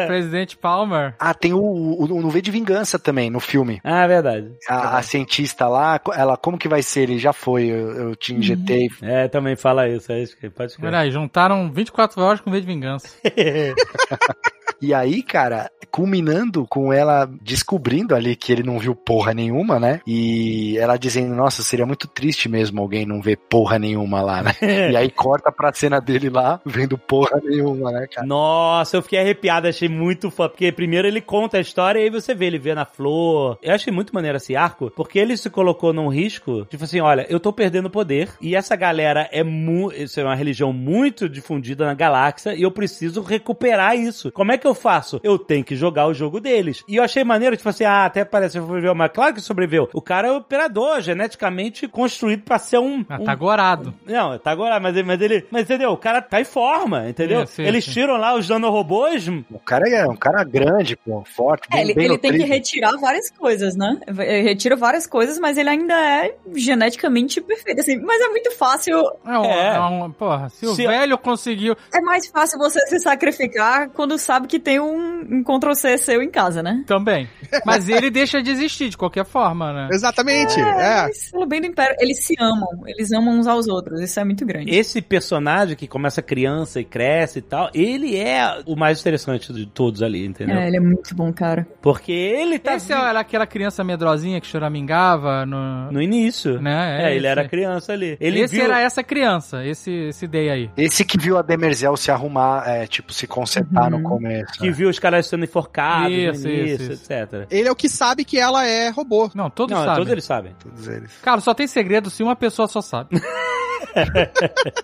Presidente Palmer. Ah, tem o, o, o No V de Vingança também, no filme. Ah, é verdade. A, a cientista lá, ela, como que vai ser? Ele já foi, eu, eu te injetei. É, também fala isso, é isso que pode escrever. Peraí, juntaram 24 horas com V de vingança. E aí, cara, culminando com ela descobrindo ali que ele não viu porra nenhuma, né? E ela dizendo, nossa, seria muito triste mesmo alguém não ver porra nenhuma lá, né? e aí corta pra cena dele lá, vendo porra nenhuma, né, cara? Nossa, eu fiquei arrepiado, achei muito foda. Porque primeiro ele conta a história e aí você vê ele vê na flor. Eu achei muito maneiro esse arco, porque ele se colocou num risco, tipo assim, olha, eu tô perdendo poder e essa galera é muito. Isso é uma religião muito difundida na galáxia e eu preciso recuperar isso. Como é que eu eu faço? Eu tenho que jogar o jogo deles. E eu achei maneiro, tipo assim, ah, até parece que sobreviveu, mas claro que sobreviveu. O cara é o operador, geneticamente construído pra ser um... Ah, um- tá gorado. Não, tá agora, mas, ele- mas ele. Mas entendeu? O cara tá em forma, entendeu? Isso, isso. Eles tiram lá os nanorobôs. O cara é um cara grande, pô, forte, bem, É, ele, bem ele tem que retirar várias coisas, né? Ele retira várias coisas, mas ele ainda é geneticamente perfeito. Assim, mas é muito fácil. É, um, É. é um- porra, se o Se- velho conseguiu. É mais fácil você se sacrificar quando sabe que tem um, um Ctrl-C seu em casa, né? Também. Mas ele deixa de existir de qualquer forma, né? Exatamente. É. Mas, pelo bem do Império, eles se amam. Eles amam uns aos outros. Isso é muito grande. Esse personagem que começa criança e cresce e tal, ele é o mais interessante de todos ali, entendeu? É, ele é muito bom, cara. Porque ele tá Esse era aquela criança medrosinha que choramingava no. no início. Né? É, ele esse. era criança ali. Ele esse viu... era essa criança, esse, esse day aí. Esse que viu a Demerzel se arrumar, é, tipo, se consertar no começo. Que né? viu os caras sendo enforcados Isso, início, isso, isso. etc. Ele é o que sabe que ela é robô. Não, todos Não, sabem. todos eles sabem. Todos eles. Cara, só tem segredo se uma pessoa só sabe.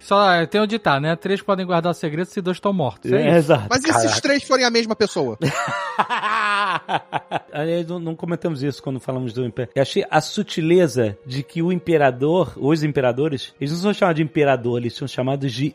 só tem onde tá, né? Três podem guardar o segredo se dois estão mortos. É É, isso. exato. Mas e se os três forem a mesma pessoa? Aliás, não, não comentamos isso quando falamos do Império. Eu achei a sutileza de que o imperador, os imperadores, eles não são chamados de imperador, eles são chamados de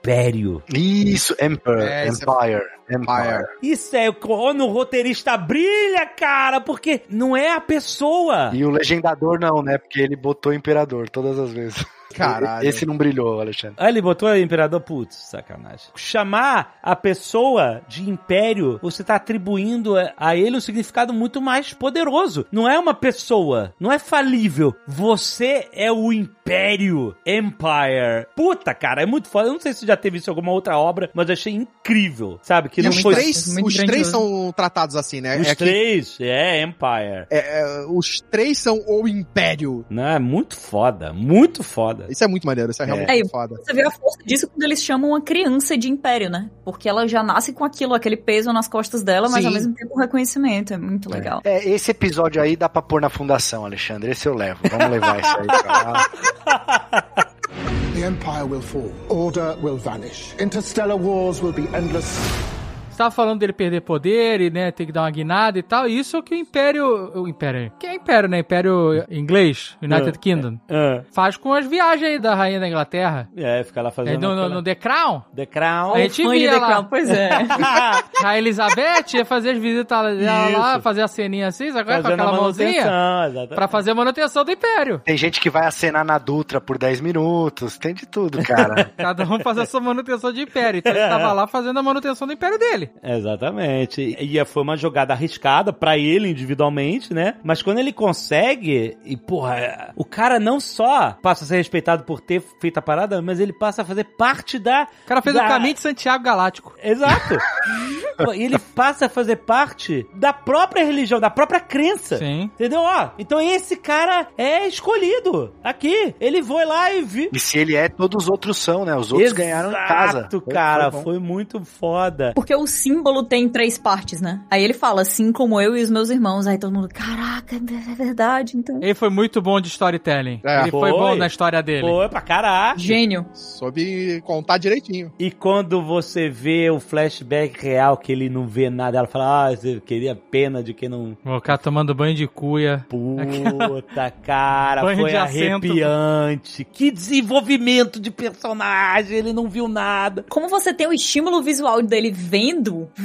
império. Isso, Emperor, É, é- Empire, Empire. Isso é quando o roteirista brilha, cara, porque não é a pessoa. E o legendador não, né? Porque ele botou Imperador todas as vezes. Caralho. Esse não brilhou, Alexandre. Ah, ele botou imperador? Putz, sacanagem. Chamar a pessoa de império, você tá atribuindo a- ele um significado muito mais poderoso. Não é uma pessoa, não é falível. Você é o império, Empire. Puta, cara, é muito foda. Eu não sei se já teve isso em alguma outra obra, mas eu achei incrível, sabe? Que E não os foi... três, os três são tratados assim, né? Os É que- três, é Empire. é, é, os três são o Império. Não, é muito foda, muito foda. Isso é muito maneiro, isso é realmente É, muito foda. Você vê a força disso quando eles chamam uma criança de império, né? Porque ela já nasce com aquilo, aquele peso nas costas dela, mas Sim. ao mesmo tempo um reconhecimento. É muito legal. É, esse episódio aí dá pra pôr na fundação, Alexandre. Esse eu levo. Vamos levar isso aí pra lá. The Empire will fall. Order will vanish. Interstellar wars will be endless. Você tava falando dele perder poder e, né, ter que dar uma guinada e tal. Isso é o que o Império. O Império. Que é Império, né? Império inglês, United É. Kingdom. Ah, Faz com as viagens aí da Rainha da Inglaterra. é, fica lá É, fazendo. no, no, aquela- no The Crown. The Crown. A gente via The lá. Crown, pois é. A Elizabeth ia fazer as visitas dela lá, fazer a ceninha assim, sabe? Com aquela a mãozinha. exatamente. Pra fazer a manutenção do Império. Tem gente que vai acenar na Dutra por 10 minutos. Tem de tudo, cara. Cada um fazer a sua manutenção de Império. Então ele tava lá fazendo a manutenção do Império dele. Exatamente. E foi uma jogada arriscada pra ele individualmente, né? Mas quando ele consegue, e porra, o cara não só passa a ser respeitado por ter feito a parada, mas ele passa a fazer parte da. O cara fez da... o caminho de Santiago Galáctico. Exato. E ele passa a fazer parte da própria religião, da própria crença. Sim. Entendeu? Ó, então esse cara é escolhido. Aqui. Ele foi lá e viu. E se ele é, todos os outros são, né? Os outros ganharam em casa. Exato, Foi- cara. foi Foi, bom. muito foda. Porque o símbolo tem três partes, né? Aí ele fala, assim como eu e os meus irmãos. Aí todo mundo, caraca, é verdade, então. Ele foi muito bom de storytelling. É. ele foi. Foi. bom na história dele. Foi pra caralho. Gênio. Soube contar direitinho. E quando você vê o flashback real, que ele não vê nada, ela fala, ah, você queria pena de quem não... O cara tomando banho de cuia. Puta, cara, Banho foi assento. arrepiante. Que desenvolvimento de personagem, ele não viu nada. Como você tem o estímulo visual dele vendo,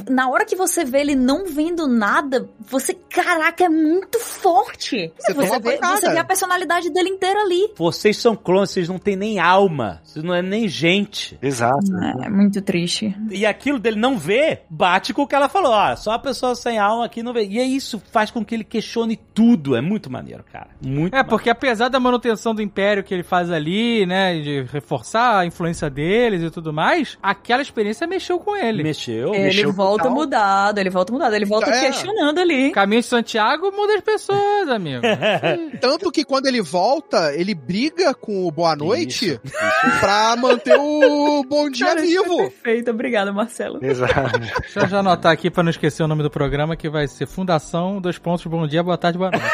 na hora que você vê ele não vendo nada, você, caraca, é muito forte. Você Você, toma vê, você vê a personalidade dele inteira ali. Vocês são clones, vocês não têm nem alma. Vocês não é nem gente. Exato. É muito triste. E aquilo dele não ver, bate com o que ela falou. Ó, só a pessoa sem alma aqui não vê. E é isso faz com que ele questione tudo. É muito maneiro, cara. Muito É, porque apesar da manutenção do império que ele faz ali, né, de reforçar a influência deles e tudo mais, aquela experiência mexeu com ele. Mexeu. Ele mexeu volta total. mudado, ele volta mudado, ele volta É. questionando ali. Caminho de Santiago muda as pessoas, amigo. Tanto que quando ele volta, ele briga com o Boa Noite Isso, pra manter o Bom Dia Cara, isso foi vivo. Perfeito, obrigada, Marcelo. Exato. Deixa eu já anotar aqui pra não esquecer o nome do programa, que vai ser Fundação, dois pontos, bom dia, boa tarde, boa noite.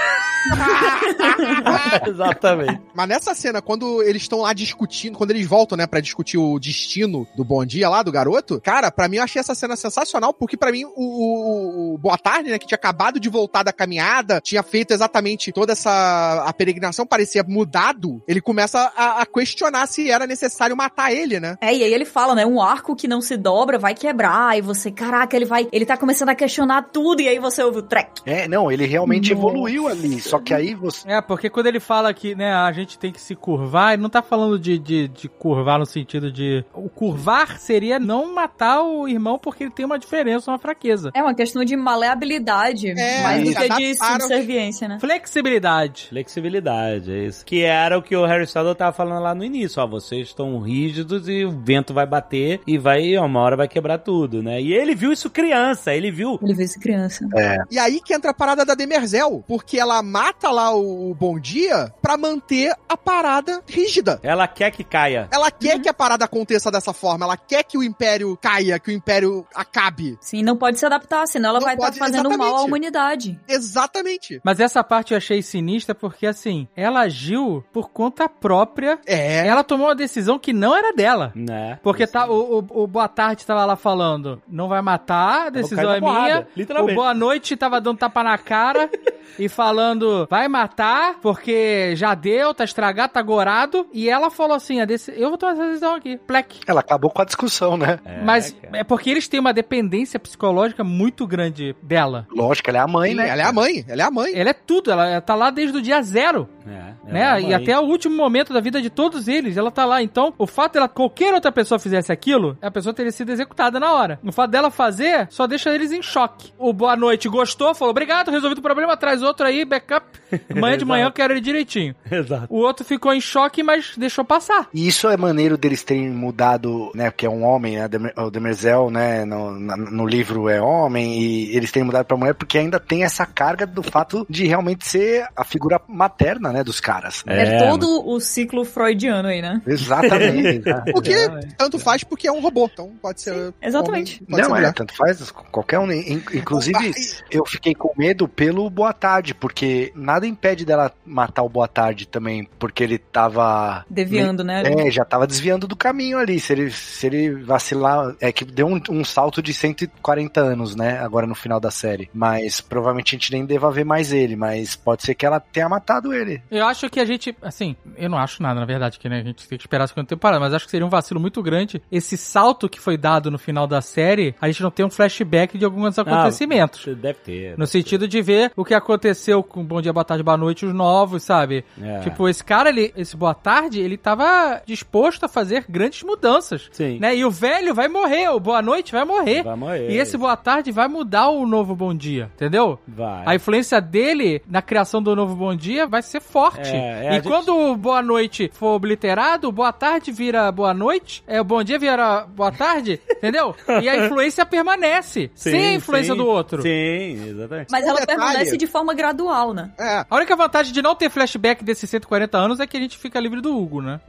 Exatamente. Mas nessa cena, quando eles estão lá discutindo, quando eles voltam, né, pra discutir o destino do Bom Dia lá, do garoto, cara, pra mim eu achei essa cena sensacional, porque pra mim o, o, o Boa Tarde, né, que tinha acabado de voltar da caminhada, tinha feito exatamente toda essa a peregrinação, parecia mudado, ele começa a, a questionar se era necessário matar ele, né? É, e aí ele fala, né? Um arco que não se dobra vai quebrar. E você, caraca, ele vai. Ele tá começando a questionar tudo. E aí você ouve o trek. É, não, ele realmente Nossa. evoluiu ali. Só que aí você. É, porque quando ele fala que, né, a gente tem que se curvar, ele não tá falando de, de, de curvar no sentido de. O curvar seria não matar o irmão porque ele tem uma diferença, uma fraqueza. É uma questão de maleabilidade. É, mais do que de subserviência, né? Flexibilidade. Flexibilidade, é isso. Que era o que o Harry Styles tava falando lá no início, ó, vocês estão rígidos e o vento vai bater e vai, ó, uma hora vai quebrar tudo, né? E ele viu isso criança, ele viu. Ele vê essa criança. E aí que entra a parada da Demerzel, porque ela mata lá o, o Bom Dia pra manter a parada rígida. Ela quer que caia. Ela quer que a parada aconteça dessa forma, ela quer que o Império caia, que o Império acabe. Sim, não pode se adaptar, senão ela Não vai estar pode- fazendo mal à exatamente. humanidade. Exatamente. Mas essa parte eu achei sinistra porque, assim, ela agiu por conta própria. É. Ela tomou uma decisão que não era dela. Né? Porque tá, o, o, o Boa Tarde tava lá falando, não vai matar, a decisão cair é porrada, minha. literalmente. O Boa Noite tava dando tapa na cara e falando, vai matar, porque já deu, tá estragado, tá gorado. E ela falou assim, a deci- eu vou tomar essa decisão aqui, plec. Ela acabou com a discussão, né? É, Mas cara. é porque eles têm uma dependência psicológica muito grande dela. Lógico, ela é a mãe, né? Ela é a mãe, ela é a mãe. Ela é tudo, ela tá lá desde o dia zero. É, é né? uma E até o último momento da vida de todos eles, ela tá lá. Então, o fato dela, qualquer outra pessoa fizesse aquilo, a pessoa teria sido executada na hora. O fato dela fazer, só deixa eles em choque. O Boa Noite gostou, falou, obrigado, resolvido o problema, traz outro aí, backup. Amanhã de manhã eu quero ele direitinho. Exato. O outro ficou em choque, mas deixou passar. E isso é maneiro deles terem mudado, né? Porque é um homem, né? O Demerzel, né? No, na- no livro é homem, e eles terem mudado pra mulher porque ainda tem essa carga do fato de realmente ser a figura materna, né? Dos caras. né? É, É, todo o ciclo freudiano aí, né? Exatamente. né? O que tanto faz porque é um robô, então pode ser. exatamente. homem, pode ser Não, é, tanto faz, qualquer um. In- Inclusive, eu fiquei com medo pelo Boa Tarde, porque nada impede dela matar o Boa Tarde também, porque ele tava. Deviando, né? É, já tava desviando do caminho ali. Se ele, se ele vacilar. É que deu um, um salto de 140 anos, né? Agora no final da série. Mas provavelmente a gente nem deva ver mais ele. Mas pode ser que ela tenha matado ele. Eu acho que a gente, assim, eu não acho nada, na verdade, que né, a gente tem que esperar a segunda temporada, mas acho que seria um vacilo muito grande esse salto que foi dado no final da série, a gente não tem um flashback de alguns acontecimentos. Deve ter. No sentido de ver o que aconteceu com Bom Dia, Boa Tarde, Boa Noite, os novos, sabe? É. Tipo, esse cara, ele, esse Boa Tarde, ele tava disposto a fazer grandes mudanças. Sim. Né? E o velho vai morrer, o Boa Noite vai morrer. Vai morrer. E esse Boa Tarde vai mudar o novo Bom Dia, entendeu? Vai. A influência dele na criação do novo Bom Dia vai ser forte. É, é, e gente- quando o Boa Noite for obliterado, o Boa Tarde vira Boa Noite, é, o Bom Dia vira Boa Tarde, entendeu? E a influência permanece, Sim, sem a influência sim. do outro. Sim, exatamente. Mas Um ela detalhe- permanece de forma gradual, né? É. A única vantagem de não ter flashback desses 140 anos é que a gente fica livre do Hugo, né?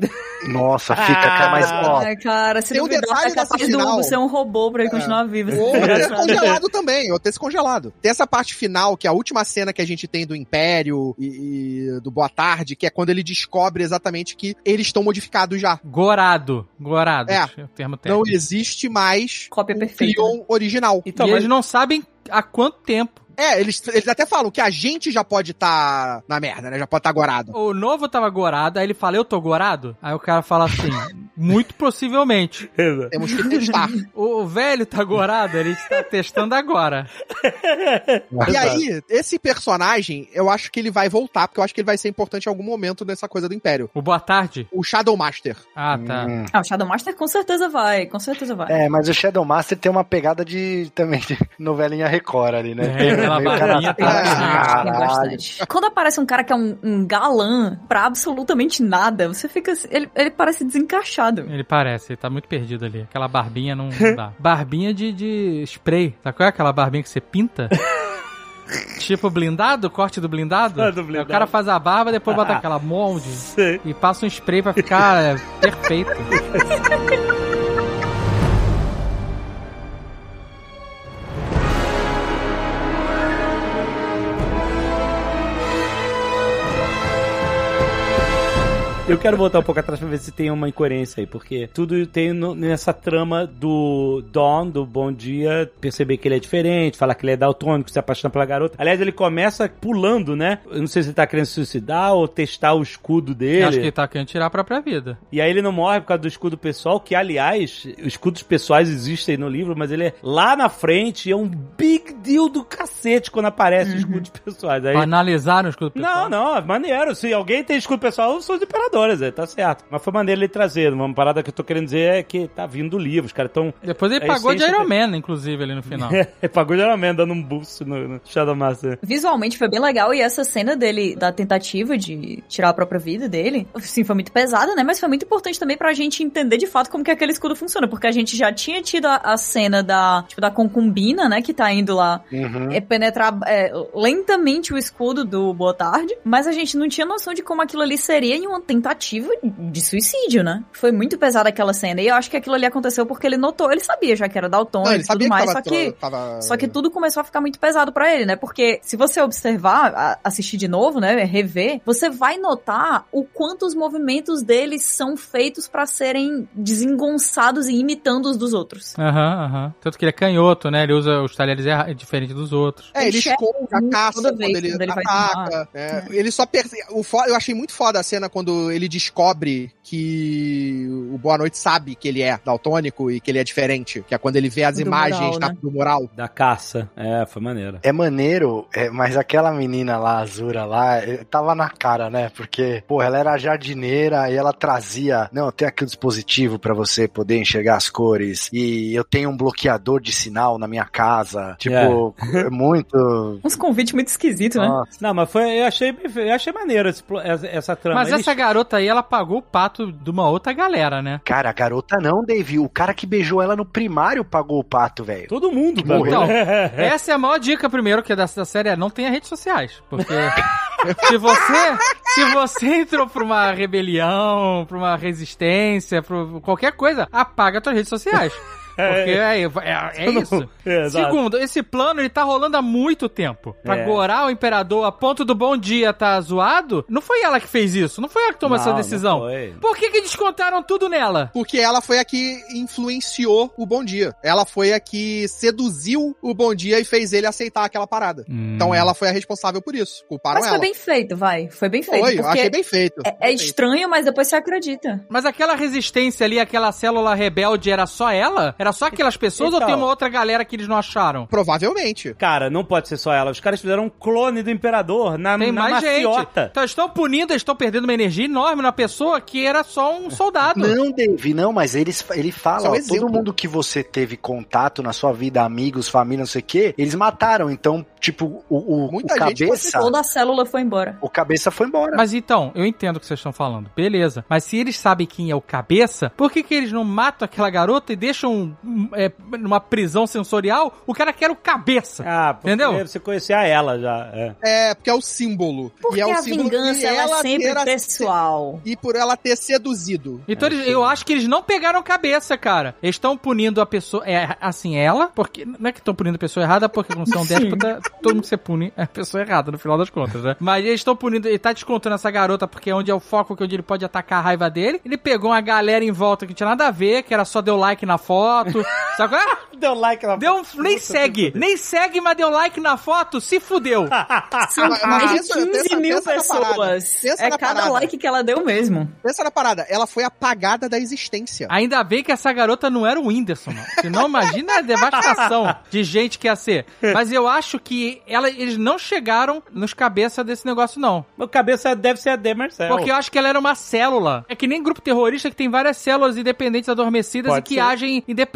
Nossa, fica até mais. Ó, Ai, cara, se Tem um detalhe é capaz dessa do final. Hugo ser um robô pra ele continuar vivo. Ou ter se Engraçado. congelado também, ou ter se congelado. Tem essa parte final, que é a última cena que a gente tem do Império e, e do Boa Tarde, que é quando ele descobre exatamente que eles estão modificados já. Gorado. Gorado. É. o termo Não existe mais Cópia o perfeita. Cleon original. e eles não sabem há quanto tempo. É, eles, eles até falam que a gente já pode estar na merda, né? Já pode estar gorado. O novo tava gorado, aí ele fala, eu tô gorado? Aí o cara fala assim, muito possivelmente. Temos que testar. O velho tá gorado, ele está testando agora. E aí, esse personagem, eu acho que ele vai voltar, porque eu acho que ele vai ser importante em algum momento nessa coisa do Império. O boa tarde? O Shadow Master. Ah, tá. Hum. Ah, o Shadow Master com certeza vai, com certeza vai. É, mas o Shadow Master tem uma pegada de também de novelinha Record ali, né? É, aquela cara- tem Tem Caralho. bastante. Quando aparece um cara que é um, um galã pra absolutamente nada, você fica. assim- Ele, ele parece desencaixado. Ele parece, ele tá muito perdido ali. Aquela barbinha não, dá. Barbinha de, de spray. Sabe qual é aquela barbinha que você pinta? tipo blindado, corte do blindado. Ah, do blindado. O cara faz a barba, depois bota aquela molde e passa um spray pra ficar é, perfeito. Eu quero voltar um pouco atrás pra ver se tem uma incoerência aí, porque tudo tem no- nessa trama do Dawn, do Bom Dia, perceber que ele é diferente, falar que ele é daltônico, se apaixona pela garota. Aliás, ele começa pulando, né? Eu não sei se ele tá querendo se suicidar ou testar o escudo dele. Acho que ele tá querendo tirar a própria vida. E aí ele não morre por causa do escudo pessoal, que aliás, os escudos pessoais existem no livro, mas ele é lá na frente e é um big deal do cacete quando aparece os escudos pessoais. Aí... Analisaram o escudo pessoal. Não, não, é maneiro. Se alguém tem escudo pessoal, são os imperadores, é, tá certo. Mas foi maneiro ele trazer. Uma parada que eu tô querendo dizer é que tá vindo do livro. Os caras tão. Depois ele a pagou de Iron Man, inclusive, ali no final. É, pagou de Iron Man, dando um boost no, no Shadow Master. Visualmente foi bem legal e essa cena dele, da tentativa de tirar a própria vida dele, sim, foi muito pesada, né? Mas foi muito importante também pra gente entender de fato como que aquele escudo funciona, porque a gente já tinha tido a, a cena da, tipo, da concubina, né, que tá indo lá é, penetrar é, lentamente o escudo do Boa Tarde, mas a gente não tinha noção de como aquilo ali seria em uma tentativa de suicídio, né? Foi muito pesada aquela cena e eu acho que aquilo ali aconteceu porque ele notou, ele sabia já que era ele e tudo sabia que mais, tava, só que tava- só que tudo começou a ficar muito pesado pra ele, né? Porque se você observar, assistir de novo, né, rever, você vai notar o quanto os movimentos deles são feitos pra serem desengonçados e imitando os dos outros. Aham, aham. Tanto que ele é canhoto, né? Ele usa os talheres diferente dos outros. É, ele esconde a caça quando vez ele, quando ele vai ataca. né? Ele só perce... o fo- Eu achei muito foda a cena quando ele descobre que o Boa Noite sabe que ele é daltônico e que ele é diferente. Que é quando ele vê as Do imagens mural, na- né? do mural. Da caça. É, foi maneiro. É maneiro, é, mas aquela menina lá, Azura lá, eh, tava na cara, né? Porque, pô, ela era jardineira e ela trazia, não, tenho aqui um dispositivo pra você poder enxergar as cores e eu tenho um bloqueador de sinal na minha casa. Tipo, é muito... Uns convites muito esquisitos, né? Não, mas foi, eu achei, eu achei maneiro esse essa, essa trama. Mas Eles- essa garota aí, ela pagou o pato de uma outra galera, né? Cara, a garota não, Dave. O cara que beijou ela no primário pagou o pato, velho. Todo mundo, tá Então, essa é a maior dica primeiro que dessa série é não tenha redes sociais. Porque se você se você entrou pra uma rebelião, pra uma resistência, pra qualquer coisa, apaga suas redes sociais. Porque é, é, é isso. É. Segundo, esse plano ele tá rolando há muito tempo. Pra É. gorar o imperador a ponto do bom dia tá zoado, não foi ela que fez isso. Não foi ela que tomou Não, essa decisão. foi. Por que que descontaram tudo nela? Porque ela foi a que influenciou o Bom Dia. Ela foi a que seduziu o Bom Dia e fez ele aceitar aquela parada. Então ela foi a responsável por isso. Culparam Mas foi ela. bem feito, vai. Foi bem feito. Foi, eu porque achei bem feito. é, é Bem feito. estranho, mas depois você acredita. Mas aquela resistência ali, aquela célula rebelde, era só ela? Era só aquelas pessoas ou Então. tem uma outra galera que eles não acharam? Provavelmente. Cara, não pode ser só ela. Os caras fizeram um clone do imperador na, Tem na mais gente. maciota. Então eles estão punindo, eles estão perdendo uma energia enorme na pessoa que era só um soldado. Não, Dave, não, mas eles, ele fala, ó, todo mundo que você teve contato na sua vida, amigos, família, não sei o quê, eles mataram. Então, tipo, o, o, o Muita gente cabeça. Toda a célula foi embora. O cabeça foi embora. Mas então, eu entendo o que vocês estão falando, beleza. Mas se eles sabem quem é o cabeça, por que, que eles não matam aquela garota e deixam é, numa prisão sensorial o cara que era o cabeça? Ah, porque Entendeu? você conhecia ela já. É. É, porque é o símbolo. Porque e é o a símbolo vingança ela é ela sempre ter pessoal. E por ela ter seduzido. Então eles- eu acho que eles não pegaram a cabeça, cara. Eles estão punindo a pessoa, é, assim, ela, porque não é que estão punindo a pessoa errada, porque como são déspota, todo mundo se pune a pessoa errada, no final das contas, né? Mas eles estão punindo, ele tá descontando essa garota porque é onde é o foco, que é onde ele pode atacar a raiva dele. Ele pegou uma galera em volta que não tinha nada a ver, que era só deu like na foto, sabe qual é? Deu like na Deu um, nem segue, nem segue, mas deu like na foto, se fudeu. São mas mais de pensa- 15 pensa- mil pensa pessoas. É cada parada. like que ela deu mesmo. Pensa na parada, ela foi apagada da existência. Ainda bem que essa garota não era o Whindersson, mano. Senão imagina a devastação de gente que ia ser. Mas eu acho que ela, eles não chegaram nos cabeças desse negócio, não. O cabeça deve ser a Demercel. Porque eu acho que ela era uma célula. É que nem grupo terrorista que tem várias células independentes adormecidas Pode e que ser. agem independentes.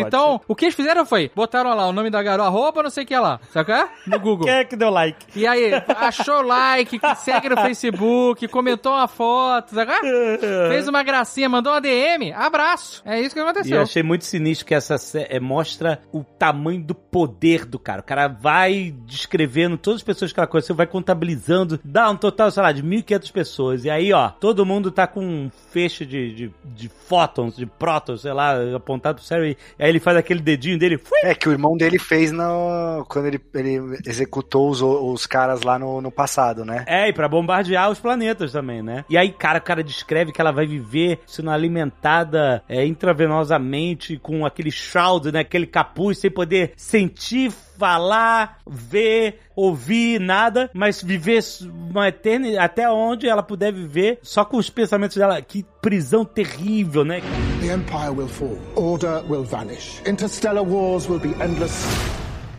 Pode então, o que eles fizeram foi, botaram lá o nome da garota, arroba não sei o que lá, sabe é? No Google. Quem é que deu like? E aí, achou like, que segue no Facebook, comentou uma foto, sabe é? Fez uma gracinha, mandou uma DM, abraço. É isso que E aconteceu. eu achei muito sinistro que essa é, mostra o tamanho do poder do cara. O cara vai descrevendo todas as pessoas que ela conheceu, vai contabilizando, dá um total, sei lá, de 1.500 pessoas. E aí, ó, todo mundo tá com um feixe de, de, de fótons, de prótons, sei lá, apontado pro cérebro. Harry, aí ele faz aquele dedinho dele. Fui! É, que o irmão dele fez no, quando ele, ele executou os, os caras lá no, no passado, né? É, e pra bombardear os planetas também, né? E aí, cara, o cara descreve que ela vai viver sendo alimentada é, intravenosamente com aquele shroud, né? Aquele capuz, sem poder sentir, falar, ver, ouvir nada, mas viver uma eternidade até onde ela puder viver só com os pensamentos dela. Que prisão terrível, né? The Empire will fall. Order will vanish. Interstellar wars will be endless.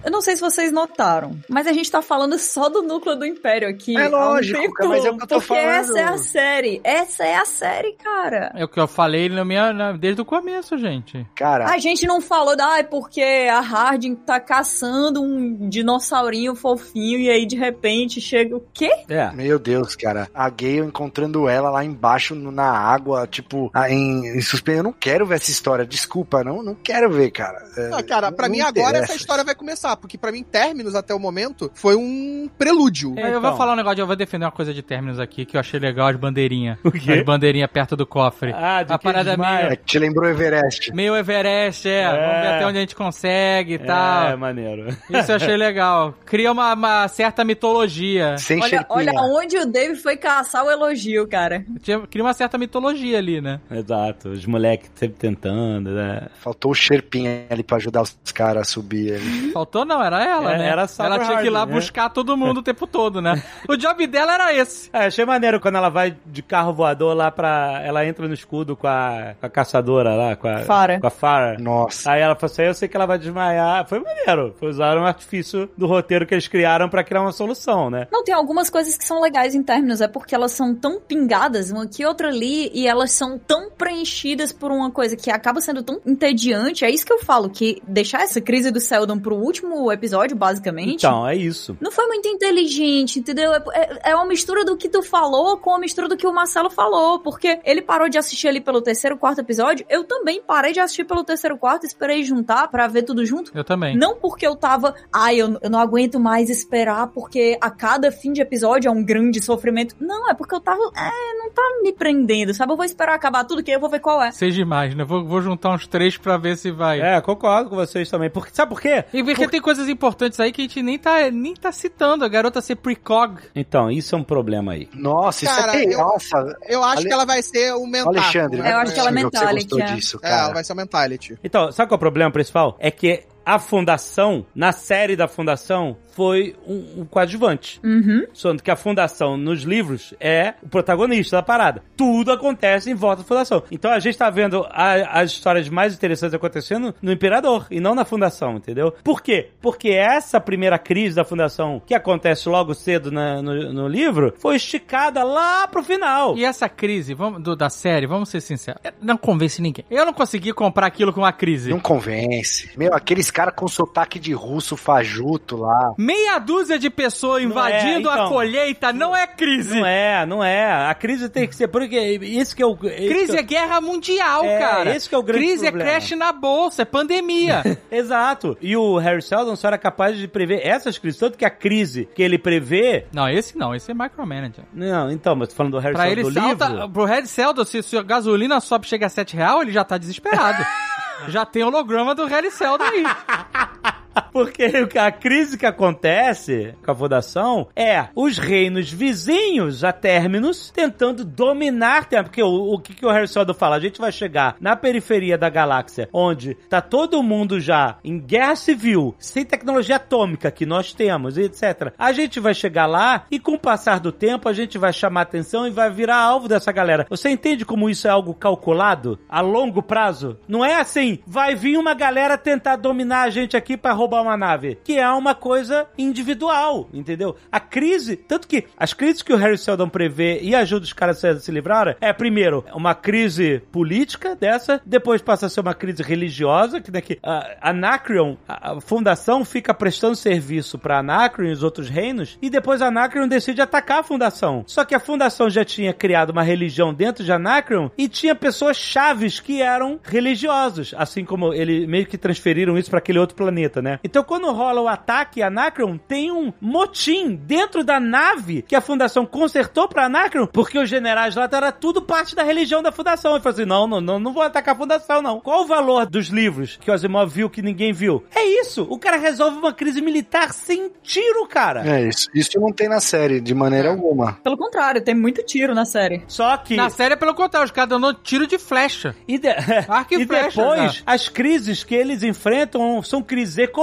Eu não sei se vocês notaram, mas a gente tá falando só do núcleo do Império aqui. É lógico, há um tempo, mas é o que eu tô porque falando. essa é a série. Essa é a série, cara. É o que eu falei na minha, na- desde o começo, gente. Cara, A gente não falou, da, ah, é porque a Harding tá caçando um dinossaurinho fofinho e aí de repente chega o quê? É. Meu Deus, cara. A Gale encontrando ela lá embaixo no- na água, tipo, em, em suspense. Eu não quero ver essa história. Desculpa, não, não quero ver, cara. É, Ah, cara, pra mim agora interessa. essa história vai começar, porque pra mim Terminus até o momento foi um prelúdio. É, eu então. vou falar um negócio, eu vou defender uma coisa de términos aqui que eu achei legal, as bandeirinhas. O quê? As bandeirinhas perto do cofre. Ah, de a que parada meio, É que te lembrou Everest. meio Everest, é. Vamos ver até onde a gente consegue e É, tal. maneiro. Isso eu achei legal. Cria uma, uma certa mitologia. Sem Olha, olha onde o Dave foi caçar o elogio, cara. Cria uma certa mitologia ali, né? Exato, os moleques sempre tentando, né? Faltou o Sherpinha ali pra ajudar os caras a subir ali. Faltou não, era ela, É, né? era só ela tinha que ir lá né? buscar todo mundo o tempo todo, né? O job dela era esse. É, achei maneiro quando ela vai de carro voador lá pra. Ela entra no escudo com a, com a caçadora lá, com a. Farah. Com a Farah. Nossa. Aí ela falou assim: eu sei que ela vai desmaiar. Foi maneiro. Foi usar um artifício do roteiro que eles criaram pra criar uma solução, né? Não, tem algumas coisas que são legais em Terminus, é porque elas são tão pingadas, uma aqui outra ali, e elas são tão preenchidas por uma coisa que acaba sendo tão entediante. É isso que eu falo, que deixar essa crise do Seldon pro último episódio, basicamente. Então, é isso. Não foi muito inteligente, entendeu? É, é- é uma mistura do que tu falou com a mistura do que o Marcelo falou. Porque ele parou de assistir ali pelo terceiro, quarto episódio. Eu também parei de assistir pelo terceiro, quarto, esperei juntar pra ver tudo junto. Eu também. Não porque eu tava, ai, eu, eu não aguento mais esperar, porque a cada fim de episódio é um grande sofrimento. Não, é porque eu tava, é, não tá me prendendo, sabe? Eu vou esperar acabar tudo, que aí eu vou ver qual é. Seis demais, né? Vou, vou juntar uns três pra ver se vai. É, concordo com vocês também. Porque, sabe por quê? E porque tem coisas importantes aí que a gente nem tá, nem tá citando. A garota ser precog. Então, isso é um problema aí. Nossa, isso Cara, é. eu- Nossa, Eu acho Ale- que ela vai ser o mental. Alexandre, Eu acho que ela é mentality, Você gostou é. disso, É, ela cara. vai ser o mentality. Então, sabe qual é o problema principal? É que a fundação, na série da fundação, foi um, um coadjuvante. Uhum. Sendo que a fundação nos livros é o protagonista da parada. Tudo acontece em volta da fundação. Então a gente tá vendo a- as histórias mais interessantes acontecendo no Imperador e não na fundação, entendeu? Por quê? Porque essa primeira crise da fundação, que acontece logo cedo na- no, no livro, foi esticada lá pro final. E essa crise vamos, do- da série, vamos ser sinceros, não convence ninguém. Eu não consegui comprar aquilo com uma crise. Não convence. Meu, aqueles caras com sotaque de russo fajuto lá. Meia dúzia de pessoas invadindo é, então. a colheita não é crise. Não é, não é. A crise tem que ser. Porque isso que eu. Crise é guerra mundial, É, cara. esse que é o grande Crise problema. é crash na bolsa, é pandemia. Exato. E o Harry Seldon só era capaz de prever essas crises. Tanto que a crise que ele prevê. não, esse não, esse é micromanager. Não, então, mas tô falando do Harry Pra ele Seldon do salta, livro. pro Red Seldon, se, se a gasolina sobe chega a 7 real, ele já tá desesperado. já tem holograma do Red Seldon aí. Porque a crise que acontece com a fundação é os reinos vizinhos a Terminus tentando dominar. Porque o, o que, que o Harry fala? A gente vai chegar na periferia da galáxia, onde tá todo mundo já em guerra civil, sem tecnologia atômica que nós temos, etc. A gente vai chegar lá e com o passar do tempo a gente vai chamar atenção e vai virar alvo dessa galera. Você entende como isso é algo calculado a longo prazo? Não é assim, vai vir uma galera tentar dominar a gente aqui pra roubar uma nave, que é uma coisa individual, entendeu? A crise, tanto que as crises que o Harry Seldon prevê e ajuda os caras a se livrar é, primeiro, uma crise política dessa, depois passa a ser uma crise religiosa, que daqui a Anacreon, a, fundação fica prestando serviço pra Anacreon e os outros reinos, e depois Anacreon decide atacar a fundação. Só que a fundação já tinha criado uma religião dentro de Anacreon e tinha pessoas chaves que eram religiosos, assim como ele meio que transferiram isso pra aquele outro planeta, né? Então Então, quando rola o ataque a Anacron, tem um motim dentro da nave que a Fundação consertou pra Anacron, porque os generais lá era tudo parte da religião da Fundação. Ele falou assim: não, não, não, não vou atacar a Fundação, não. Qual o valor dos livros que o Asimov viu que ninguém viu? É isso. O cara resolve uma crise militar sem tiro, cara. É isso. Isso não tem na série, de maneira alguma. Pelo contrário, tem muito tiro na série. Só que. Na série é pelo contrário, os caras dando tiro de flecha. E, de- e e flecha, depois, já. as crises que eles enfrentam são crises econômicas,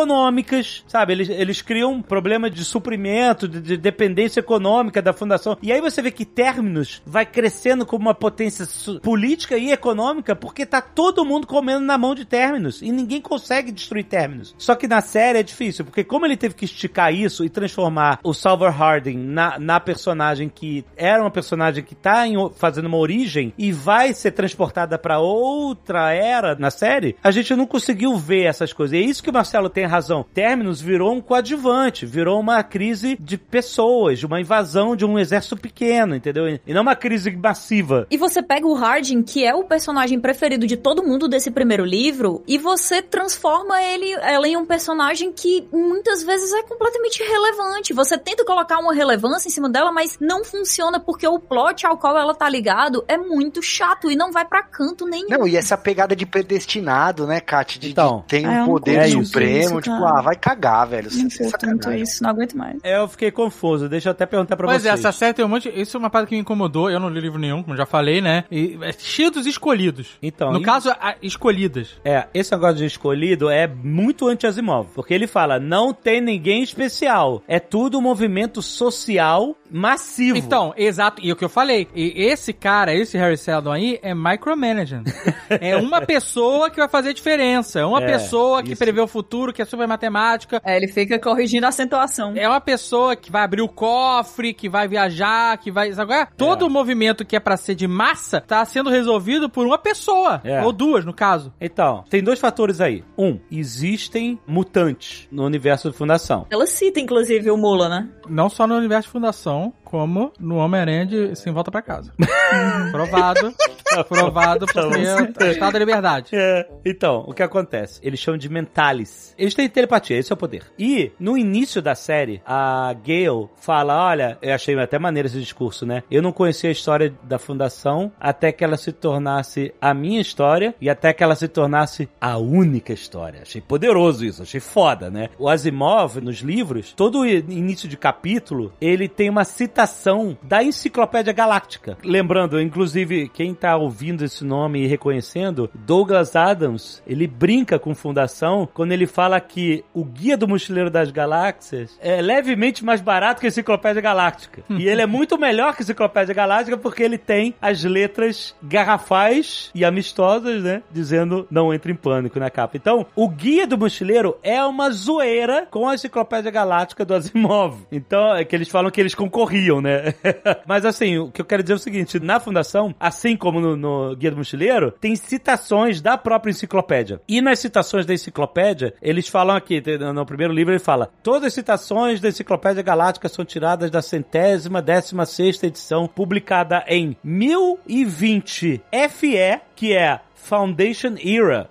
sabe? Eles, eles criam um problema de suprimento, de, de dependência econômica da fundação. E aí você vê que Terminus vai crescendo como uma potência política e econômica porque tá todo mundo comendo na mão de Terminus e ninguém consegue destruir Terminus. Só que na série é difícil, porque como ele teve que esticar isso e transformar o Salvor Harding na, na personagem que era uma personagem que tá em fazendo uma origem e vai ser transportada pra outra era na série, a gente não conseguiu ver essas coisas. E é isso que o Marcelo tem razão. Terminus virou um coadjuvante, virou uma crise de pessoas, de uma invasão de um exército pequeno, entendeu? E não uma crise massiva. E você pega o Hardin, que é o personagem preferido de todo mundo desse primeiro livro, e você transforma ele ela em um personagem que muitas vezes é completamente irrelevante. Você tenta colocar uma relevância em cima dela, mas não funciona porque o plot ao qual ela tá ligado é muito chato e não vai pra canto nenhum. Não, e essa pegada de predestinado, né, Kat? De, Então. de tem Ah, um não poder curto isso, tipo, ah, vai cagar, velho. Não curto tanto isso, não aguento mais. É, Eu fiquei confuso, deixa eu até perguntar pra Pois é, vocês. essa série tem um monte. Isso é uma parada que me incomodou. Eu não li livro nenhum, como já falei, né? E é cheio dos escolhidos. Então, no e- caso, a- escolhidas. É, esse negócio de escolhido é muito anti-Asimov, porque ele fala, não tem ninguém especial, é tudo um movimento social massivo. Então, exato. E o que eu falei, e esse cara, esse Harry Seldon aí, é micromanaging. é uma pessoa que vai fazer a diferença. É uma É, pessoa que isso. prevê o futuro, que é super matemática. É, ele fica corrigindo a acentuação. É uma pessoa que vai abrir o cofre, que vai viajar, que vai. Qual é? Todo o movimento que é pra ser de massa tá sendo resolvido por uma pessoa. É. Ou duas, no caso. Então, tem dois fatores aí. Um, existem mutantes no universo de Fundação. Ela cita, inclusive, o Mula, né? Não só no universo de fundação, como no Homem-Aranha de Sem Volta Pra Casa. Provado. Provado porque é Estado da Liberdade. É, então, o que acontece? Eles chamam de mentalis. Eles têm telepatia, esse é o poder. E, no início da série, a Gale fala, olha, eu achei até maneiro esse discurso, né? Eu não conhecia a história da Fundação até que ela se tornasse a minha história e até que ela se tornasse a única história. Achei poderoso isso, achei foda, né? O Asimov, nos livros, todo início de capítulo, ele tem uma citação da Enciclopédia Galáctica. Lembrando, inclusive, quem tá ouvindo esse nome e reconhecendo, Douglas Adams, ele brinca com Fundação quando ele fala que o Guia do Mochileiro das Galáxias é levemente mais barato que a Enciclopédia Galáctica. e ele é muito melhor que a Enciclopédia Galáctica porque ele tem as letras garrafais e amistosas, né? Dizendo não entre em pânico na capa. Então, o Guia do Mochileiro é uma zoeira com a Enciclopédia Galáctica do Asimov. Então, é que eles falam que eles concorriam, né? Mas assim, o que eu quero dizer é o seguinte: na Fundação, assim como no, no Guia do Mochileiro, tem citações da própria enciclopédia. E nas citações da enciclopédia, eles falam aqui, no primeiro livro ele fala: todas as citações da Enciclopédia Galáctica são tiradas da centésima, décima sexta edição, publicada em 1020 FE, que é Foundation Era,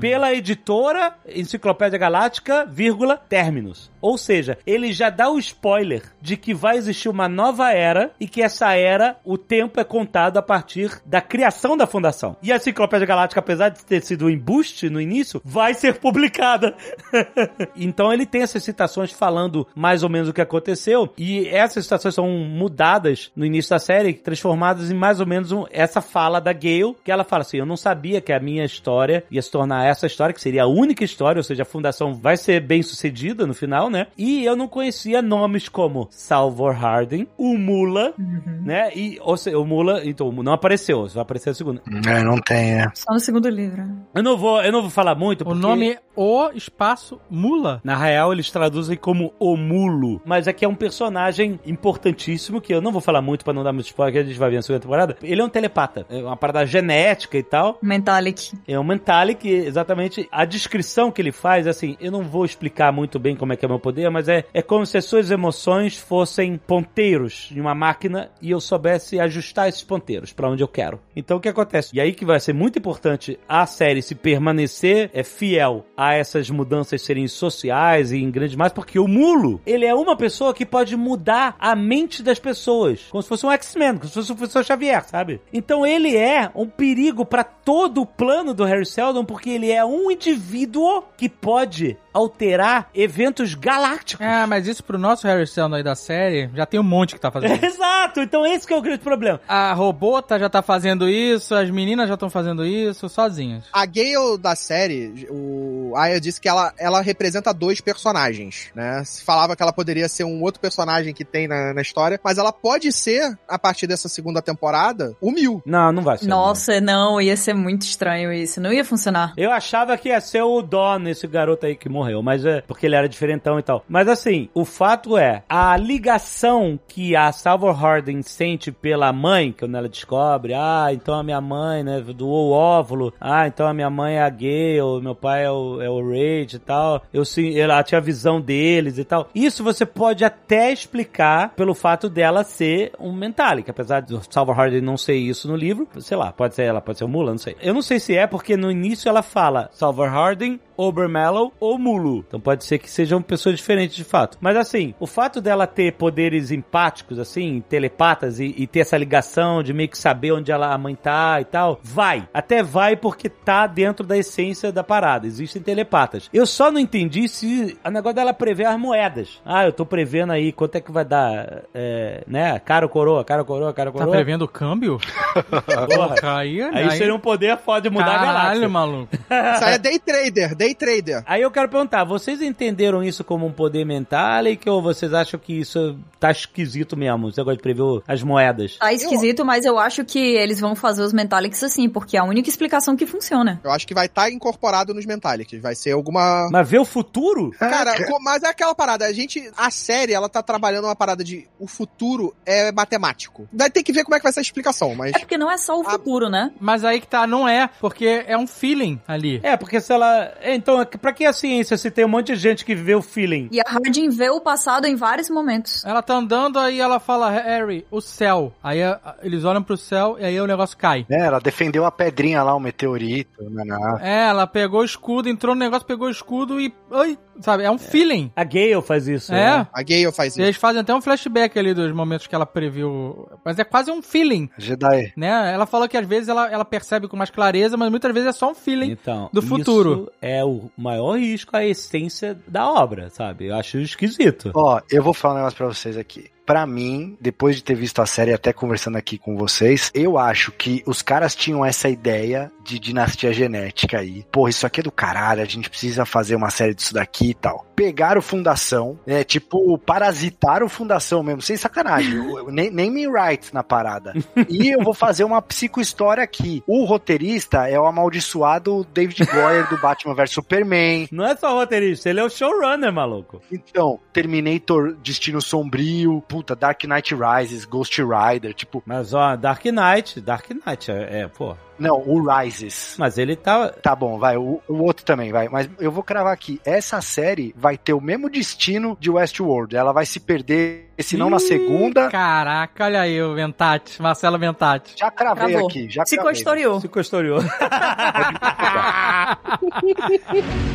pela editora Enciclopédia Galáctica, vírgula, Terminus. Ou seja, ele já dá o spoiler de que vai existir uma nova era e que essa era, o tempo é contado a partir da criação da fundação. E a Enciclopédia Galáctica, apesar de ter sido um embuste no início, vai ser publicada. então ele tem essas citações falando mais ou menos o que aconteceu e essas citações são mudadas no início da série, transformadas em mais ou menos um- essa fala da Gale, que ela fala assim, eu não sabia que a minha história ia se tornar essa história, que seria a única história, ou seja, a fundação vai ser bem sucedida no final, né? E eu não conhecia nomes como Salvor Harding, o Mula, né? E, ou seja, o Mula, então, não apareceu, só apareceu a segunda. É, não tem, é. Só no segundo livro. Eu não vou, eu não vou falar muito, O porque... nome é O Espaço Mula. Na real, eles traduzem como o mulo. Mas aqui é um personagem importantíssimo, que eu não vou falar muito pra não dar muito spoiler, que a gente vai ver na segunda temporada. Ele é um telepata. É uma parada genética e tal. Mentalic. É um Mentalic, exatamente. A descrição que ele faz, assim, eu não vou explicar muito bem como é que é meu poder, mas é, é como se as suas emoções fossem ponteiros de uma máquina e eu soubesse ajustar esses ponteiros pra onde eu quero. Então o que acontece? E aí que vai ser muito importante a série se permanecer é fiel à a essas mudanças serem sociais e em grande massa, porque o mulo, ele é uma pessoa que pode mudar a mente das pessoas, como se fosse um X-Men, como se fosse o professor Xavier, sabe? Então ele é um perigo para todo o plano do Harry Seldon, porque ele é um indivíduo que pode alterar eventos galácticos. É, mas isso pro nosso Harry Seldon aí da série, já tem um monte que tá fazendo isso. Exato, então esse que é o grande problema. A robota já tá fazendo isso, as meninas já estão fazendo isso sozinhas. A Gale da série, o Aya disse que ela, ela representa dois personagens, né? Se falava que ela poderia ser um outro personagem que tem na, na história, mas ela pode ser, a partir dessa segunda temporada, o Mil. Não, não vai ser. Nossa, não, ia ser muito estranho isso. Não ia funcionar. Eu achava que ia ser o Don, esse garoto aí que morreu, mas é porque ele era diferentão e tal. Mas assim, o fato é, a ligação que a Salvor Harding sente pela mãe, quando ela descobre, ah, então a minha mãe, né, doou o óvulo, ah, então a minha mãe é a Gale, meu pai é o, é o Rage e tal, eu sim, ela tinha a visão deles e tal. Isso você pode até explicar pelo fato dela ser um Mentalic, apesar de Salvor Harding não ser isso no livro, sei lá, pode ser ela, pode ser o Mula, não sei. Eu não sei se é porque no início ela fala Salvor Harding, Obermallow ou Mulu. Então pode ser que sejam pessoas diferentes de fato. Mas assim, o fato dela ter poderes empáticos, assim, telepatas e, e ter essa ligação de meio que saber onde ela, a mãe tá e tal, vai. Até vai porque tá dentro da essência da parada. Existem telepatas. Eu só não entendi se a negócio dela prever as moedas. Ah, eu tô prevendo aí quanto é que vai dar, é, né? Caro coroa, caro coroa, caro Tá coroa. prevendo o câmbio? Porra. aí, Aí seria um poder foda de mudar a galáxia. Caralho, maluco. Isso aí é day trader, day trader. Aí eu quero perguntar, vocês entenderam isso como um poder mental ou vocês acham que isso tá esquisito mesmo? Você gosta de prever as moedas? Tá esquisito, mas eu acho que eles vão fazer os Mentalics assim, porque é a única explicação que funciona. Eu acho que vai estar incorporado nos Mentalics. Vai ser alguma. Mas ver o futuro? Cara, mas é aquela parada. A gente. A série, ela tá trabalhando uma parada de. O futuro é matemático. Vai ter que ver como é que vai ser a explicação, mas. É porque não é só o futuro, né? Mas aí que tá, não é, porque é um feeling ali. É, porque se ela. é, Então, pra que a ciência se tem um monte de gente que vê o feeling? E a Hardin vê o passado em vários momentos. Ela tá andando, aí ela fala, Harry, o céu. Aí eles olham pro céu e aí o negócio cai. É, ela defendeu a pedrinha lá, o meteorito, né, na É, ela pegou o escudo, entrou no negócio, pegou o escudo e. Ai, sabe? É um feeling. A Gale faz isso. É. né? A Gale faz Eles fazem até um flashback ali dos momentos que ela previu. Mas é quase um feeling. Jedi. Né? Ela falou que às vezes ela, ela percebe com mais clareza, mas muitas vezes é só um feeling Então, do isso futuro. é o maior risco à essência da obra, sabe? Eu acho esquisito. Ó, eu vou falar um negócio pra vocês aqui. Pra mim, depois de ter visto a série até conversando aqui com vocês, eu acho que os caras tinham essa ideia de dinastia genética aí. Porra, isso aqui é do caralho, a gente precisa fazer uma série disso daqui e tal. Pegaram Fundação, é tipo, parasitaram Fundação mesmo, sem sacanagem. Eu- nem, nem me rights na parada. E eu vou fazer uma psicohistória aqui. O roteirista é o amaldiçoado David Goyer do Batman vs Superman. Não é só roteirista, ele é o showrunner, maluco. Então, Terminator, Destino Sombrio, puta, Dark Knight Rises, Ghost Rider, tipo, Mas ó, Dark Knight, Dark Knight é, é pô. não, o Rises. Mas ele tá. Tá bom, vai, o, o outro também, vai. Mas eu vou cravar aqui, essa série vai ter o mesmo destino de Westworld. Ela vai se perder, se não na segunda. Caraca, olha aí o Ventati, Marcelo Ventati. Já cravei Travou. aqui, já Se cravei. costoriou. Se costoriou.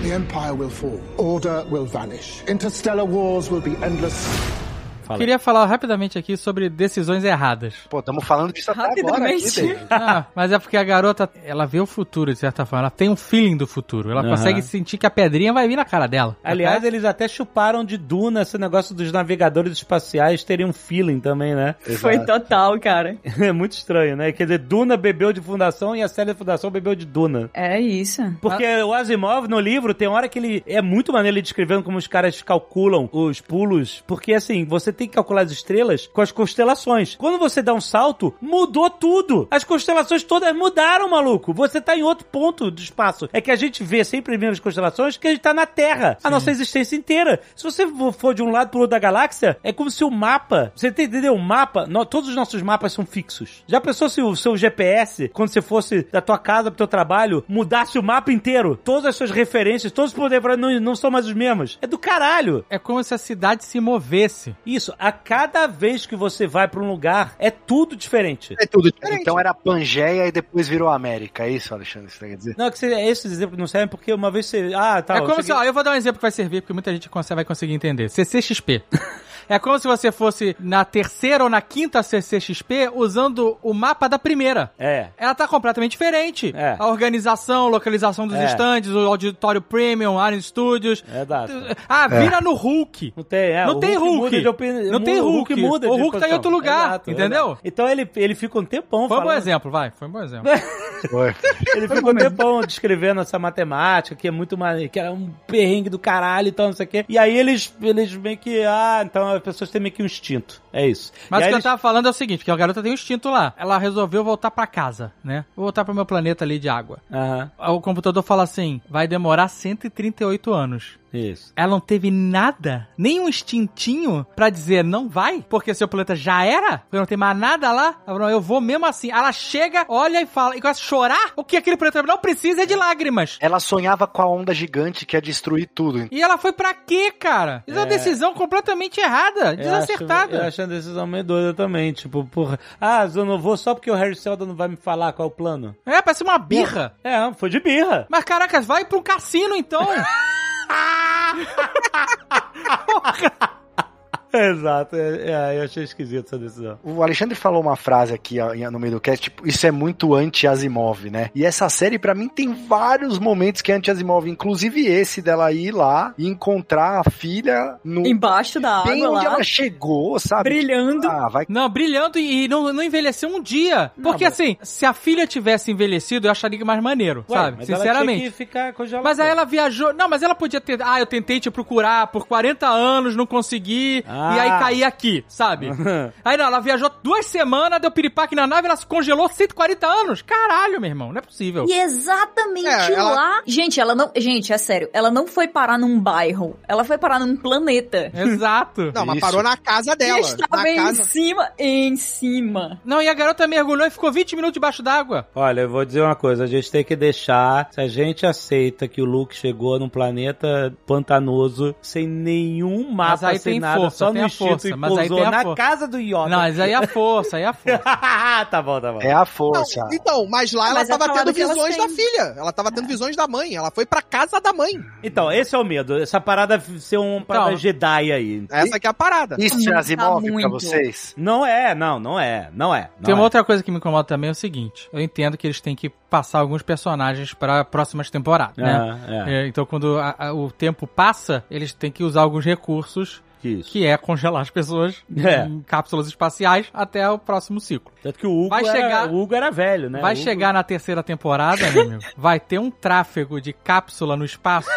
The Empire will fall. Order will vanish. Interstellar wars will be endless. Fala. Queria falar rapidamente aqui sobre decisões erradas. Pô, estamos falando disso até agora aqui. Ah, mas é porque a garota, ela vê o futuro, de certa forma. Ela tem um feeling do futuro. Ela Aham. consegue sentir que a pedrinha vai vir na cara dela. Aliás, eles até chuparam de Duna esse negócio dos navegadores espaciais terem um feeling também, né? Foi total, cara. É muito estranho, né? Quer dizer, Duna bebeu de Fundação e a série da Fundação bebeu de Duna. É isso. Porque o Asimov, no livro, tem hora que ele... É muito maneiro ele descrevendo como os caras calculam os pulos. Porque, assim, você tem que calcular as estrelas com as constelações. Quando você dá um salto, mudou tudo. As constelações todas mudaram, maluco. Você tá em outro ponto do espaço. É que a gente vê sempre as mesmas constelações que a gente tá na Terra. A nossa existência inteira. Se você for de um lado pro outro da galáxia, é como se o mapa... Você entendeu? O mapa... no- todos os nossos mapas são fixos. Já pensou se o seu GPS, quando você fosse da tua casa pro teu trabalho, mudasse o mapa inteiro? Todas as suas referências, todos os poderes não, não são mais os mesmos. É do caralho. É como se a cidade se movesse. Isso. Isso, a cada vez que você vai pra um lugar, é tudo diferente. É tudo diferente. Então era Pangeia e depois virou América, é isso, Alexandre? Você quer dizer? Não, que você, esses exemplos não servem porque uma vez você. Ah, tá. é eu como se, cheguei- ó, eu vou dar um exemplo que vai servir, porque muita gente consegue- vai conseguir entender. CCXP. É como se você fosse na terceira ou na quinta CCXP usando o mapa da primeira. É. Ela tá completamente diferente. É. A organização, localização dos É. estandes, o auditório premium, Alien Studios. Exato. Ah, vira no Hulk. Não tem, é, Não o tem Hulk. muda de opini- Não tem o Hulk. muda O de Hulk tá em outro lugar, Exato, entendeu? exato. Então ele, ele fica um tempão Foi um bom falando- exemplo, vai. Foi um bom exemplo. Foi. Ele fica um tempão descrevendo essa matemática, que é muito mais. que é um perrengue do caralho e tal, não sei o quê. E aí eles, eles meio que. Ah, então as pessoas têm meio que um instinto. É isso. Mas E o que eles- eu tava falando é o seguinte, que a garota tem um instinto lá. Ela resolveu voltar pra casa, né? Vou voltar pro meu planeta ali de água. Aham, O computador fala assim, vai demorar 138 anos. isso. Ela não teve nada, nem um instintinho pra dizer não vai, porque seu planeta já era, porque não tem mais nada lá. Ela falou, eu vou mesmo assim. Ela chega, olha e fala, e começa a chorar. O que aquele planeta não precisa é de lágrimas. Ela sonhava com a onda gigante que ia destruir tudo. E ela foi pra quê, cara? Isso é uma decisão completamente errada, desacertada. Eu acho, a decisão meio doida também. Tipo, porra. Ah, eu não vou só porque o Harry Seldon não vai me falar qual é o plano. É, parece uma birra. É, foi de birra. Mas caraca, vai um cassino então. Exato. É, é, eu achei esquisito essa decisão. O Alexandre falou uma frase aqui no meio do cast, tipo, isso é muito anti-Asimov, né? E essa série, pra mim, tem vários momentos que é anti-Asimov, inclusive esse dela ir lá e encontrar a filha no... Embaixo da bem água onde lá, ela chegou, sabe? brilhando. Ah, vai... Não, brilhando e não, não envelheceu um dia. Porque assim, se a filha tivesse envelhecido, eu acharia mais maneiro, Ué, sabe? mas ela Sinceramente. tinha que ficar congelada. Mas aí ela viajou. Não, mas ela podia ter. Ah, eu tentei te procurar por 40 anos, não consegui. Ah. E aí caí aqui, sabe? aí não, ela viajou duas semanas, deu piripaque na nave, ela se congelou 140 anos. Caralho, meu irmão, não é possível. E exatamente É, ela- lá. Gente, ela não. Gente, é sério. Ela não foi parar num bairro. Ela foi parar num planeta. Exato. Não, mas Isso. parou na casa E dela. estava Na em casa. cima, em cima. Não, e a garota mergulhou e ficou 20 minutos debaixo d'água. Olha, eu vou dizer uma coisa, a gente tem que deixar, se a gente aceita que o Luke chegou num planeta pantanoso, sem nenhum mapa, aí sem tem nada, força, só no a instinto força, e mas aí tem a na força. casa do Yoda. Não, mas aí é a força, aí é a força. tá bom, tá bom. É a Não, força. então, mas lá ela Mas tava tendo visões da filha. Ela tava tendo visões da mãe. Ela foi pra casa da mãe. Então, esse é o medo, essa parada ser uma parada Então. Jedi aí. Essa que é a parada. Isso é Tá Asimov pra muito. vocês? Não é, não, não é, não é. Não Tem uma é. outra coisa que me incomoda também é o seguinte: eu entendo que eles têm que passar alguns personagens para próximas temporadas, né? É, então, quando a- a- o tempo passa, eles têm que usar alguns recursos, Isso. que é congelar as pessoas É. em cápsulas espaciais até o próximo ciclo. Tanto que o Hugo, Vai era, chegar- o Hugo era velho, né? Vai Hugo- chegar na terceira temporada, meu amigo, vai ter um tráfego de cápsula no espaço,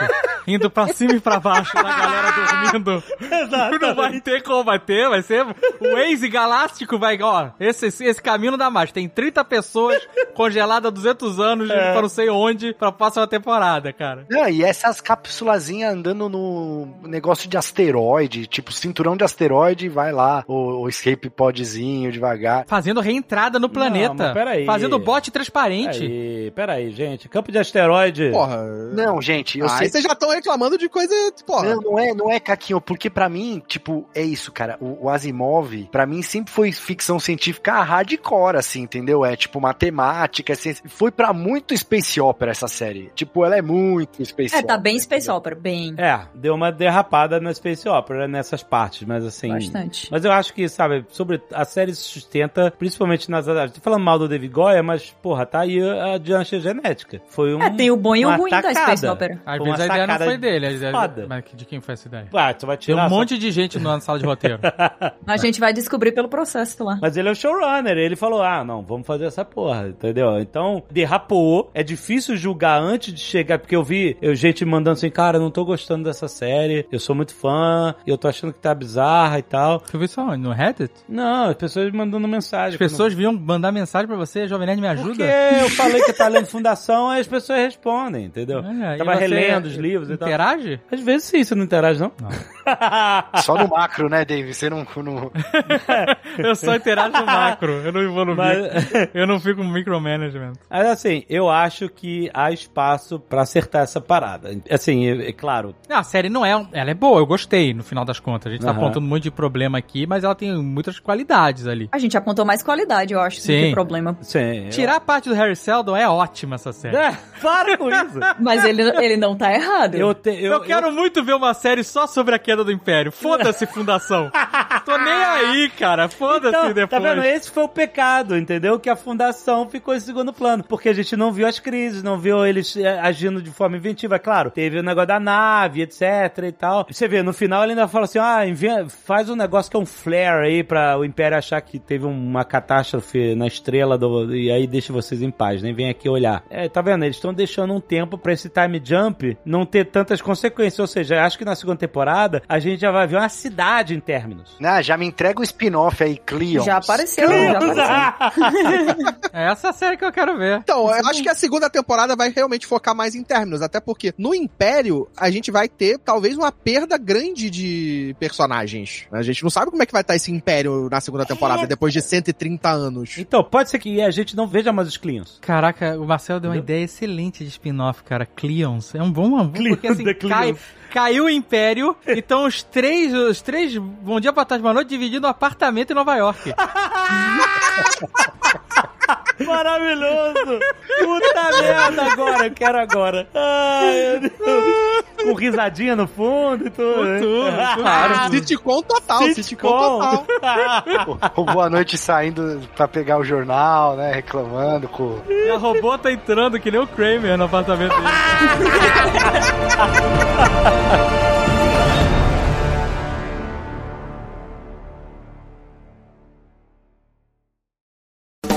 indo pra cima e pra baixo, da galera dormindo. Não vai ter como vai ter, vai ser o Waze Galáctico vai, ó, esse, esse caminho não dá mais. Tem 30 pessoas congeladas há 200 anos, É. pra não sei onde, pra próxima temporada, cara. Não, e essas cápsulazinhas andando no negócio de asteroide, tipo cinturão de asteroide, vai lá, o, o escape podzinho devagar. Fazendo reentrada no planeta. mas peraí. Fazendo bote transparente. Peraí, peraí, gente. Campo de asteroide. Porra. Não, gente, eu Ah, sei. vocês já estão reclamando de coisa, porra. Não, não é, não é, Caquinho, porque pra mim, tipo, é isso, cara. O, o Asimov, pra mim, sempre foi ficção científica hardcore, assim, entendeu? É tipo matemática, é ciência. Foi pra muito Space Opera essa série. Tipo, ela é muito Space É, Opera. tá bem Space entendeu? Opera, bem. É, deu uma derrapada na Space Opera nessas partes, mas assim. Bastante. Mas eu acho que, sabe, sobre a série se sustenta, principalmente nas. Tô falando mal do David Goya, mas, porra, tá aí a diancha genética. Foi um. É, tem o bom e o ruim da tacada. Space Opera. Às vezes a ideia não foi dele. A ideia, foda. mas de quem foi essa ideia? Ah, tu vai Tem tirar. um só- monte de gente na sala de roteiro. A gente vai descobrir pelo processo lá. Mas ele é o showrunner, ele falou: ah, não, vamos fazer essa porra, entendeu? Então, derrapou. É difícil julgar antes de chegar, porque eu vi eu, gente mandando assim, cara, não tô gostando dessa série, eu sou muito fã, eu tô achando que tá bizarra e tal. Tu viu isso onde? No Reddit? Não, as pessoas mandando mensagem. As pessoas vinham mandar mensagem pra você, Jovem Nerd me Porque ajuda? eu falei que tá lendo Fundação, aí as pessoas respondem, entendeu? E Tava relendo os livros e tal. Interage? Às vezes sim, você não interage, não? Só no macro, né, Dave? Você não. não... Eu só interajo no macro, eu não vou no Mas- micro. Eu não fico no micromanagement. Mas assim, eu acho que há espaço pra acertar essa parada. Assim, é, é claro. Ah, a série não é. Ela é boa, eu gostei no final das contas. A gente tá Aham. apontando um monte de problema aqui, mas ela tem muitas qualidades ali. A gente apontou mais qualidade, eu acho, do Sim. que problema. Sim. Tirar a parte do Harry Seldon é ótima essa série. É, para com isso. Mas ele, ele não tá errado. Eu, te, eu, Eu, quero muito ver uma série só sobre a queda do Império. Foda-se, Fundação. Tô nem aí, cara. Foda-se Então, depois. Tá vendo? Esse foi o pecado, entendeu? Que a fundação ficou em segundo plano. Porque a gente não viu as crises, não viu eles eh, agindo de forma inventiva. Claro, teve o negócio da nave, etc e tal. Você vê, no final ele ainda fala assim: ah, faz um negócio que é um flare aí pra o Império achar que teve uma catástrofe na estrela do, e aí deixa vocês em paz, nem vem aqui olhar. É, tá vendo? Eles estão deixando um tempo pra esse time jump não ter tantas consequências. Ou seja, acho que na segunda temporada a gente já vai ver uma cidade em términos. Ah, já me entrega o spin-off aí, Cleon. Já apareceu, já apareceu. É essa série que eu quero ver. Então, eu acho que a segunda temporada vai realmente focar mais em términos, até porque no Império a gente vai ter talvez uma perda grande de personagens. A gente não sabe como é que vai estar esse Império na segunda temporada, depois de 130 anos. Então, pode ser que a gente não veja mais os Cleans. Caraca, o Marcelo deu uma ideia excelente de spin-off, cara. Cleons. É um bom, um bom porque assim, The cai, Cleons. Caiu o Império, então os três, os três, bom dia, boa tarde, boa noite, dividindo um apartamento em Nova York. Maravilhoso! Puta merda, agora, eu quero agora. Ai, meu Deus. Com risadinha no fundo e tudo. Tudo, claro. Sitcom total, sitcom, total. O Boa Noite saindo pra pegar o jornal, né? Reclamando com. E a robô tá entrando que nem o Kramer no apartamento dele.